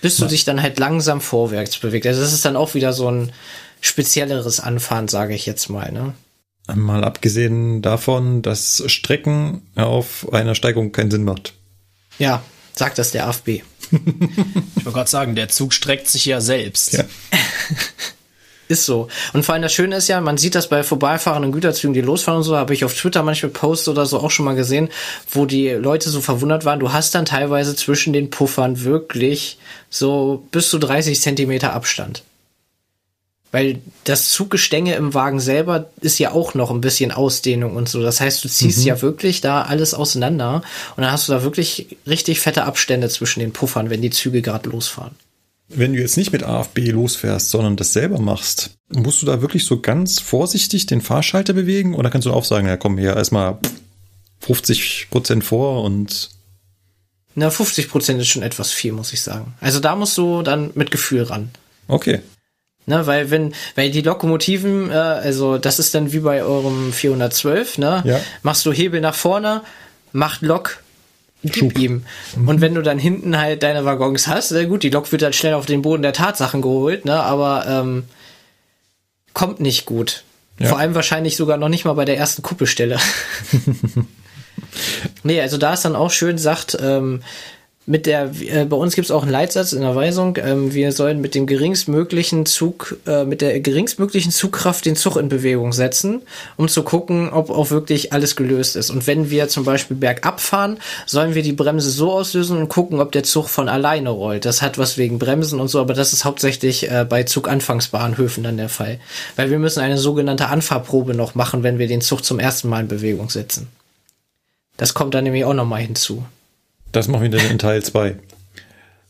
bis du dich dann halt langsam vorwärts bewegt. Also das ist dann auch wieder so ein spezielleres Anfahren, sage ich jetzt mal. Ne? Mal abgesehen davon, dass Strecken auf einer Steigung keinen Sinn macht. Ja, sagt das der AFB. ich wollte gerade sagen, der Zug streckt sich ja selbst. Ja. <laughs> Ist so. Und vor allem das Schöne ist ja, man sieht das bei vorbeifahrenden Güterzügen, die losfahren und so, habe ich auf Twitter manchmal Posts oder so auch schon mal gesehen, wo die Leute so verwundert waren. Du hast dann teilweise zwischen den Puffern wirklich so bis zu 30 Zentimeter Abstand. Weil das Zuggestänge im Wagen selber ist ja auch noch ein bisschen Ausdehnung und so. Das heißt, du ziehst mhm. ja wirklich da alles auseinander und dann hast du da wirklich richtig fette Abstände zwischen den Puffern, wenn die Züge gerade losfahren. Wenn du jetzt nicht mit AFB losfährst, sondern das selber machst, musst du da wirklich so ganz vorsichtig den Fahrschalter bewegen oder kannst du auch sagen, ja komm hier erstmal 50 Prozent vor und na, 50 Prozent ist schon etwas viel, muss ich sagen. Also da musst du dann mit Gefühl ran. Okay. Ne, weil wenn, weil die Lokomotiven, äh, also das ist dann wie bei eurem 412, ne? Ja. Machst du Hebel nach vorne, macht Lok Gib ihm. Mhm. Und wenn du dann hinten halt deine Waggons hast, sehr gut, die Lok wird dann halt schnell auf den Boden der Tatsachen geholt, ne, aber ähm, kommt nicht gut. Ja. Vor allem wahrscheinlich sogar noch nicht mal bei der ersten Kuppelstelle. <laughs> nee, also da ist dann auch schön sagt, ähm, mit der, äh, bei uns gibt es auch einen Leitsatz in der Weisung, ähm, wir sollen mit dem geringstmöglichen Zug, äh, mit der geringstmöglichen Zugkraft den Zug in Bewegung setzen, um zu gucken, ob auch wirklich alles gelöst ist. Und wenn wir zum Beispiel bergab fahren, sollen wir die Bremse so auslösen und gucken, ob der Zug von alleine rollt. Das hat was wegen Bremsen und so, aber das ist hauptsächlich äh, bei Zuganfangsbahnhöfen dann der Fall. Weil wir müssen eine sogenannte Anfahrprobe noch machen, wenn wir den Zug zum ersten Mal in Bewegung setzen. Das kommt dann nämlich auch nochmal hinzu. Das machen wir dann in Teil 2.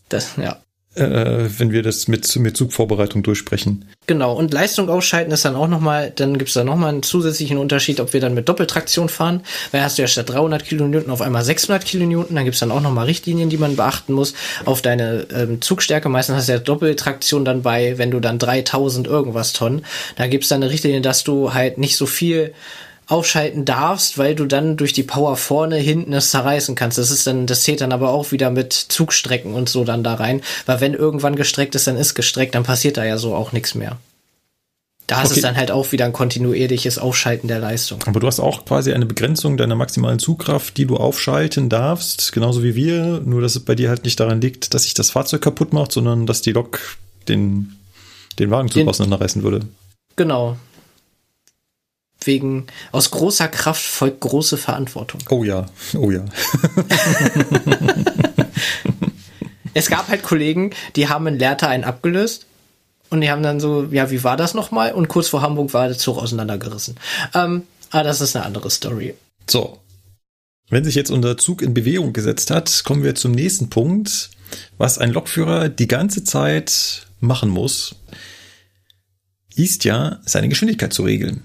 Das, ja. Äh, wenn wir das mit, mit Zugvorbereitung durchsprechen. Genau, und Leistung ausschalten ist dann auch nochmal, dann gibt's da nochmal einen zusätzlichen Unterschied, ob wir dann mit Doppeltraktion fahren, weil hast du ja statt 300 Kilonewton auf einmal 600 Kilonewton, dann gibt's dann auch nochmal Richtlinien, die man beachten muss, auf deine ähm, Zugstärke, meistens hast du ja Doppeltraktion dann bei, wenn du dann 3000 irgendwas Tonnen, da gibt's dann eine Richtlinie, dass du halt nicht so viel aufschalten darfst, weil du dann durch die Power vorne hinten es zerreißen kannst. Das ist dann, das zählt dann aber auch wieder mit Zugstrecken und so dann da rein, weil wenn irgendwann gestreckt ist, dann ist gestreckt, dann passiert da ja so auch nichts mehr. Da okay. ist es dann halt auch wieder ein kontinuierliches Aufschalten der Leistung. Aber du hast auch quasi eine Begrenzung deiner maximalen Zugkraft, die du aufschalten darfst, genauso wie wir, nur dass es bei dir halt nicht daran liegt, dass sich das Fahrzeug kaputt macht, sondern dass die Lok den, den Wagenzug den, auseinanderreißen würde. Genau, wegen aus großer Kraft folgt große Verantwortung. Oh ja, oh ja. <laughs> es gab halt Kollegen, die haben in Lehrter einen abgelöst und die haben dann so, ja, wie war das nochmal? Und kurz vor Hamburg war der Zug auseinandergerissen. Ähm, aber das ist eine andere Story. So. Wenn sich jetzt unser Zug in Bewegung gesetzt hat, kommen wir zum nächsten Punkt, was ein Lokführer die ganze Zeit machen muss, ist ja, seine Geschwindigkeit zu regeln.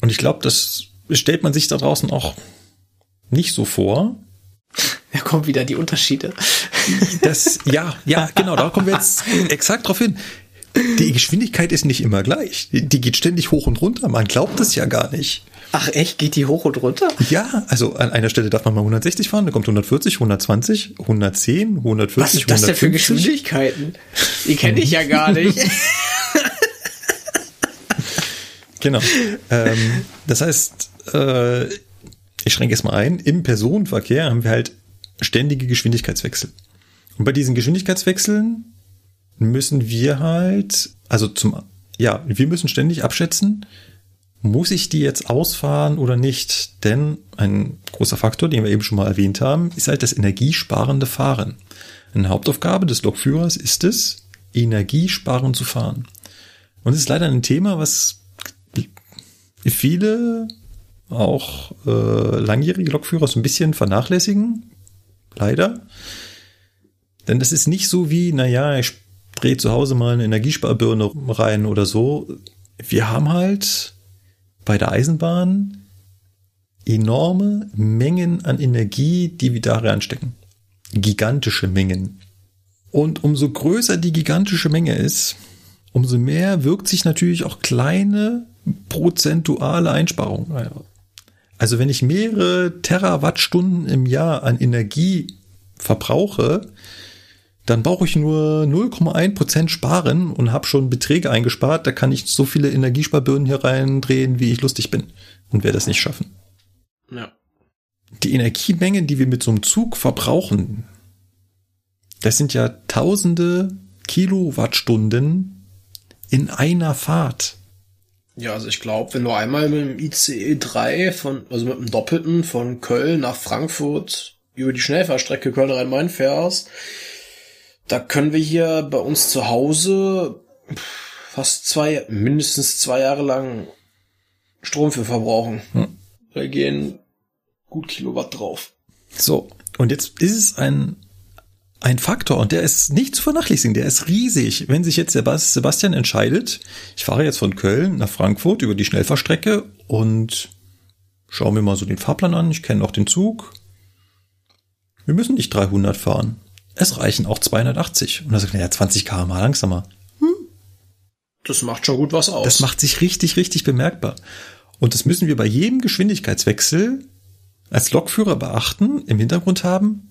Und ich glaube, das stellt man sich da draußen auch nicht so vor. Da kommen wieder die Unterschiede. Das, ja, ja, genau, da kommen wir jetzt exakt drauf hin. Die Geschwindigkeit ist nicht immer gleich. Die geht ständig hoch und runter. Man glaubt es ja gar nicht. Ach echt, geht die hoch und runter? Ja, also an einer Stelle darf man mal 160 fahren, da kommt 140, 120, 110, 140, Was ist das 150. denn für Geschwindigkeiten? Die kenne ich ja gar nicht. <laughs> Genau. <laughs> ähm, das heißt, äh, ich schränke es mal ein, im Personenverkehr haben wir halt ständige Geschwindigkeitswechsel. Und bei diesen Geschwindigkeitswechseln müssen wir halt, also zum, ja, wir müssen ständig abschätzen, muss ich die jetzt ausfahren oder nicht? Denn ein großer Faktor, den wir eben schon mal erwähnt haben, ist halt das energiesparende Fahren. Eine Hauptaufgabe des Lokführers ist es, energiesparend zu fahren. Und es ist leider ein Thema, was viele auch äh, langjährige Lokführer so ein bisschen vernachlässigen. Leider. Denn das ist nicht so wie, naja, ich drehe zu Hause mal eine Energiesparbirne rein oder so. Wir haben halt bei der Eisenbahn enorme Mengen an Energie, die wir da reinstecken. Gigantische Mengen. Und umso größer die gigantische Menge ist, umso mehr wirkt sich natürlich auch kleine prozentuale Einsparung. Also wenn ich mehrere Terawattstunden im Jahr an Energie verbrauche, dann brauche ich nur 0,1 Prozent sparen und habe schon Beträge eingespart. Da kann ich so viele Energiesparbirnen hier reindrehen, wie ich lustig bin und werde das nicht schaffen. Ja. Die Energiemengen, die wir mit so einem Zug verbrauchen, das sind ja tausende Kilowattstunden in einer Fahrt. Ja, also ich glaube, wenn du einmal mit dem ICE 3 von, also mit dem Doppelten von Köln nach Frankfurt über die Schnellfahrstrecke Köln-Rhein-Main fährst, da können wir hier bei uns zu Hause fast zwei, mindestens zwei Jahre lang Strom für verbrauchen. Hm. Da gehen gut Kilowatt drauf. So, und jetzt ist es ein ein Faktor und der ist nicht zu vernachlässigen, der ist riesig. Wenn sich jetzt Sebastian entscheidet, ich fahre jetzt von Köln nach Frankfurt über die Schnellfahrstrecke und schaue mir mal so den Fahrplan an, ich kenne auch den Zug. Wir müssen nicht 300 fahren. Es reichen auch 280. Und dann sagt er, ja, 20 km langsamer. Hm. Das macht schon gut was aus. Das macht sich richtig, richtig bemerkbar. Und das müssen wir bei jedem Geschwindigkeitswechsel als Lokführer beachten, im Hintergrund haben,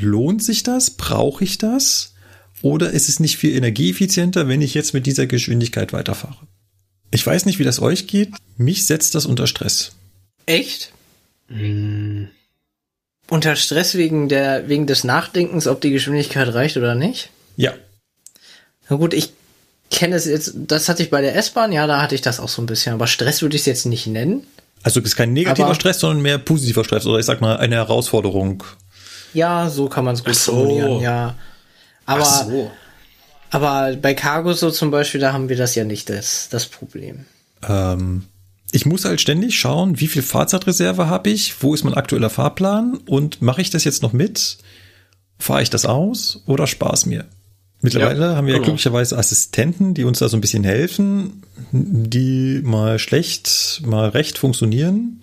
lohnt sich das? Brauche ich das? Oder ist es nicht viel energieeffizienter, wenn ich jetzt mit dieser Geschwindigkeit weiterfahre? Ich weiß nicht, wie das euch geht. Mich setzt das unter Stress. Echt? Hm. Unter Stress wegen der, wegen des Nachdenkens, ob die Geschwindigkeit reicht oder nicht? Ja. Na gut, ich kenne es jetzt, das hatte ich bei der S-Bahn, ja, da hatte ich das auch so ein bisschen, aber Stress würde ich es jetzt nicht nennen. Also es ist kein negativer aber Stress, sondern mehr positiver Stress oder ich sag mal eine Herausforderung. Ja, so kann man es gut so. formulieren, ja. Aber, so. aber bei Cargo so zum Beispiel, da haben wir das ja nicht, das, das Problem. Ähm, ich muss halt ständig schauen, wie viel Fahrzeitreserve habe ich, wo ist mein aktueller Fahrplan und mache ich das jetzt noch mit? Fahre ich das aus oder spaß mir? Mittlerweile ja, haben wir genau. ja glücklicherweise Assistenten, die uns da so ein bisschen helfen, die mal schlecht, mal recht funktionieren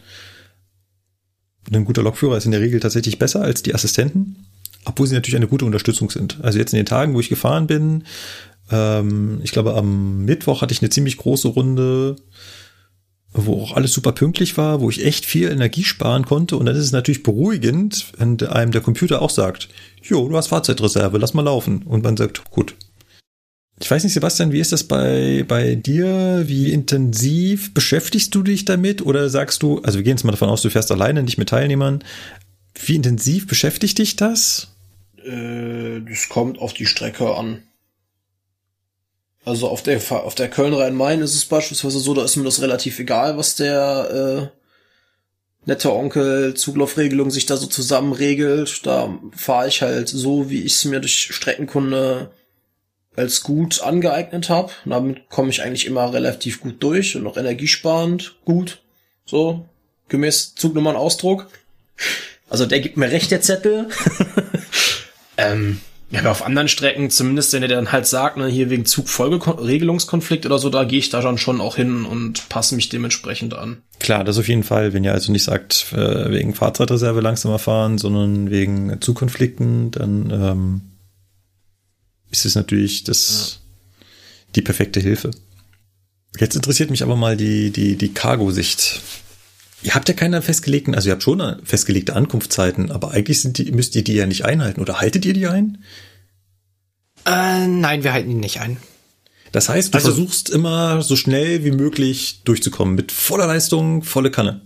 ein guter Lokführer ist in der Regel tatsächlich besser als die Assistenten, obwohl sie natürlich eine gute Unterstützung sind. Also jetzt in den Tagen, wo ich gefahren bin, ähm, ich glaube am Mittwoch hatte ich eine ziemlich große Runde, wo auch alles super pünktlich war, wo ich echt viel Energie sparen konnte. Und dann ist es natürlich beruhigend, wenn einem der Computer auch sagt, jo, du hast Fahrzeitreserve, lass mal laufen. Und man sagt, gut, ich weiß nicht, Sebastian, wie ist das bei, bei dir? Wie intensiv beschäftigst du dich damit? Oder sagst du, also wir gehen jetzt mal davon aus, du fährst alleine, nicht mit Teilnehmern. Wie intensiv beschäftigt dich das? Äh, das kommt auf die Strecke an. Also auf der, auf der Köln-Rhein-Main ist es beispielsweise so, da ist mir das relativ egal, was der äh, nette Onkel Zuglaufregelung sich da so zusammen regelt. Da fahre ich halt so, wie ich es mir durch Streckenkunde als gut angeeignet habe. Damit komme ich eigentlich immer relativ gut durch und auch energiesparend gut. So, gemäß Zugnummern-Ausdruck. Also der gibt mir recht, der Zettel. <laughs> ähm, ja, aber auf anderen Strecken, zumindest wenn der dann halt sagt, ne, hier wegen Zugfolgeregelungskonflikt oder so, da gehe ich da dann schon auch hin und passe mich dementsprechend an. Klar, das auf jeden Fall, wenn ihr also nicht sagt, äh, wegen Fahrzeitreserve langsamer fahren, sondern wegen Zugkonflikten, dann ähm, ist es natürlich das, ja. die perfekte Hilfe. Jetzt interessiert mich aber mal die, die, die Cargo-Sicht. Ihr habt ja keine festgelegten, also ihr habt schon festgelegte Ankunftszeiten, aber eigentlich sind die, müsst ihr die ja nicht einhalten. Oder haltet ihr die ein? Äh, nein, wir halten die nicht ein. Das heißt, du also, versuchst immer so schnell wie möglich durchzukommen, mit voller Leistung, volle Kanne.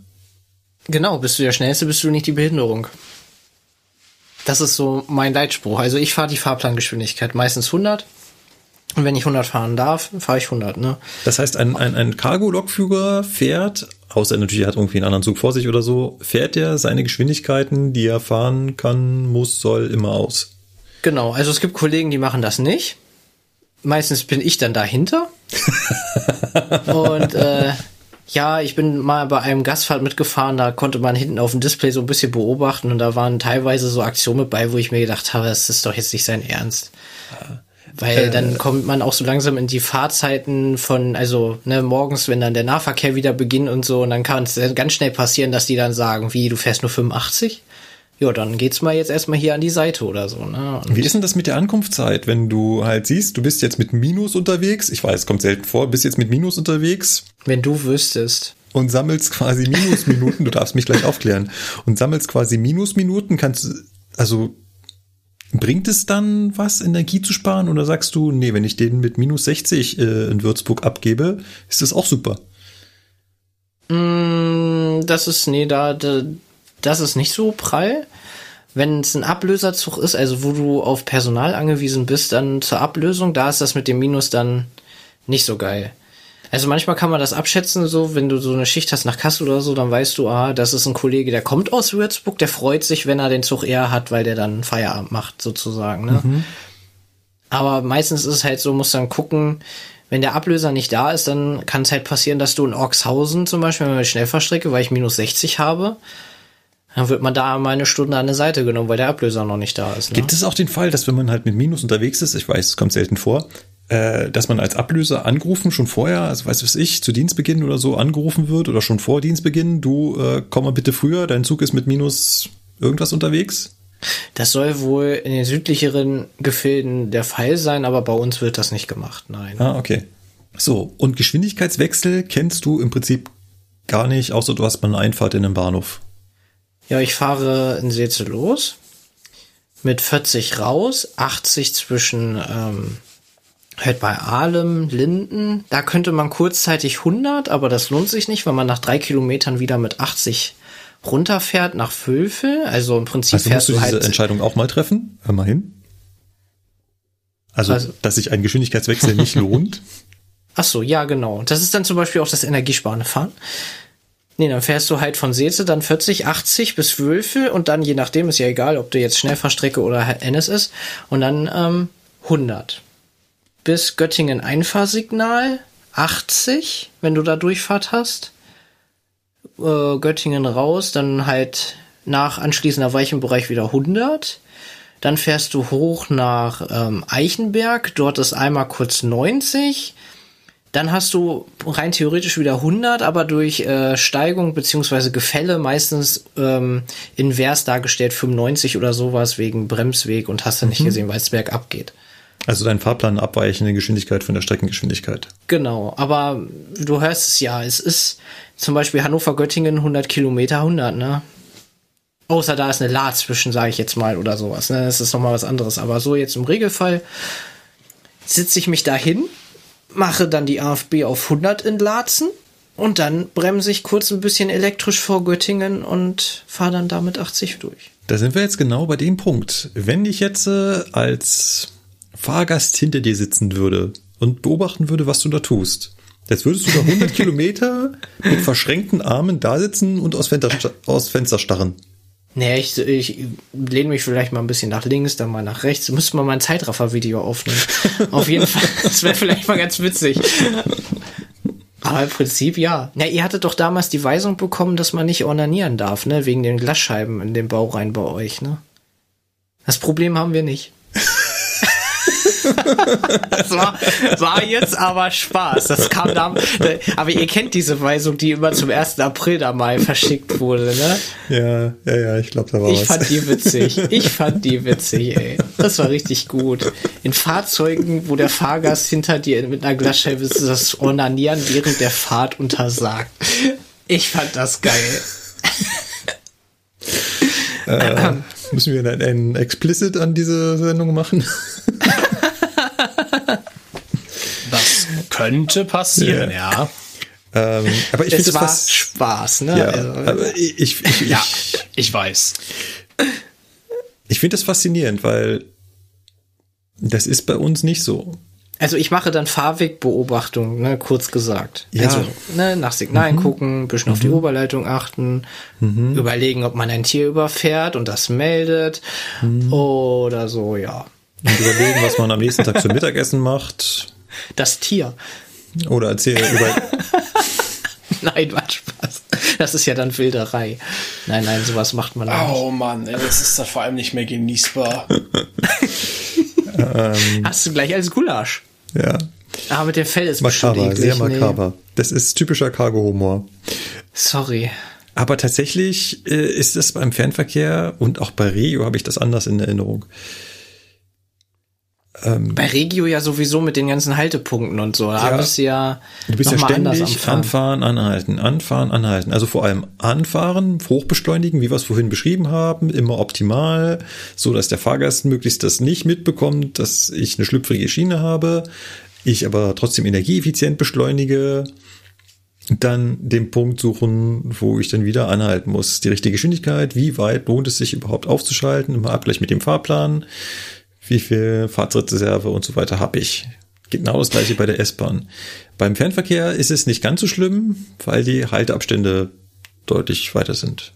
Genau, bist du der Schnellste, bist du nicht die Behinderung. Das ist so mein Leitspruch. Also ich fahre die Fahrplangeschwindigkeit meistens 100. Und wenn ich 100 fahren darf, fahre ich 100, ne? Das heißt, ein, ein, ein Cargo-Lokführer fährt, außer natürlich er hat irgendwie einen anderen Zug vor sich oder so, fährt er seine Geschwindigkeiten, die er fahren kann, muss, soll, immer aus. Genau, also es gibt Kollegen, die machen das nicht. Meistens bin ich dann dahinter. <laughs> und äh, ja, ich bin mal bei einem Gastfahrt mitgefahren, da konnte man hinten auf dem Display so ein bisschen beobachten und da waren teilweise so Aktionen mit bei, wo ich mir gedacht habe, das ist doch jetzt nicht sein Ernst. Weil äh, dann kommt man auch so langsam in die Fahrzeiten von, also ne, morgens, wenn dann der Nahverkehr wieder beginnt und so, und dann kann es ganz schnell passieren, dass die dann sagen, wie, du fährst nur 85? Ja, dann geht's mal jetzt erstmal hier an die Seite oder so. Ne? Und Wie ist denn das mit der Ankunftszeit, wenn du halt siehst, du bist jetzt mit Minus unterwegs? Ich weiß, kommt selten vor, bist jetzt mit Minus unterwegs. Wenn du wüsstest. Und sammelst quasi Minusminuten, du darfst mich gleich aufklären, und sammelst quasi Minusminuten, kannst, also, bringt es dann was, Energie zu sparen? Oder sagst du, nee, wenn ich den mit minus 60 äh, in Würzburg abgebe, ist das auch super? Mm, das ist, nee, da, da das ist nicht so prall. Wenn es ein Ablöserzug ist, also wo du auf Personal angewiesen bist, dann zur Ablösung, da ist das mit dem Minus dann nicht so geil. Also manchmal kann man das abschätzen, so, wenn du so eine Schicht hast nach Kassel oder so, dann weißt du, ah, das ist ein Kollege, der kommt aus Würzburg, der freut sich, wenn er den Zug eher hat, weil der dann Feierabend macht, sozusagen, ne? Mhm. Aber meistens ist es halt so, musst dann gucken, wenn der Ablöser nicht da ist, dann kann es halt passieren, dass du in Orkshausen zum Beispiel mit Schnellfahrstrecke, weil ich minus 60 habe, dann wird man da mal eine Stunde an der Seite genommen, weil der Ablöser noch nicht da ist. Ne? Gibt es auch den Fall, dass wenn man halt mit Minus unterwegs ist, ich weiß, es kommt selten vor, äh, dass man als Ablöser angerufen schon vorher, also weiß was ich, zu Dienstbeginn oder so angerufen wird oder schon vor Dienstbeginn, du äh, komm mal bitte früher, dein Zug ist mit Minus irgendwas unterwegs? Das soll wohl in den südlicheren Gefilden der Fall sein, aber bei uns wird das nicht gemacht, nein. Ah, okay. So, und Geschwindigkeitswechsel kennst du im Prinzip gar nicht, außer du hast mal eine Einfahrt in den Bahnhof. Ja, ich fahre in Seetze los. Mit 40 raus, 80 zwischen ähm, halt bei Ahlem, Linden. Da könnte man kurzzeitig 100, aber das lohnt sich nicht, weil man nach drei Kilometern wieder mit 80 runterfährt nach Völfel. Also im Prinzip also fährst musst du, du diese halt Entscheidung auch mal treffen. Hör mal hin. Also, also dass sich ein Geschwindigkeitswechsel nicht lohnt. <laughs> Ach so, ja, genau. Das ist dann zum Beispiel auch das energiesparende Fahren. Nee, dann fährst du halt von Seeze dann 40, 80 bis Wülfel und dann, je nachdem, ist ja egal, ob du jetzt Schnellfahrstrecke oder NS ist, und dann ähm, 100. Bis Göttingen Einfahrsignal 80, wenn du da Durchfahrt hast. Äh, Göttingen raus, dann halt nach anschließender Weichenbereich wieder 100. Dann fährst du hoch nach ähm, Eichenberg, dort ist einmal kurz 90 dann hast du rein theoretisch wieder 100, aber durch äh, Steigung beziehungsweise Gefälle meistens ähm, invers dargestellt 95 oder sowas wegen Bremsweg und hast du nicht mhm. gesehen, weil es bergab geht. Also dein Fahrplan abweichende Geschwindigkeit von der Streckengeschwindigkeit. Genau, aber du hörst es ja, es ist zum Beispiel Hannover-Göttingen 100 Kilometer 100, ne? Außer da ist eine La zwischen, sage ich jetzt mal, oder sowas. Ne? Das ist nochmal was anderes. Aber so jetzt im Regelfall sitze ich mich da hin mache dann die AFB auf 100 in Laatzen und dann bremse ich kurz ein bisschen elektrisch vor Göttingen und fahre dann damit 80 durch. Da sind wir jetzt genau bei dem Punkt. Wenn ich jetzt äh, als Fahrgast hinter dir sitzen würde und beobachten würde, was du da tust, jetzt würdest du da 100 <laughs> Kilometer mit verschränkten Armen da sitzen und aus Fenster, aus Fenster starren. Nee, ich, ich lehne mich vielleicht mal ein bisschen nach links, dann mal nach rechts. Müsste man mal ein Zeitraffer-Video aufnehmen. <laughs> Auf jeden Fall. Das wäre vielleicht mal ganz witzig. Aber im Prinzip ja. Ja, ihr hattet doch damals die Weisung bekommen, dass man nicht ornanieren darf, ne? Wegen den Glasscheiben in dem Bau rein bei euch, ne? Das Problem haben wir nicht das war, war jetzt aber Spaß. Das kam da, aber ihr kennt diese Weisung, die immer zum 1. April da mal verschickt wurde, ne? Ja, ja, ja, ich glaube, da war ich was. Ich fand die witzig. Ich fand die witzig, ey. Das war richtig gut. In Fahrzeugen, wo der Fahrgast hinter dir mit einer Glasscheibe ist, das Ornanieren während der Fahrt untersagt. Ich fand das geil. Äh, müssen wir ein, ein Explicit an diese Sendung machen? Könnte passieren, ja. ja. Ähm, aber ich finde das war Spaß, ne? Ja, also, ich, ich, ich, ja, ich weiß. Ich finde das faszinierend, weil das ist bei uns nicht so. Also ich mache dann Fahrwegbeobachtung, ne, kurz gesagt. Ja. Also ne, nach Signalen gucken, bisschen auf die Oberleitung achten, überlegen, ob man ein Tier überfährt und das meldet oder so, ja. Und überlegen, was man am nächsten Tag zum Mittagessen macht. Das Tier. Oder erzählen über. <laughs> Nein, war Spaß. Das ist ja dann Wilderei. Nein, nein, sowas macht man auch Oh Mann, ey, das ist dann vor allem nicht mehr genießbar. nicht. <laughs> Hast du gleich als Gulasch. ja. Aber mit dem Fell ist bestimmt Makaber, eklig. sehr nee. makaber. Das ist typischer Cargo-Humor. Sorry. Aber tatsächlich äh, ist es beim Fernverkehr und auch bei Regio habe ich das anders in Erinnerung. Bei Regio ja sowieso mit den ganzen Haltepunkten und so. Da Ja. bist du ja Du bist ja ständig Fahren. anfahren, anhalten, anfahren, anhalten. Also vor allem anfahren, hochbeschleunigen, wie wir es vorhin beschrieben haben, immer optimal, so dass der Fahrgast möglichst das nicht mitbekommt, dass ich eine schlüpfrige Schiene habe, ich aber trotzdem energieeffizient beschleunige. Dann den Punkt suchen, wo ich dann wieder anhalten muss. Die richtige Geschwindigkeit, wie weit lohnt es sich überhaupt aufzuschalten, im Abgleich mit dem Fahrplan, wie viel Fahrzeitreserve und so weiter habe ich. Genau das gleiche bei der S-Bahn. Beim Fernverkehr ist es nicht ganz so schlimm, weil die Halteabstände deutlich weiter sind.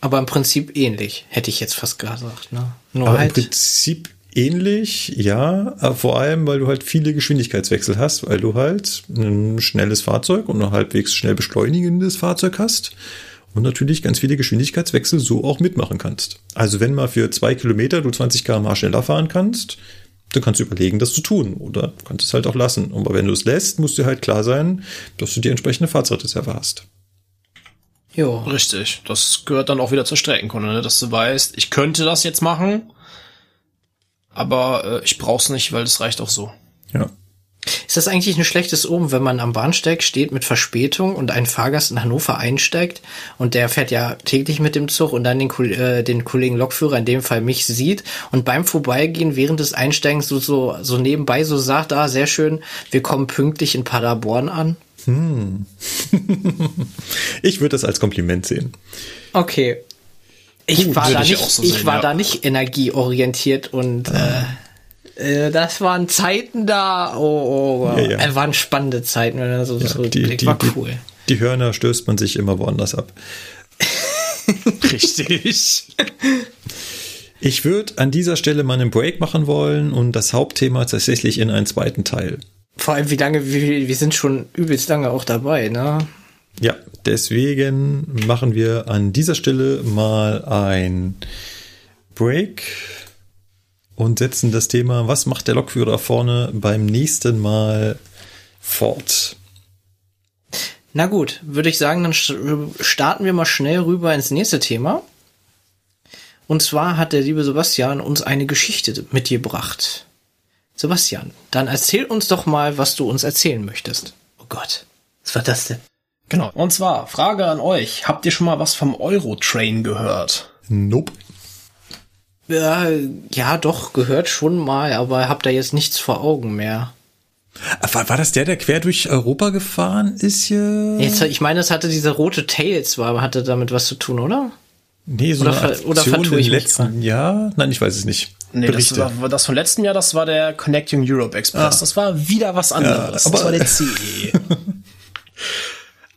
Aber im Prinzip ähnlich, hätte ich jetzt fast gesagt. Ne? Nur Aber im halt. Prinzip ähnlich, ja, aber vor allem, weil du halt viele Geschwindigkeitswechsel hast, weil du halt ein schnelles Fahrzeug und ein halbwegs schnell beschleunigendes Fahrzeug hast und natürlich ganz viele Geschwindigkeitswechsel so auch mitmachen kannst. Also wenn mal für zwei Kilometer du 20 km schneller fahren kannst, dann kannst du überlegen, das zu tun oder kannst es halt auch lassen. Aber wenn du es lässt, musst dir halt klar sein, dass du die entsprechende Fahrzeitreserve hast. Jo. Richtig. Das gehört dann auch wieder zur Streckenkunde, ne? dass du weißt, ich könnte das jetzt machen, aber äh, ich brauch's nicht, weil das reicht auch so. Ja. Ist das eigentlich ein schlechtes Oben, wenn man am Bahnsteig steht mit Verspätung und ein Fahrgast in Hannover einsteigt und der fährt ja täglich mit dem Zug und dann den, Kol- äh, den Kollegen Lokführer, in dem Fall mich, sieht und beim Vorbeigehen während des Einsteigens so, so, so nebenbei so sagt, ah, sehr schön, wir kommen pünktlich in Paderborn an? <laughs> Ich würde das als Kompliment sehen. Okay. Ich Gut, war da ich nicht, auch so ich sehen, war ja. da nicht energieorientiert und äh, äh, das waren Zeiten da, oh, oh, Ja, ja. äh, waren spannende Zeiten, wenn man so Ja, zurückblickt. war cool. Die, die Hörner stößt man sich immer woanders ab. <laughs> Richtig. Ich würde an dieser Stelle mal einen Break machen wollen und das Hauptthema tatsächlich in einen zweiten Teil. Vor allem, wie lange, wie, wir sind schon übelst lange auch dabei, ne? Ja, deswegen machen wir an dieser Stelle mal ein Break und setzen das Thema, was macht der Lokführer vorne beim nächsten Mal fort. Na gut, würde ich sagen, dann starten wir mal schnell rüber ins nächste Thema. Und zwar hat der liebe Sebastian uns eine Geschichte mitgebracht. Sebastian, dann erzähl uns doch mal, was du uns erzählen möchtest. Oh Gott, was war das denn? Genau. Und zwar, Frage an euch. Habt ihr schon mal was vom Eurotrain gehört? Nope. Ja, ja, doch, gehört schon mal, aber hab da jetzt nichts vor Augen mehr. War, war das der, der quer durch Europa gefahren ist hier? Jetzt, ich meine, es hatte diese rote Tails, war, hatte damit was zu tun, oder? Nee, so Oder eine Aktion oder vertue ich im mich letzten Jahr. Nein, ich weiß es nicht. Nee, das war das von letztem Jahr, das war der Connecting Europe Express. Das war wieder was anderes. aber- das war der CE. <laughs> <laughs>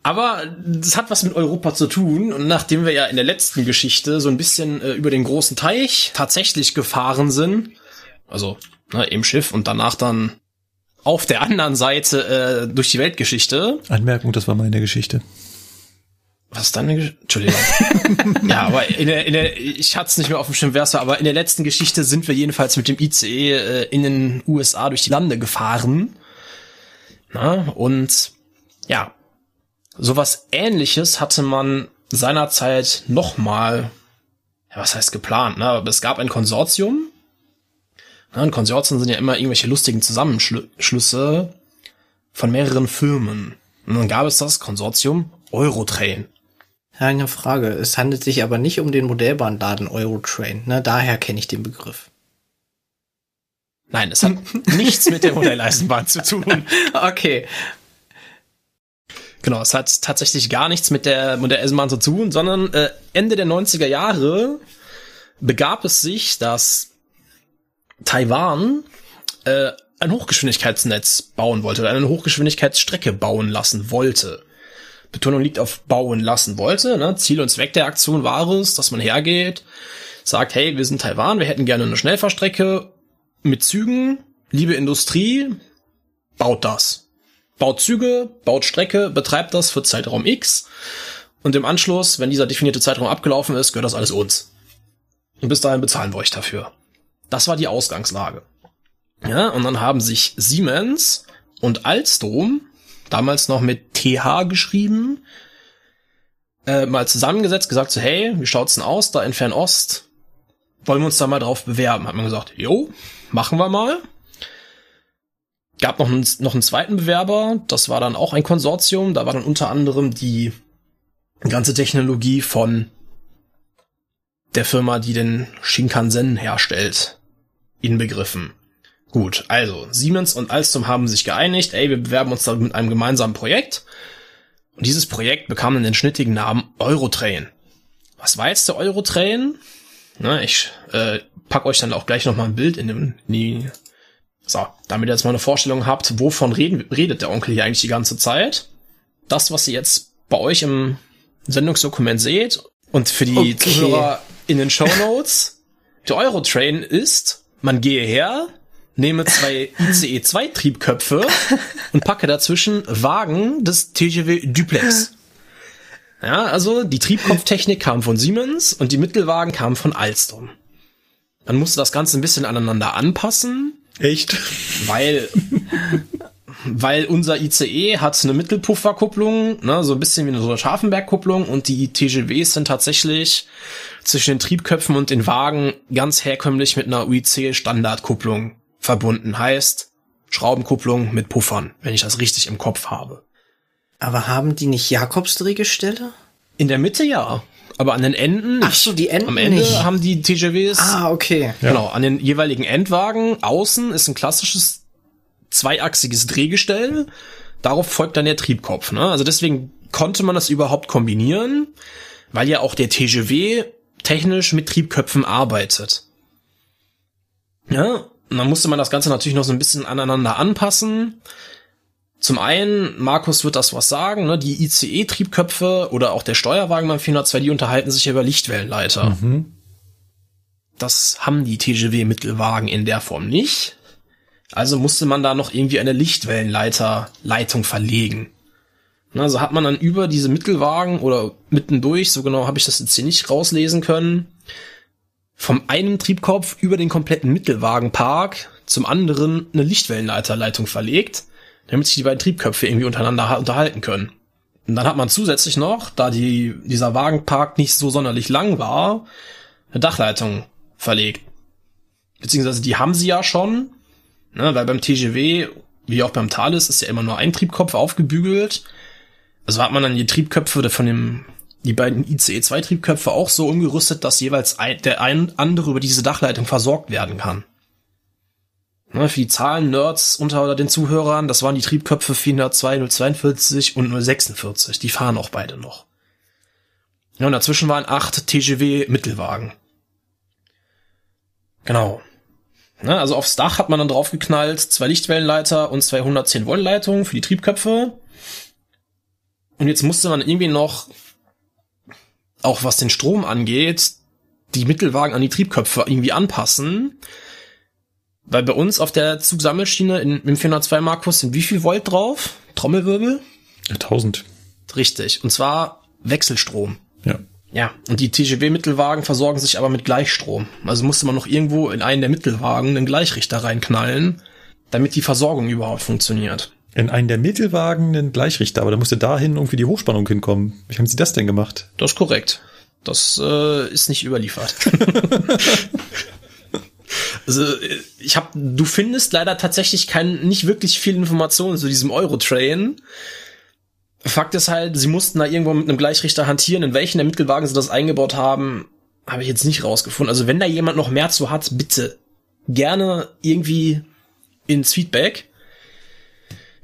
Aber das hat was mit Europa zu tun. Und nachdem wir ja in der letzten Geschichte so ein bisschen äh, über den großen Teich tatsächlich gefahren sind, also ne, im Schiff und danach dann auf der anderen Seite äh, durch die Weltgeschichte. Anmerkung, das war meine Geschichte. Was ist deine Geschichte? Entschuldigung. <laughs> ja, aber in der, in der, ich hatte es nicht mehr auf dem Schirm, wer es war, aber in der letzten Geschichte sind wir jedenfalls mit dem ICE äh, in den USA durch die Lande gefahren. Na, und ja, sowas ähnliches hatte man seinerzeit nochmal, ja, was heißt geplant, ne? Aber es gab ein Konsortium. Na, und Konsortien sind ja immer irgendwelche lustigen Zusammenschlüsse von mehreren Firmen. Und dann gab es das Konsortium Eurotrain. Eine Frage. Es handelt sich aber nicht um den Modellbahnladen Eurotrain. Ne? Daher kenne ich den Begriff. Nein, es hat nichts mit der <laughs> Modelleisenbahn zu tun. Okay. Genau, es hat tatsächlich gar nichts mit der Modelleisenbahn zu tun, sondern äh, Ende der 90er Jahre begab es sich, dass Taiwan äh, ein Hochgeschwindigkeitsnetz bauen wollte oder eine Hochgeschwindigkeitsstrecke bauen lassen wollte. Betonung liegt auf bauen lassen wollte. Ne? Ziel und Zweck der Aktion war es, dass man hergeht, sagt, hey, wir sind Taiwan, wir hätten gerne eine Schnellfahrstrecke mit Zügen, liebe Industrie, baut das. Baut Züge, baut Strecke, betreibt das für Zeitraum X und im Anschluss, wenn dieser definierte Zeitraum abgelaufen ist, gehört das alles uns. Und bis dahin bezahlen wir euch dafür. Das war die Ausgangslage. Ja, und dann haben sich Siemens und Alstom, damals noch mit TH geschrieben, äh, mal zusammengesetzt, gesagt so, hey, wie schaut's denn aus, da in Fernost? Wollen wir uns da mal drauf bewerben? Hat man gesagt, jo, machen wir mal. Gab noch einen, noch einen zweiten Bewerber, das war dann auch ein Konsortium, da war dann unter anderem die ganze Technologie von der Firma, die den Shinkansen herstellt, inbegriffen. Gut, also Siemens und Alstom haben sich geeinigt, ey, wir bewerben uns da mit einem gemeinsamen Projekt. Und dieses Projekt bekam dann den schnittigen Namen Eurotrain. Was war jetzt der Eurotrain? Na, ich äh, pack euch dann auch gleich noch mal ein Bild in, dem, in die so, damit ihr jetzt mal eine Vorstellung habt, wovon reden, redet der Onkel hier eigentlich die ganze Zeit. Das, was ihr jetzt bei euch im Sendungsdokument seht und für die okay. Zuhörer in den Show Notes, <laughs> der Eurotrain ist, man gehe her, nehme zwei ICE 2 Triebköpfe <laughs> und packe dazwischen Wagen des TGW Duplex. Ja, also die Triebkopftechnik kam von Siemens und die Mittelwagen kamen von Alstom. Man musste das Ganze ein bisschen aneinander anpassen. Echt? Weil, weil unser ICE hat eine Mittelpufferkupplung, ne, so ein bisschen wie eine so eine Scharfenbergkupplung und die TGWs sind tatsächlich zwischen den Triebköpfen und den Wagen ganz herkömmlich mit einer UIC Standardkupplung verbunden. Heißt, Schraubenkupplung mit Puffern, wenn ich das richtig im Kopf habe. Aber haben die nicht Jakobsdrehgestelle? In der Mitte ja. Aber an den Enden nicht. Ach so, die Enden Am Ende nicht. haben die TGWs. Ah, okay. Genau, an den jeweiligen Endwagen außen ist ein klassisches zweiachsiges Drehgestell. Darauf folgt dann der Triebkopf. Ne? Also deswegen konnte man das überhaupt kombinieren, weil ja auch der TGW technisch mit Triebköpfen arbeitet. Ja, und dann musste man das Ganze natürlich noch so ein bisschen aneinander anpassen. Zum einen, Markus wird das was sagen, ne? die ICE-Triebköpfe oder auch der Steuerwagen beim 402, die unterhalten sich über Lichtwellenleiter. Mhm. Das haben die TGW-Mittelwagen in der Form nicht. Also musste man da noch irgendwie eine Lichtwellenleiter-Leitung verlegen. Also hat man dann über diese Mittelwagen oder mittendurch, so genau habe ich das jetzt hier nicht rauslesen können, vom einen Triebkopf über den kompletten Mittelwagenpark zum anderen eine Lichtwellenleiterleitung verlegt damit sich die beiden Triebköpfe irgendwie untereinander unterhalten können. Und dann hat man zusätzlich noch, da die, dieser Wagenpark nicht so sonderlich lang war, eine Dachleitung verlegt. Beziehungsweise die haben sie ja schon, ne, weil beim TGW, wie auch beim Thales, ist ja immer nur ein Triebkopf aufgebügelt. Also hat man dann die Triebköpfe von dem, die beiden ICE-2-Triebköpfe auch so umgerüstet, dass jeweils ein, der ein andere über diese Dachleitung versorgt werden kann. Ne, für die Zahlen-Nerds unter den Zuhörern, das waren die Triebköpfe 402, 042 und 046. Die fahren auch beide noch. Ja, und dazwischen waren acht TGW-Mittelwagen. Genau. Ne, also aufs Dach hat man dann draufgeknallt, zwei Lichtwellenleiter und zwei 110 Volt Leitungen für die Triebköpfe. Und jetzt musste man irgendwie noch, auch was den Strom angeht, die Mittelwagen an die Triebköpfe irgendwie anpassen. Weil bei uns auf der Zugsammelschiene in, im 402 Markus sind wie viel Volt drauf? Trommelwirbel? 1000. Richtig. Und zwar Wechselstrom. Ja. Ja. Und die TGW-Mittelwagen versorgen sich aber mit Gleichstrom. Also musste man noch irgendwo in einen der Mittelwagen einen Gleichrichter reinknallen, damit die Versorgung überhaupt funktioniert. In einen der Mittelwagen einen Gleichrichter, aber da musste dahin irgendwie die Hochspannung hinkommen. Wie haben Sie das denn gemacht? Das ist korrekt. Das äh, ist nicht überliefert. <laughs> <laughs> Also ich habe, du findest leider tatsächlich kein, nicht wirklich viel Informationen zu diesem Euro-Train. Fakt ist halt, sie mussten da irgendwo mit einem Gleichrichter hantieren. In welchen der Mittelwagen sie das eingebaut haben, habe ich jetzt nicht rausgefunden. Also wenn da jemand noch mehr zu hat, bitte gerne irgendwie ins Feedback.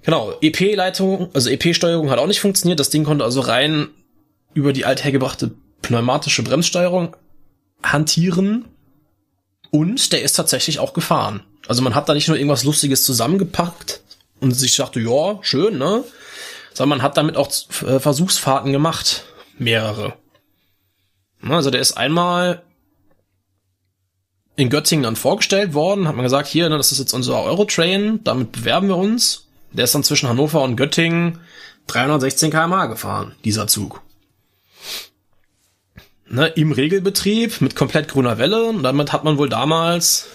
Genau, EP-Leitung, also EP-Steuerung hat auch nicht funktioniert. Das Ding konnte also rein über die althergebrachte pneumatische Bremssteuerung hantieren. Und der ist tatsächlich auch gefahren. Also man hat da nicht nur irgendwas Lustiges zusammengepackt und sich dachte, ja, schön, ne? Sondern man hat damit auch äh, Versuchsfahrten gemacht. Mehrere. Also der ist einmal in Göttingen dann vorgestellt worden, hat man gesagt, hier, ne, das ist jetzt unser Eurotrain, damit bewerben wir uns. Der ist dann zwischen Hannover und Göttingen 316 km/h gefahren, dieser Zug. Ne, Im Regelbetrieb mit komplett grüner Welle. Und damit hat man wohl damals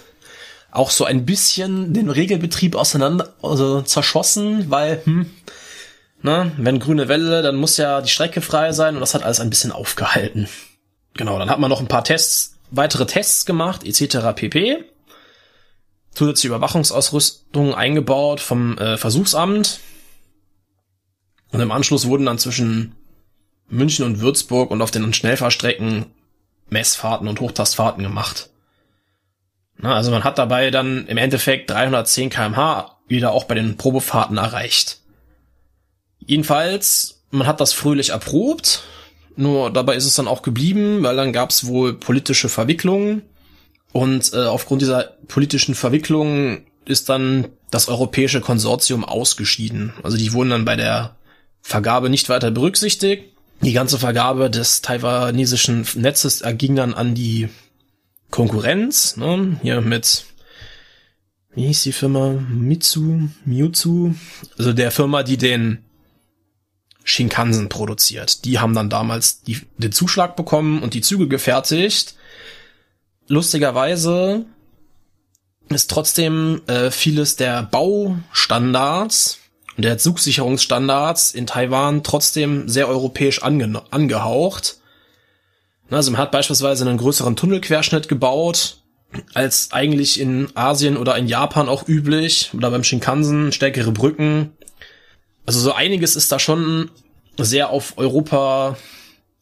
auch so ein bisschen den Regelbetrieb auseinander, also zerschossen, weil, hm, ne, wenn grüne Welle, dann muss ja die Strecke frei sein und das hat alles ein bisschen aufgehalten. Genau, dann hat man noch ein paar Tests, weitere Tests gemacht, etc. pp. Zusätzliche Überwachungsausrüstung eingebaut vom äh, Versuchsamt. Und im Anschluss wurden dann zwischen München und Würzburg und auf den Schnellfahrstrecken Messfahrten und Hochtastfahrten gemacht. Na, also man hat dabei dann im Endeffekt 310 kmh wieder auch bei den Probefahrten erreicht. Jedenfalls, man hat das fröhlich erprobt, nur dabei ist es dann auch geblieben, weil dann gab es wohl politische Verwicklungen und äh, aufgrund dieser politischen Verwicklungen ist dann das europäische Konsortium ausgeschieden. Also die wurden dann bei der Vergabe nicht weiter berücksichtigt. Die ganze Vergabe des taiwanesischen Netzes erging dann an die Konkurrenz, ne? hier mit, wie hieß die Firma? Mitsu, Miutsu, also der Firma, die den Shinkansen produziert. Die haben dann damals die, den Zuschlag bekommen und die Züge gefertigt. Lustigerweise ist trotzdem äh, vieles der Baustandards und der Zugsicherungsstandards in Taiwan trotzdem sehr europäisch ange angehaucht. Also man hat beispielsweise einen größeren Tunnelquerschnitt gebaut, als eigentlich in Asien oder in Japan auch üblich, oder beim Shinkansen stärkere Brücken. Also so einiges ist da schon sehr auf Europa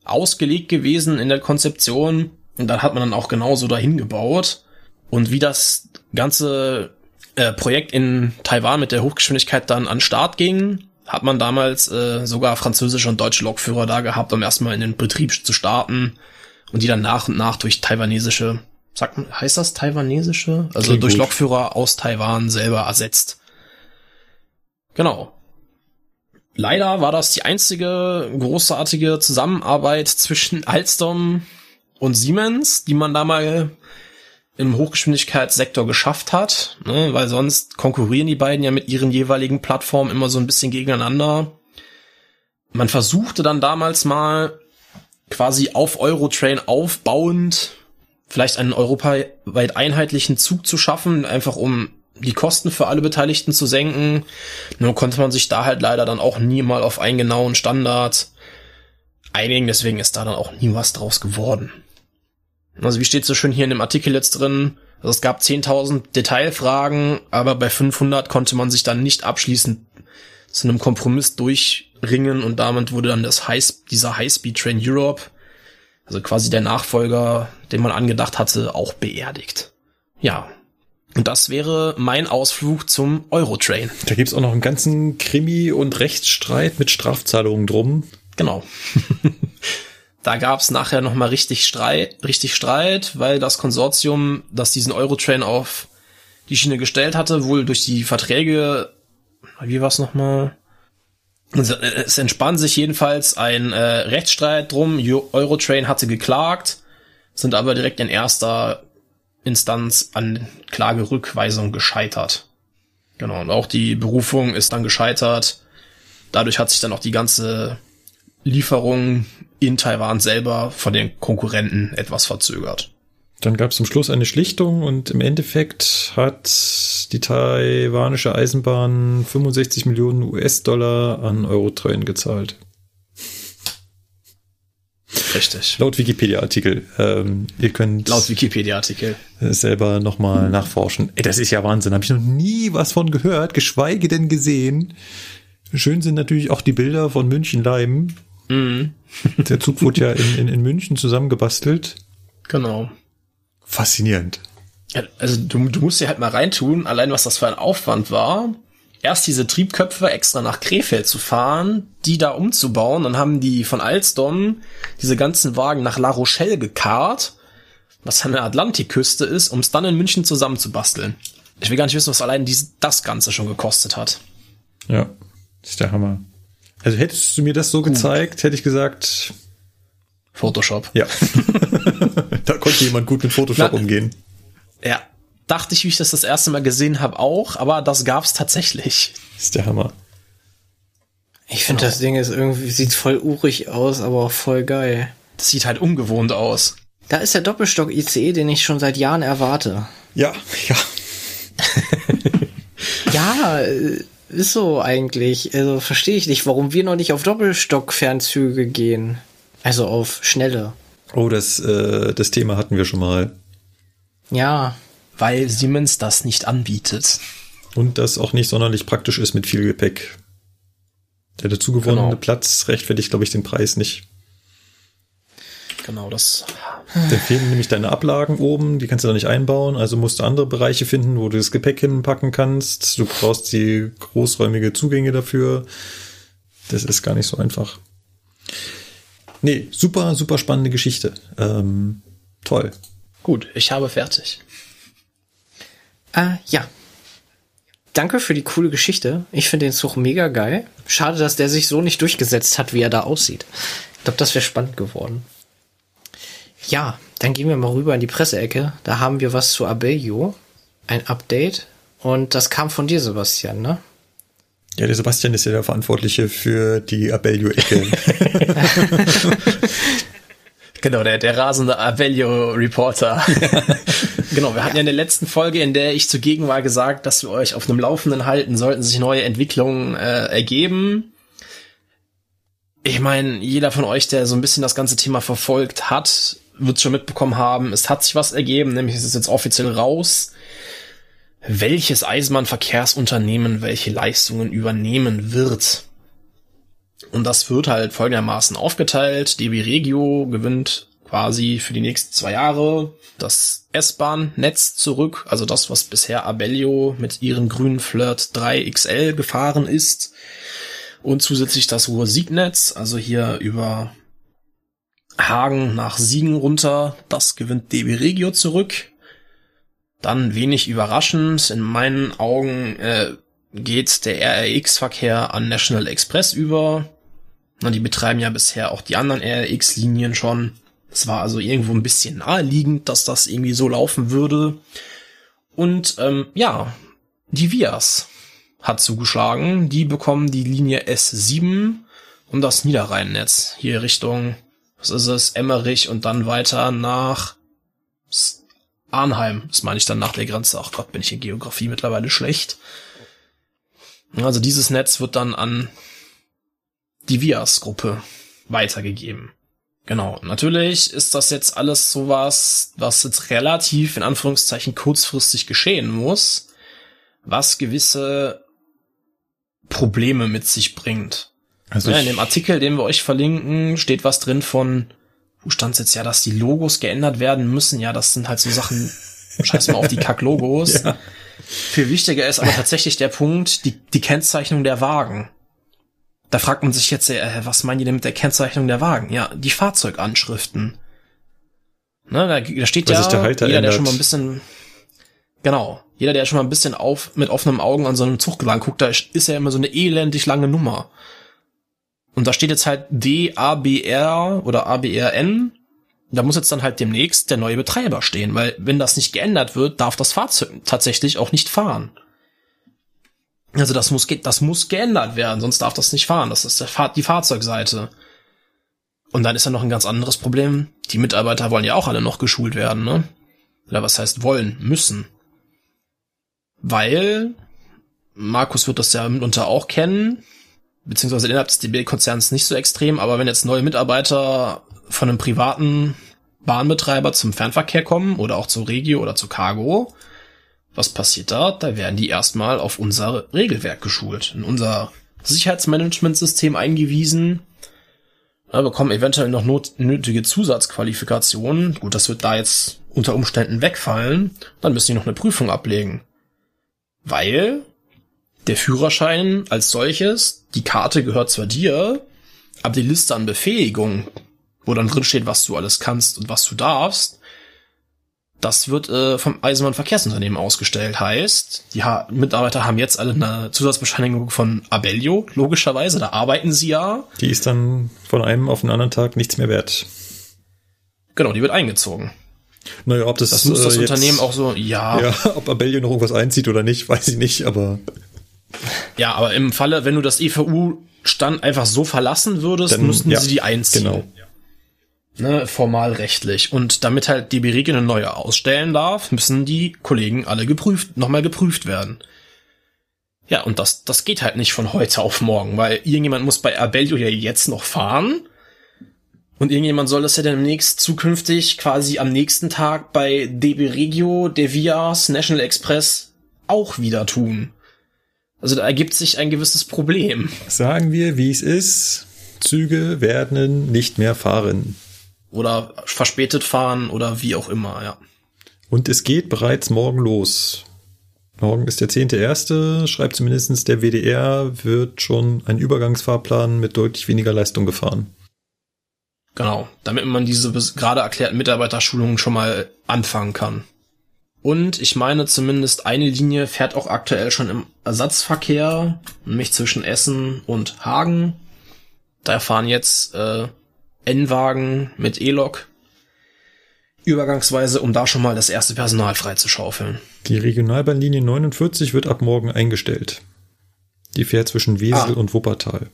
ausgelegt gewesen in der Konzeption. Und dann hat man dann auch genauso dahin gebaut. Und wie das ganze äh, Projekt in Taiwan mit der Hochgeschwindigkeit dann an Start ging, hat man damals äh, sogar französische und deutsche Lokführer da gehabt, um erstmal in den Betrieb zu starten und die dann nach und nach durch taiwanesische, sagt man, heißt das taiwanesische? Also Klingt durch gut. Lokführer aus Taiwan selber ersetzt. Genau. Leider war das die einzige großartige Zusammenarbeit zwischen Alstom und Siemens, die man da mal im Hochgeschwindigkeitssektor geschafft hat, ne, weil sonst konkurrieren die beiden ja mit ihren jeweiligen Plattformen immer so ein bisschen gegeneinander. Man versuchte dann damals mal quasi auf Eurotrain aufbauend vielleicht einen europaweit einheitlichen Zug zu schaffen, einfach um die Kosten für alle Beteiligten zu senken. Nur konnte man sich da halt leider dann auch nie mal auf einen genauen Standard einigen, deswegen ist da dann auch nie was draus geworden. Also wie steht so schön hier in dem Artikel jetzt drin, also es gab 10.000 Detailfragen, aber bei 500 konnte man sich dann nicht abschließend zu einem Kompromiss durchringen und damit wurde dann das High, dieser High-Speed Train Europe, also quasi der Nachfolger, den man angedacht hatte, auch beerdigt. Ja. Und das wäre mein Ausflug zum Eurotrain. Da gibt's auch noch einen ganzen Krimi- und Rechtsstreit mit Strafzahlungen drum. Genau. <laughs> da gab's nachher noch mal richtig Streit, richtig Streit, weil das Konsortium, das diesen Eurotrain auf die Schiene gestellt hatte, wohl durch die Verträge wie war's nochmal? Es entspann sich jedenfalls ein äh, Rechtsstreit drum. Eurotrain hatte geklagt, sind aber direkt in erster Instanz an Klagerückweisung gescheitert. Genau, und auch die Berufung ist dann gescheitert. Dadurch hat sich dann auch die ganze Lieferung in Taiwan selber von den Konkurrenten etwas verzögert. Dann gab es zum Schluss eine Schlichtung und im Endeffekt hat die taiwanische Eisenbahn 65 Millionen US-Dollar an Eurotrain gezahlt. Richtig. Laut Wikipedia-Artikel. Ähm, ihr könnt laut Wikipedia-Artikel selber nochmal hm. nachforschen. Ey, das ist ja Wahnsinn. Habe ich noch nie was von gehört, geschweige denn gesehen. Schön sind natürlich auch die Bilder von München Leim. Mhm. Der Zug wurde ja in, in, in München zusammengebastelt. Genau. Faszinierend. Ja, also du, du musst dir halt mal reintun, allein was das für ein Aufwand war. Erst diese Triebköpfe extra nach Krefeld zu fahren, die da umzubauen, dann haben die von Alstom diese ganzen Wagen nach La Rochelle gekarrt, was an der Atlantikküste ist, um es dann in München zusammenzubasteln. Ich will gar nicht wissen, was allein dies, das Ganze schon gekostet hat. Ja, ist der Hammer. Also hättest du mir das so gezeigt, hätte ich gesagt, Photoshop. ja. <laughs> da konnte jemand gut mit Photoshop Na- umgehen. Ja. Dachte ich, wie ich das das erste Mal gesehen habe, auch, aber das gab's tatsächlich. Ist der Hammer. Ich finde, das Ding ist irgendwie, sieht voll urig aus, aber auch voll geil. Das sieht halt ungewohnt aus. Da ist der Doppelstock ICE, den ich schon seit Jahren erwarte. Ja, ja. Ja, äh, ist so eigentlich. Also verstehe ich nicht, warum wir noch nicht auf Doppelstock-Fernzüge gehen. Also auf schnelle. Oh, das, äh, das Thema hatten wir schon mal. Ja, Weil Siemens das nicht anbietet. Und das auch nicht sonderlich praktisch ist mit viel Gepäck. Der dazu gewonnene Genau. Platz rechtfertigt, glaube ich, den Preis nicht. Genau, das. Da fehlen nämlich deine Ablagen oben, die kannst du da nicht einbauen, also musst du andere Bereiche finden, wo du das Gepäck hinpacken kannst. Du brauchst die großräumige Zugänge dafür. Das ist gar nicht so einfach. Nee, super, super spannende Geschichte. Ähm, toll. Gut, ich habe fertig. Äh, ja. Danke für die coole Geschichte. Ich finde den Zug mega geil. Schade, dass der sich so nicht durchgesetzt hat, wie er da aussieht. Ich glaube, das wäre spannend geworden. Ja, dann gehen wir mal rüber in die Presseecke. Da haben wir was zu Abellio. Ein Update. Und das kam von dir, Sebastian, ne? Ja, der Sebastian ist ja der Verantwortliche für die Abellio-Ecke. <laughs> <laughs> Genau, der, der rasende Avelio-Reporter. <laughs> genau, wir hatten ja in der letzten Folge, in der ich zugegen war, gesagt, dass wir euch auf einem Laufenden halten, sollten sich neue Entwicklungen äh, ergeben. Ich meine, jeder von euch, der so ein bisschen das ganze Thema verfolgt hat, wird schon mitbekommen haben, es hat sich was ergeben, nämlich es ist jetzt offiziell raus, welches Eisenbahnverkehrsunternehmen welche Leistungen übernehmen wird. Und das wird halt folgendermaßen aufgeteilt. DB Regio gewinnt quasi für die nächsten zwei Jahre das S-Bahn-Netz zurück, also das, was bisher Abellio mit ihren grünen Flirt 3 XL gefahren ist. Und zusätzlich das Ruhr-Sieg-Netz, also hier über Hagen nach Siegen runter, das gewinnt DB Regio zurück. Dann wenig überraschend, in meinen Augen äh, geht der RRX-Verkehr an National Express über. Na, die betreiben ja bisher auch die anderen RRX-Linien schon. Es war also irgendwo ein bisschen naheliegend, dass das irgendwie so laufen würde. Und ähm, ja, die Vias hat zugeschlagen. Die bekommen die Linie S7 und das Niederrheinnetz. Hier Richtung, was ist es, Emmerich und dann weiter nach Arnheim. Das meine ich dann nach der Grenze. Ach Gott, bin ich in Geografie mittlerweile schlecht. Also dieses Netz wird dann an die Vias-Gruppe weitergegeben. Genau. Natürlich ist das jetzt alles sowas, was jetzt relativ in Anführungszeichen kurzfristig geschehen muss, was gewisse Probleme mit sich bringt. Also Ja, in dem Artikel, den wir euch verlinken, steht was drin von, wo stand jetzt ja, dass die Logos geändert werden müssen. Ja, das sind halt so Sachen, scheiß mal auf die Kack-Logos. <laughs> Ja. Viel wichtiger ist aber tatsächlich der Punkt, die, die Kennzeichnung der Wagen. Da fragt man sich jetzt, äh, was meinen die denn mit der Kennzeichnung der Wagen? Ja, die Fahrzeuganschriften. Ne, da, da steht Weil ja, der jeder, der ändert. schon mal ein bisschen, genau, jeder, der schon mal ein bisschen auf, mit offenen Augen an so einem Zug lang guckt, da ist ja immer so eine elendig lange Nummer. Und da steht jetzt halt DABR oder ABRN. Da muss jetzt dann halt demnächst der neue Betreiber stehen, weil wenn das nicht geändert wird, darf das Fahrzeug tatsächlich auch nicht fahren. Also das muss, das muss geändert werden, sonst darf das nicht fahren. Das ist Fahr die Fahrzeugseite. Und dann ist ja noch ein ganz anderes Problem. Die Mitarbeiter wollen ja auch alle noch geschult werden, ne? Oder was heißt wollen, müssen. Weil, Markus wird das ja mitunter auch kennen, beziehungsweise innerhalb des DB-Konzerns nicht so extrem, aber wenn jetzt neue Mitarbeiter von einem privaten Bahnbetreiber zum Fernverkehr kommen oder auch zu Regio oder zu Cargo, was passiert da? Da werden die erstmal auf unser Regelwerk geschult, in unser Sicherheitsmanagementsystem eingewiesen, ja, bekommen eventuell noch not nötige Zusatzqualifikationen. Gut, das wird da jetzt unter Umständen wegfallen. Dann müssen die noch eine Prüfung ablegen. Weil der Führerschein als solches, die Karte gehört zwar dir, aber die Liste an Befähigungen, wo dann drin steht, was du alles kannst und was du darfst, Das wird äh, vom Eisenbahnverkehrsunternehmen ausgestellt. Heißt, die ha Mitarbeiter haben jetzt alle eine Zusatzbescheinigung von Abellio, logischerweise, da arbeiten sie ja. Die ist dann von einem auf den anderen Tag nichts mehr wert. Genau, die wird eingezogen. Naja, ob das, Das muss das äh, Unternehmen auch so, ja, Ja, <laughs> ob Abellio noch irgendwas einzieht oder nicht, weiß ich nicht, aber aber im Falle, wenn du das EVU-Stand einfach so verlassen würdest, Dann, müssten ja, sie die einziehen. genau. Ne, formal rechtlich. Und damit halt die Berege eine neue ausstellen darf, müssen die Kollegen alle geprüft, nochmal geprüft werden. Ja, und das, das geht halt nicht von heute auf morgen, weil irgendjemand muss bei Abellio ja jetzt noch fahren. Und irgendjemand soll das ja demnächst zukünftig quasi am nächsten Tag bei DB Regio, Devias, National Express auch wieder tun. Also da ergibt sich ein gewisses Problem. sagen wir, wie es ist. Züge werden nicht mehr fahren. Oder verspätet fahren oder wie auch immer, ja. Und es geht bereits morgen los. Morgen ist der 10.1., schreibt zumindestens der WDR, wird schon ein Übergangsfahrplan mit deutlich weniger Leistung gefahren. Genau, damit man diese gerade erklärten Mitarbeiterschulungen schon mal anfangen kann. Und ich meine zumindest eine Linie fährt auch aktuell schon im Ersatzverkehr, nämlich zwischen Essen und Hagen. Da fahren jetzt äh, N-Wagen mit E-Lok übergangsweise, um da schon mal das erste Personal freizuschaufeln. Die Regionalbahnlinie 49 wird ab morgen eingestellt. Die fährt zwischen Wesel Ah. und Wuppertal.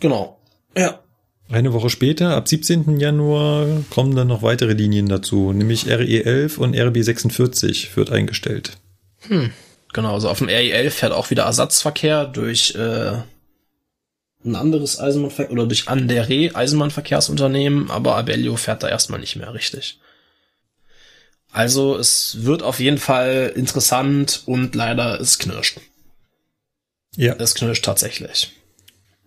Genau. Ja. Eine Woche später, ab 17. Januar, kommen dann noch weitere Linien dazu, nämlich RE11 und RB46 wird eingestellt. Genau, also auf dem RE11 fährt auch wieder Ersatzverkehr durch äh, ein anderes Eisenbahnverkehr oder durch Andere Eisenbahnverkehrsunternehmen, aber Abellio fährt da erstmal nicht mehr richtig. Also es wird auf jeden Fall interessant und leider es knirscht. Ja, Es knirscht tatsächlich.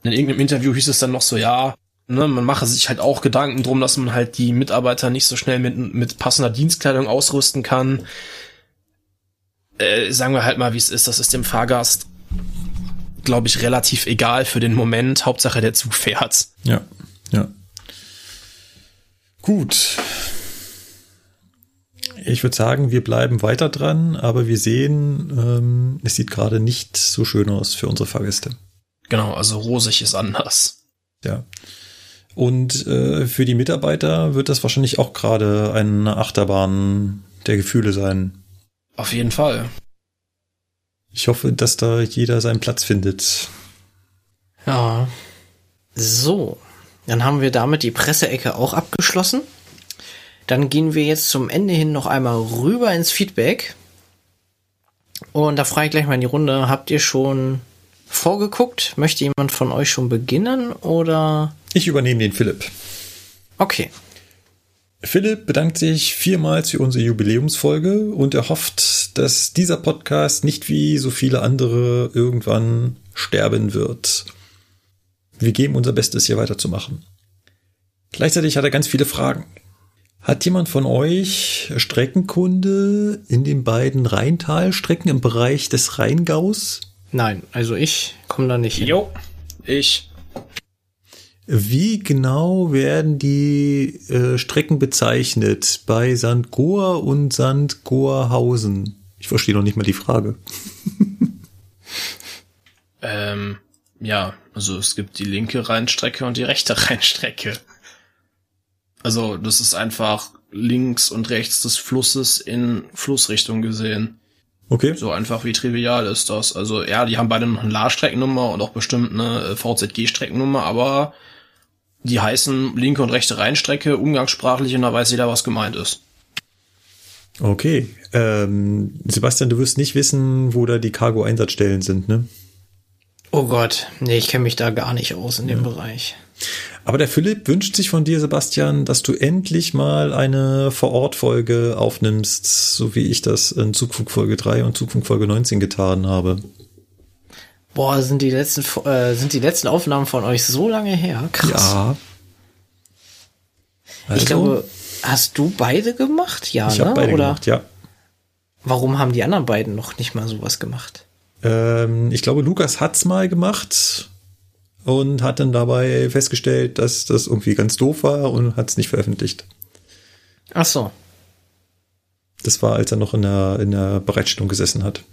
In irgendeinem Interview hieß es dann noch so, ja, ne, man mache sich halt auch Gedanken drum, dass man halt die Mitarbeiter nicht so schnell mit, mit passender Dienstkleidung ausrüsten kann. Äh, sagen wir halt mal, wie es ist. Das ist dem Fahrgast, glaube ich, relativ egal für den Moment. Hauptsache der Zug fährt. ja, ja. Gut. Ich würde sagen, wir bleiben weiter dran, aber wir sehen, ähm, es sieht gerade nicht so schön aus für unsere Fahrgäste. Genau, also rosig ist anders. Ja. Und äh, für die Mitarbeiter wird das wahrscheinlich auch gerade eine Achterbahn der Gefühle sein. Auf jeden Fall. Ich hoffe, dass da jeder seinen Platz findet. Ja. So. Dann haben wir damit die Presseecke auch abgeschlossen. Dann gehen wir jetzt zum Ende hin noch einmal rüber ins Feedback. Und da frage ich gleich mal in die Runde, habt ihr schon vorgeguckt? Möchte jemand von euch schon beginnen oder? Ich übernehme den Philipp. Okay. Philipp bedankt sich vielmals für unsere Jubiläumsfolge und er hofft, dass dieser Podcast nicht wie so viele andere irgendwann sterben wird. Wir geben unser Bestes, hier weiterzumachen. Gleichzeitig hat er ganz viele Fragen. Hat jemand von euch Streckenkunde in den beiden Rheintalstrecken im Bereich des Rheingaus? Nein, also ich komme da nicht hin. Jo, ich. Wie genau werden die äh, Strecken bezeichnet bei St. Goar und St. Goarhausen? Ich verstehe noch nicht mal die Frage. <laughs> Ähm, ja, also es gibt die linke Rheinstrecke und die rechte <laughs> Rheinstrecke. Also das ist einfach links und rechts des Flusses in Flussrichtung gesehen. Okay. So einfach wie trivial ist das. Also ja, die haben beide noch eine La-Streckennummer und auch bestimmt eine VZG-Streckennummer, aber die heißen linke und rechte Rheinstrecke umgangssprachlich und da weiß jeder, was gemeint ist. Okay. Ähm, Sebastian, du wirst nicht wissen, wo da die Cargo-Einsatzstellen sind, ne? Oh Gott, nee, ich kenne mich da gar nicht aus in dem Bereich. Aber der Philipp wünscht sich von dir, Sebastian, dass du endlich mal eine Vor-Ort-Folge aufnimmst, so wie ich das in Zugfunk Folge 3 und Zugfunk Folge 19 getan habe. Boah, sind die letzten äh, sind die letzten Aufnahmen von euch so lange her? Krass. Ja. Also, ich glaube, hast du beide gemacht? Ja, ich ne? habe beide Oder gemacht, ja. warum haben die anderen beiden noch nicht mal sowas gemacht? Ähm, ich glaube, Lukas hat's mal gemacht und hat dann dabei festgestellt, dass das irgendwie ganz doof war und hat's nicht veröffentlicht. Ach so. Das war, als er noch in der, in der Bereitstellung gesessen hat.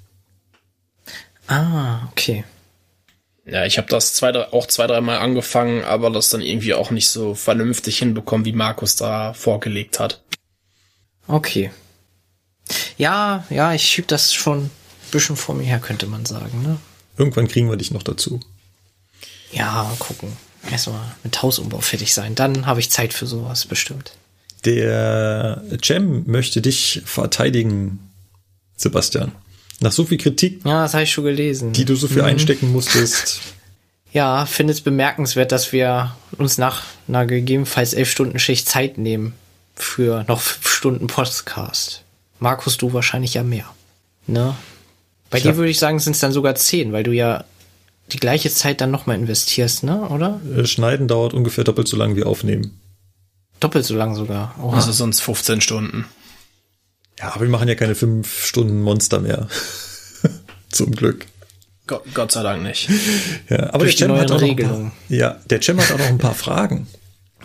Ah, okay. Ja, ich habe das zwei, drei, auch zwei, dreimal angefangen, aber das dann irgendwie auch nicht so vernünftig hinbekommen, wie Markus da vorgelegt hat. Okay. Ja, ja, ich schieb das schon ein bisschen vor mir her, könnte man sagen, ne? Irgendwann kriegen wir dich noch dazu. Ja, mal gucken. Erstmal mit Hausumbau fertig sein. Dann habe ich Zeit für sowas, bestimmt. Der Cem möchte dich verteidigen, Sebastian. Nach so viel Kritik, Ja, das habe ich schon gelesen. die du so viel einstecken musstest. <laughs> Ja, finde es bemerkenswert, dass wir uns nach einer gegebenenfalls elf Stunden Schicht Zeit nehmen für noch fünf Stunden Podcast. Markus, du wahrscheinlich ja mehr. Ne? Bei Tja. dir würde ich sagen, sind es dann sogar zehn, weil du ja die gleiche Zeit dann nochmal investierst, ne? Oder? Äh, Schneiden dauert ungefähr doppelt so lang wie aufnehmen. Doppelt so lang sogar. Oh. Also sonst 15 Stunden. Ja, aber wir machen ja keine fünf Stunden Monster mehr. <laughs> Zum Glück. Gott, Gott sei Dank nicht. Ja, aber Durch der Cem hat auch noch paar, ja, der Cem hat auch noch ein paar Fragen.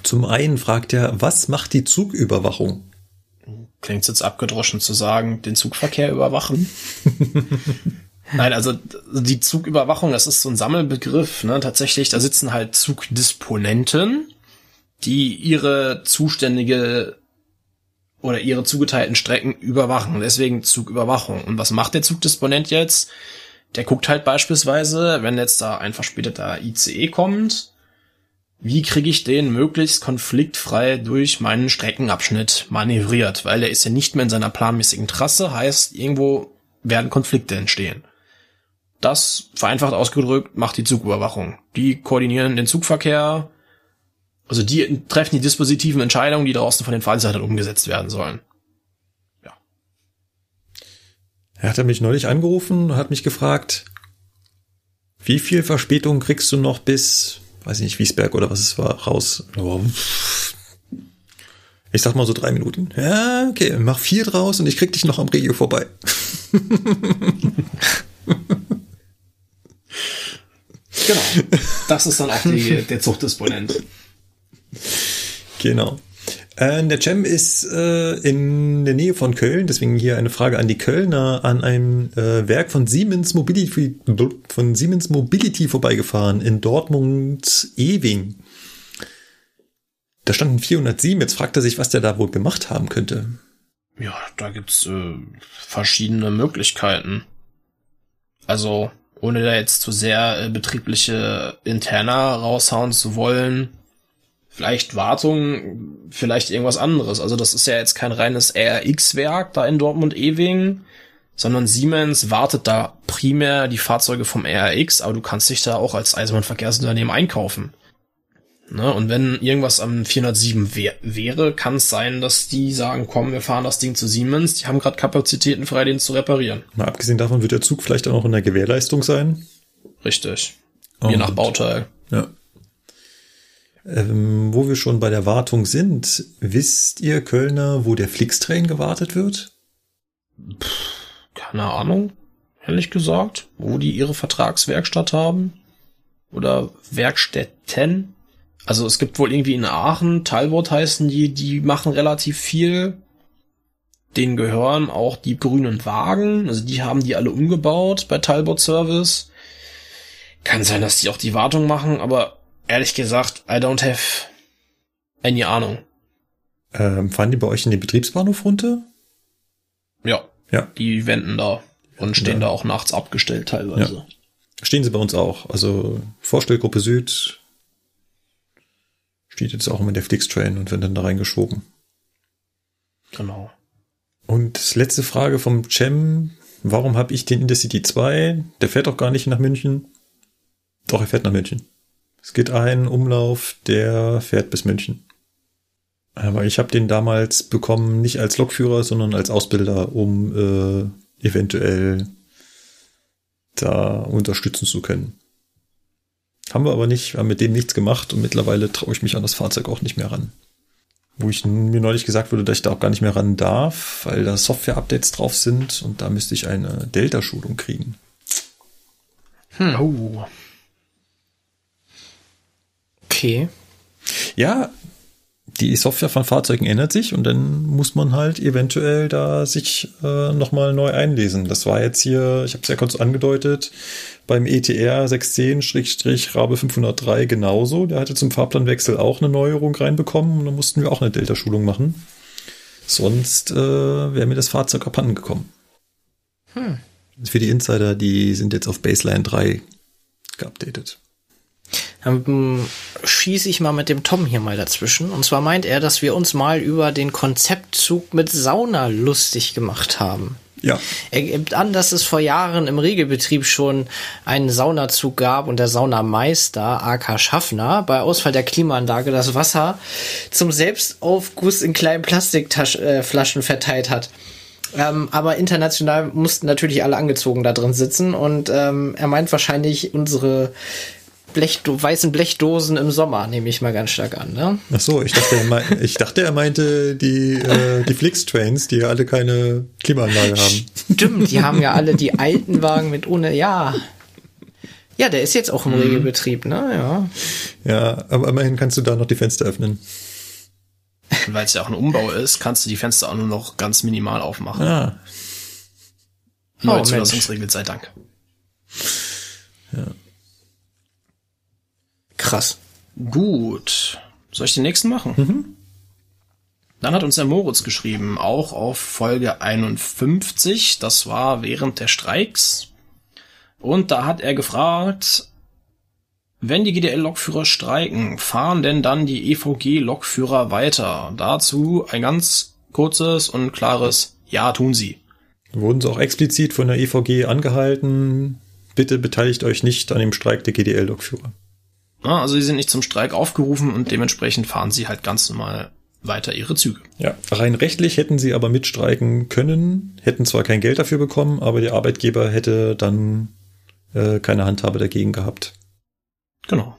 Zum einen fragt er, was macht die Zugüberwachung? Klingt jetzt abgedroschen zu sagen, den Zugverkehr überwachen. <laughs> Nein, also die Zugüberwachung, das ist so ein Sammelbegriff. Ne? Tatsächlich, da sitzen halt Zugdisponenten, die ihre zuständige oder ihre zugeteilten Strecken überwachen. Deswegen Zugüberwachung. Und was macht der Zugdisponent jetzt? Der guckt halt beispielsweise, wenn jetzt da ein verspäteter ICE kommt, wie kriege ich den möglichst konfliktfrei durch meinen Streckenabschnitt manövriert, weil er ist ja nicht mehr in seiner planmäßigen Trasse, heißt, irgendwo werden Konflikte entstehen. Das, vereinfacht ausgedrückt, macht die Zugüberwachung. Die koordinieren den Zugverkehr, also die treffen die dispositiven Entscheidungen, die draußen von den Veranstaltern umgesetzt werden sollen. Er hat mich neulich angerufen und hat mich gefragt, wie viel Verspätung kriegst du noch bis, weiß ich nicht, Wiesberg oder was es war, raus? Oh. Ich sag mal so drei Minuten. Ja, okay, mach vier draus und ich krieg dich noch am Regio vorbei. <laughs> Genau. Das ist dann auch die, der Zugdisponent. <laughs> Genau. Äh, der Cem ist äh, in der Nähe von Köln, deswegen hier eine Frage an die Kölner, an einem äh, Werk von Siemens Mobility von Siemens Mobility vorbeigefahren in Dortmund Ewing. Da standen 407. Jetzt fragt er sich, was der da wohl gemacht haben könnte. Ja, da gibt's äh, verschiedene Möglichkeiten. Also, ohne da jetzt zu sehr äh, betriebliche Interna raushauen zu wollen, vielleicht Wartung, vielleicht irgendwas anderes. Also das ist ja jetzt kein reines RX-Werk da in Dortmund-Ewing, sondern Siemens wartet da primär die Fahrzeuge vom RX, aber du kannst dich da auch als Eisenbahnverkehrsunternehmen einkaufen. Ne? Und wenn irgendwas am 407 wär, wäre, kann es sein, dass die sagen, komm, wir fahren das Ding zu Siemens, die haben gerade Kapazitäten frei, den zu reparieren. Mal abgesehen davon wird der Zug vielleicht auch noch in der Gewährleistung sein. Richtig. Je Und- nach Bauteil. Ja. Ähm, wo wir schon bei der Wartung sind, wisst ihr Kölner, wo der Flixtrain gewartet wird? Keine Ahnung, ehrlich gesagt, wo die ihre Vertragswerkstatt haben. Oder Werkstätten. Also es gibt wohl irgendwie in Aachen, Talbot heißen die, die machen relativ viel. Denen gehören auch die grünen Wagen. Also die haben die alle umgebaut bei Talbot Service. Kann sein, dass die auch die Wartung machen, aber ehrlich gesagt, I don't have any Ahnung. Ähm, fahren die bei euch in den Betriebsbahnhof runter? Ja, Ja. die wenden da und stehen Ja. da auch nachts abgestellt teilweise. Stehen sie bei uns auch. Also Vorstellgruppe Süd steht jetzt auch immer der Flixtrain und wird dann da reingeschoben. Genau. Und letzte Frage vom Cem. Warum habe ich den Intercity 2? Der fährt doch gar nicht nach München. Doch, er fährt nach München. Es geht ein Umlauf, der fährt bis München. Aber ich habe den damals bekommen, nicht als Lokführer, sondern als Ausbilder, um äh, eventuell da unterstützen zu können. Haben wir aber nicht, haben mit dem nichts gemacht und mittlerweile traue ich mich an das Fahrzeug auch nicht mehr ran. Wo ich mir neulich gesagt wurde, dass ich da auch gar nicht mehr ran darf, weil da Software-Updates drauf sind und da müsste ich eine Delta-Schulung kriegen. Oh. Okay. Ja, die Software von Fahrzeugen ändert sich und dann muss man halt eventuell da sich äh, nochmal neu einlesen. Das war jetzt hier, ich habe es ja kurz angedeutet, beim ETR 610-Rabe 503 genauso. Der hatte zum Fahrplanwechsel auch eine Neuerung reinbekommen und dann mussten wir auch eine Delta-Schulung machen. Sonst äh, wäre mir das Fahrzeug abhanden gekommen. Hm. Für die Insider, die sind jetzt auf Baseline 3 geupdatet. Dann schieße ich mal mit dem Tom hier mal dazwischen. Und zwar meint er, dass wir uns mal über den Konzeptzug mit Sauna lustig gemacht haben. Ja. Er gibt an, dass es vor Jahren im Regelbetrieb schon einen Saunazug gab und der Saunameister, AK Schaffner, bei Ausfall der Klimaanlage das Wasser zum Selbstaufguss in kleinen Plastikflaschen äh, verteilt hat. Ähm, aber international mussten natürlich alle angezogen da drin sitzen und ähm, er meint wahrscheinlich unsere Blechdo weißen Blechdosen im Sommer, nehme ich mal ganz stark an. Ne? Ach so, ich dachte, er, meinte, ich dachte, er meinte die, äh, die Flix-Trains, die ja alle keine Klimaanlage haben. Stimmt, die haben ja alle die alten Wagen mit ohne, ja. Ja, der ist jetzt auch im mhm. Regelbetrieb, ne? Ja. Ja, aber immerhin kannst du da noch die Fenster öffnen. Weil es ja auch ein Umbau ist, kannst du die Fenster auch nur noch ganz minimal aufmachen. Ah. Neue oh, Zulassungsregel, sei Dank. Ja. Krass. Gut. Soll ich den nächsten machen? Mhm. Dann hat uns der Moritz geschrieben, auch auf Folge 51. Das war während der Streiks. Und da hat er gefragt, wenn die GDL-Lokführer streiken, fahren denn dann die EVG-Lokführer weiter? Dazu ein ganz kurzes und klares Ja tun sie. Wurden sie auch explizit von der EVG angehalten, bitte beteiligt euch nicht an dem Streik der GDL-Lokführer. Ja, also sie sind nicht zum Streik aufgerufen und dementsprechend fahren sie halt ganz normal weiter ihre Züge. Ja, rein rechtlich hätten sie aber mitstreiken können, hätten zwar kein Geld dafür bekommen, aber der Arbeitgeber hätte dann äh, keine Handhabe dagegen gehabt. Genau.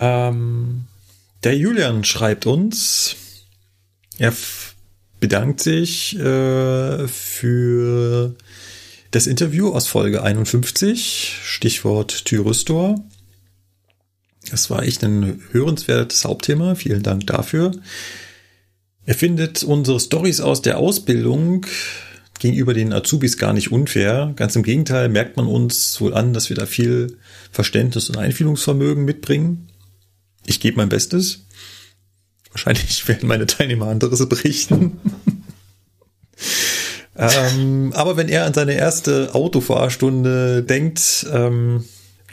Ähm, der Julian schreibt uns, er bedankt sich äh, für das Interview aus Folge 51, Stichwort Thyristor. Das war echt ein hörenswertes Hauptthema. Vielen Dank dafür. Er findet unsere Stories aus der Ausbildung gegenüber den Azubis gar nicht unfair. Ganz im Gegenteil merkt man uns wohl an, dass wir da viel Verständnis und Einfühlungsvermögen mitbringen. Ich gebe mein Bestes. Wahrscheinlich <laughs> werden meine Teilnehmer anderes berichten. <laughs> ähm, aber wenn er an seine erste Autofahrstunde denkt, ähm,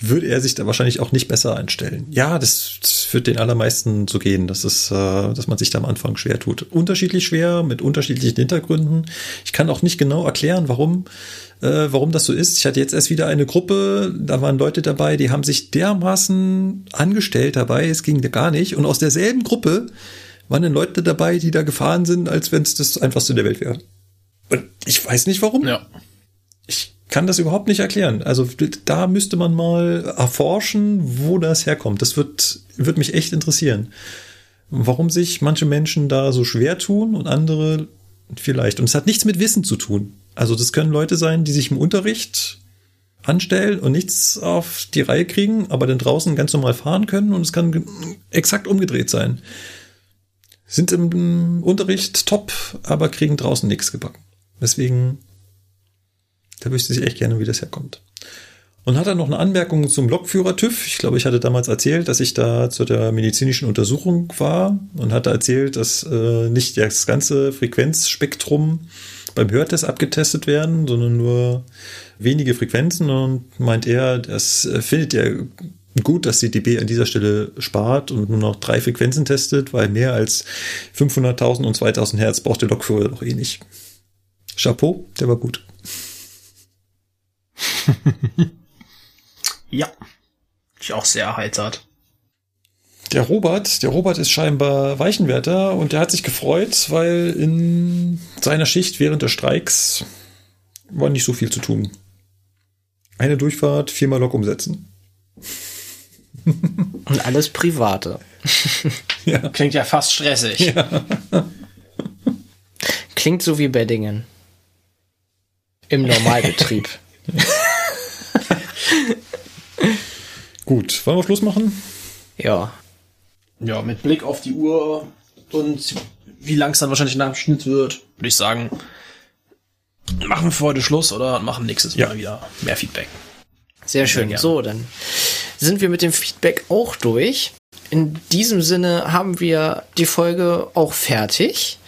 würde er sich da wahrscheinlich auch nicht besser einstellen. Ja, das, das wird den allermeisten so gehen, dass es, äh, dass man sich da am Anfang schwer tut. Unterschiedlich schwer, mit unterschiedlichen Hintergründen. Ich kann auch nicht genau erklären, warum, äh, warum das so ist. Ich hatte jetzt erst wieder eine Gruppe, da waren Leute dabei, die haben sich dermaßen angestellt dabei, es ging gar nicht. Und aus derselben Gruppe waren dann Leute dabei, die da gefahren sind, als wenn es das einfachste der Welt wäre. Und ich weiß nicht warum. Ja. Ich kann das überhaupt nicht erklären. Also da müsste man mal erforschen, wo das herkommt. Das wird, wird mich echt interessieren. Warum sich manche Menschen da so schwer tun und andere vielleicht. Und es hat nichts mit Wissen zu tun. Also das können Leute sein, die sich im Unterricht anstellen und nichts auf die Reihe kriegen, aber dann draußen ganz normal fahren können und es kann exakt umgedreht sein. Sind im Unterricht top, aber kriegen draußen nichts gebacken. Deswegen da wüsste ich echt gerne, wie das herkommt. Und hat er noch eine Anmerkung zum Lokführer TÜV. Ich glaube, ich hatte damals erzählt, dass ich da zu der medizinischen Untersuchung war und hatte erzählt, dass äh, nicht das ganze Frequenzspektrum beim Hörtest abgetestet werden, sondern nur wenige Frequenzen. Und meint er, das findet er gut, dass die DB an dieser Stelle spart und nur noch drei Frequenzen testet, weil mehr als 500.000 und 2.000 Hertz braucht der Lokführer doch eh nicht. Chapeau, der war gut. <laughs> ja. Ich auch sehr erheitert. Der Robert, der Robert ist scheinbar Weichenwärter und der hat sich gefreut, weil in seiner Schicht während des Streiks war nicht so viel zu tun. Eine Durchfahrt, viermal Lok umsetzen. <laughs> Und alles Private. ja. Klingt ja fast stressig. Ja. Klingt so wie Beddingen. Im Normalbetrieb. <laughs> <laughs> Gut, wollen wir Schluss machen? Ja. Ja, mit Blick auf die Uhr und wie lang es dann wahrscheinlich nach dem Schnitt wird, würde ich sagen, machen wir für heute Schluss oder machen nächstes Mal Ja. wieder mehr Feedback. Sehr schön. gerne. So, dann sind wir mit dem Feedback auch durch. In diesem Sinne haben wir die Folge auch fertig.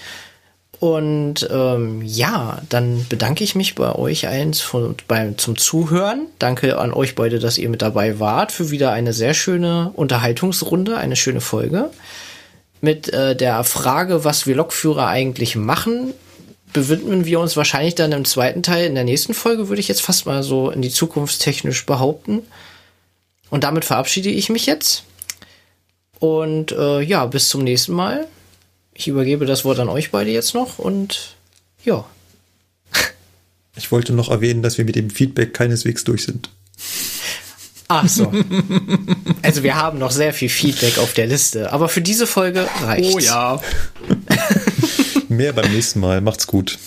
Und ähm, ja, dann bedanke ich mich bei euch eins von, beim, zum Zuhören. Danke an euch beide, dass ihr mit dabei wart für wieder eine sehr schöne Unterhaltungsrunde, eine schöne Folge. Mit äh, der Frage, was wir Lokführer eigentlich machen, bewidmen wir uns wahrscheinlich dann im zweiten Teil in der nächsten Folge, würde ich jetzt fast mal so in die zukunftstechnisch behaupten. Und damit verabschiede ich mich jetzt. Und äh, ja, bis zum nächsten Mal. Ich übergebe das Wort an euch beide jetzt noch und ja. <laughs> Ich wollte noch erwähnen, dass wir mit dem Feedback keineswegs durch sind. Ach so. also wir haben noch sehr viel Feedback auf der Liste, aber für diese Folge reicht's. Oh ja. <laughs> Mehr beim nächsten Mal. Macht's gut.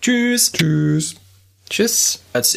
Tschüss. Tschüss. Tschüss. Als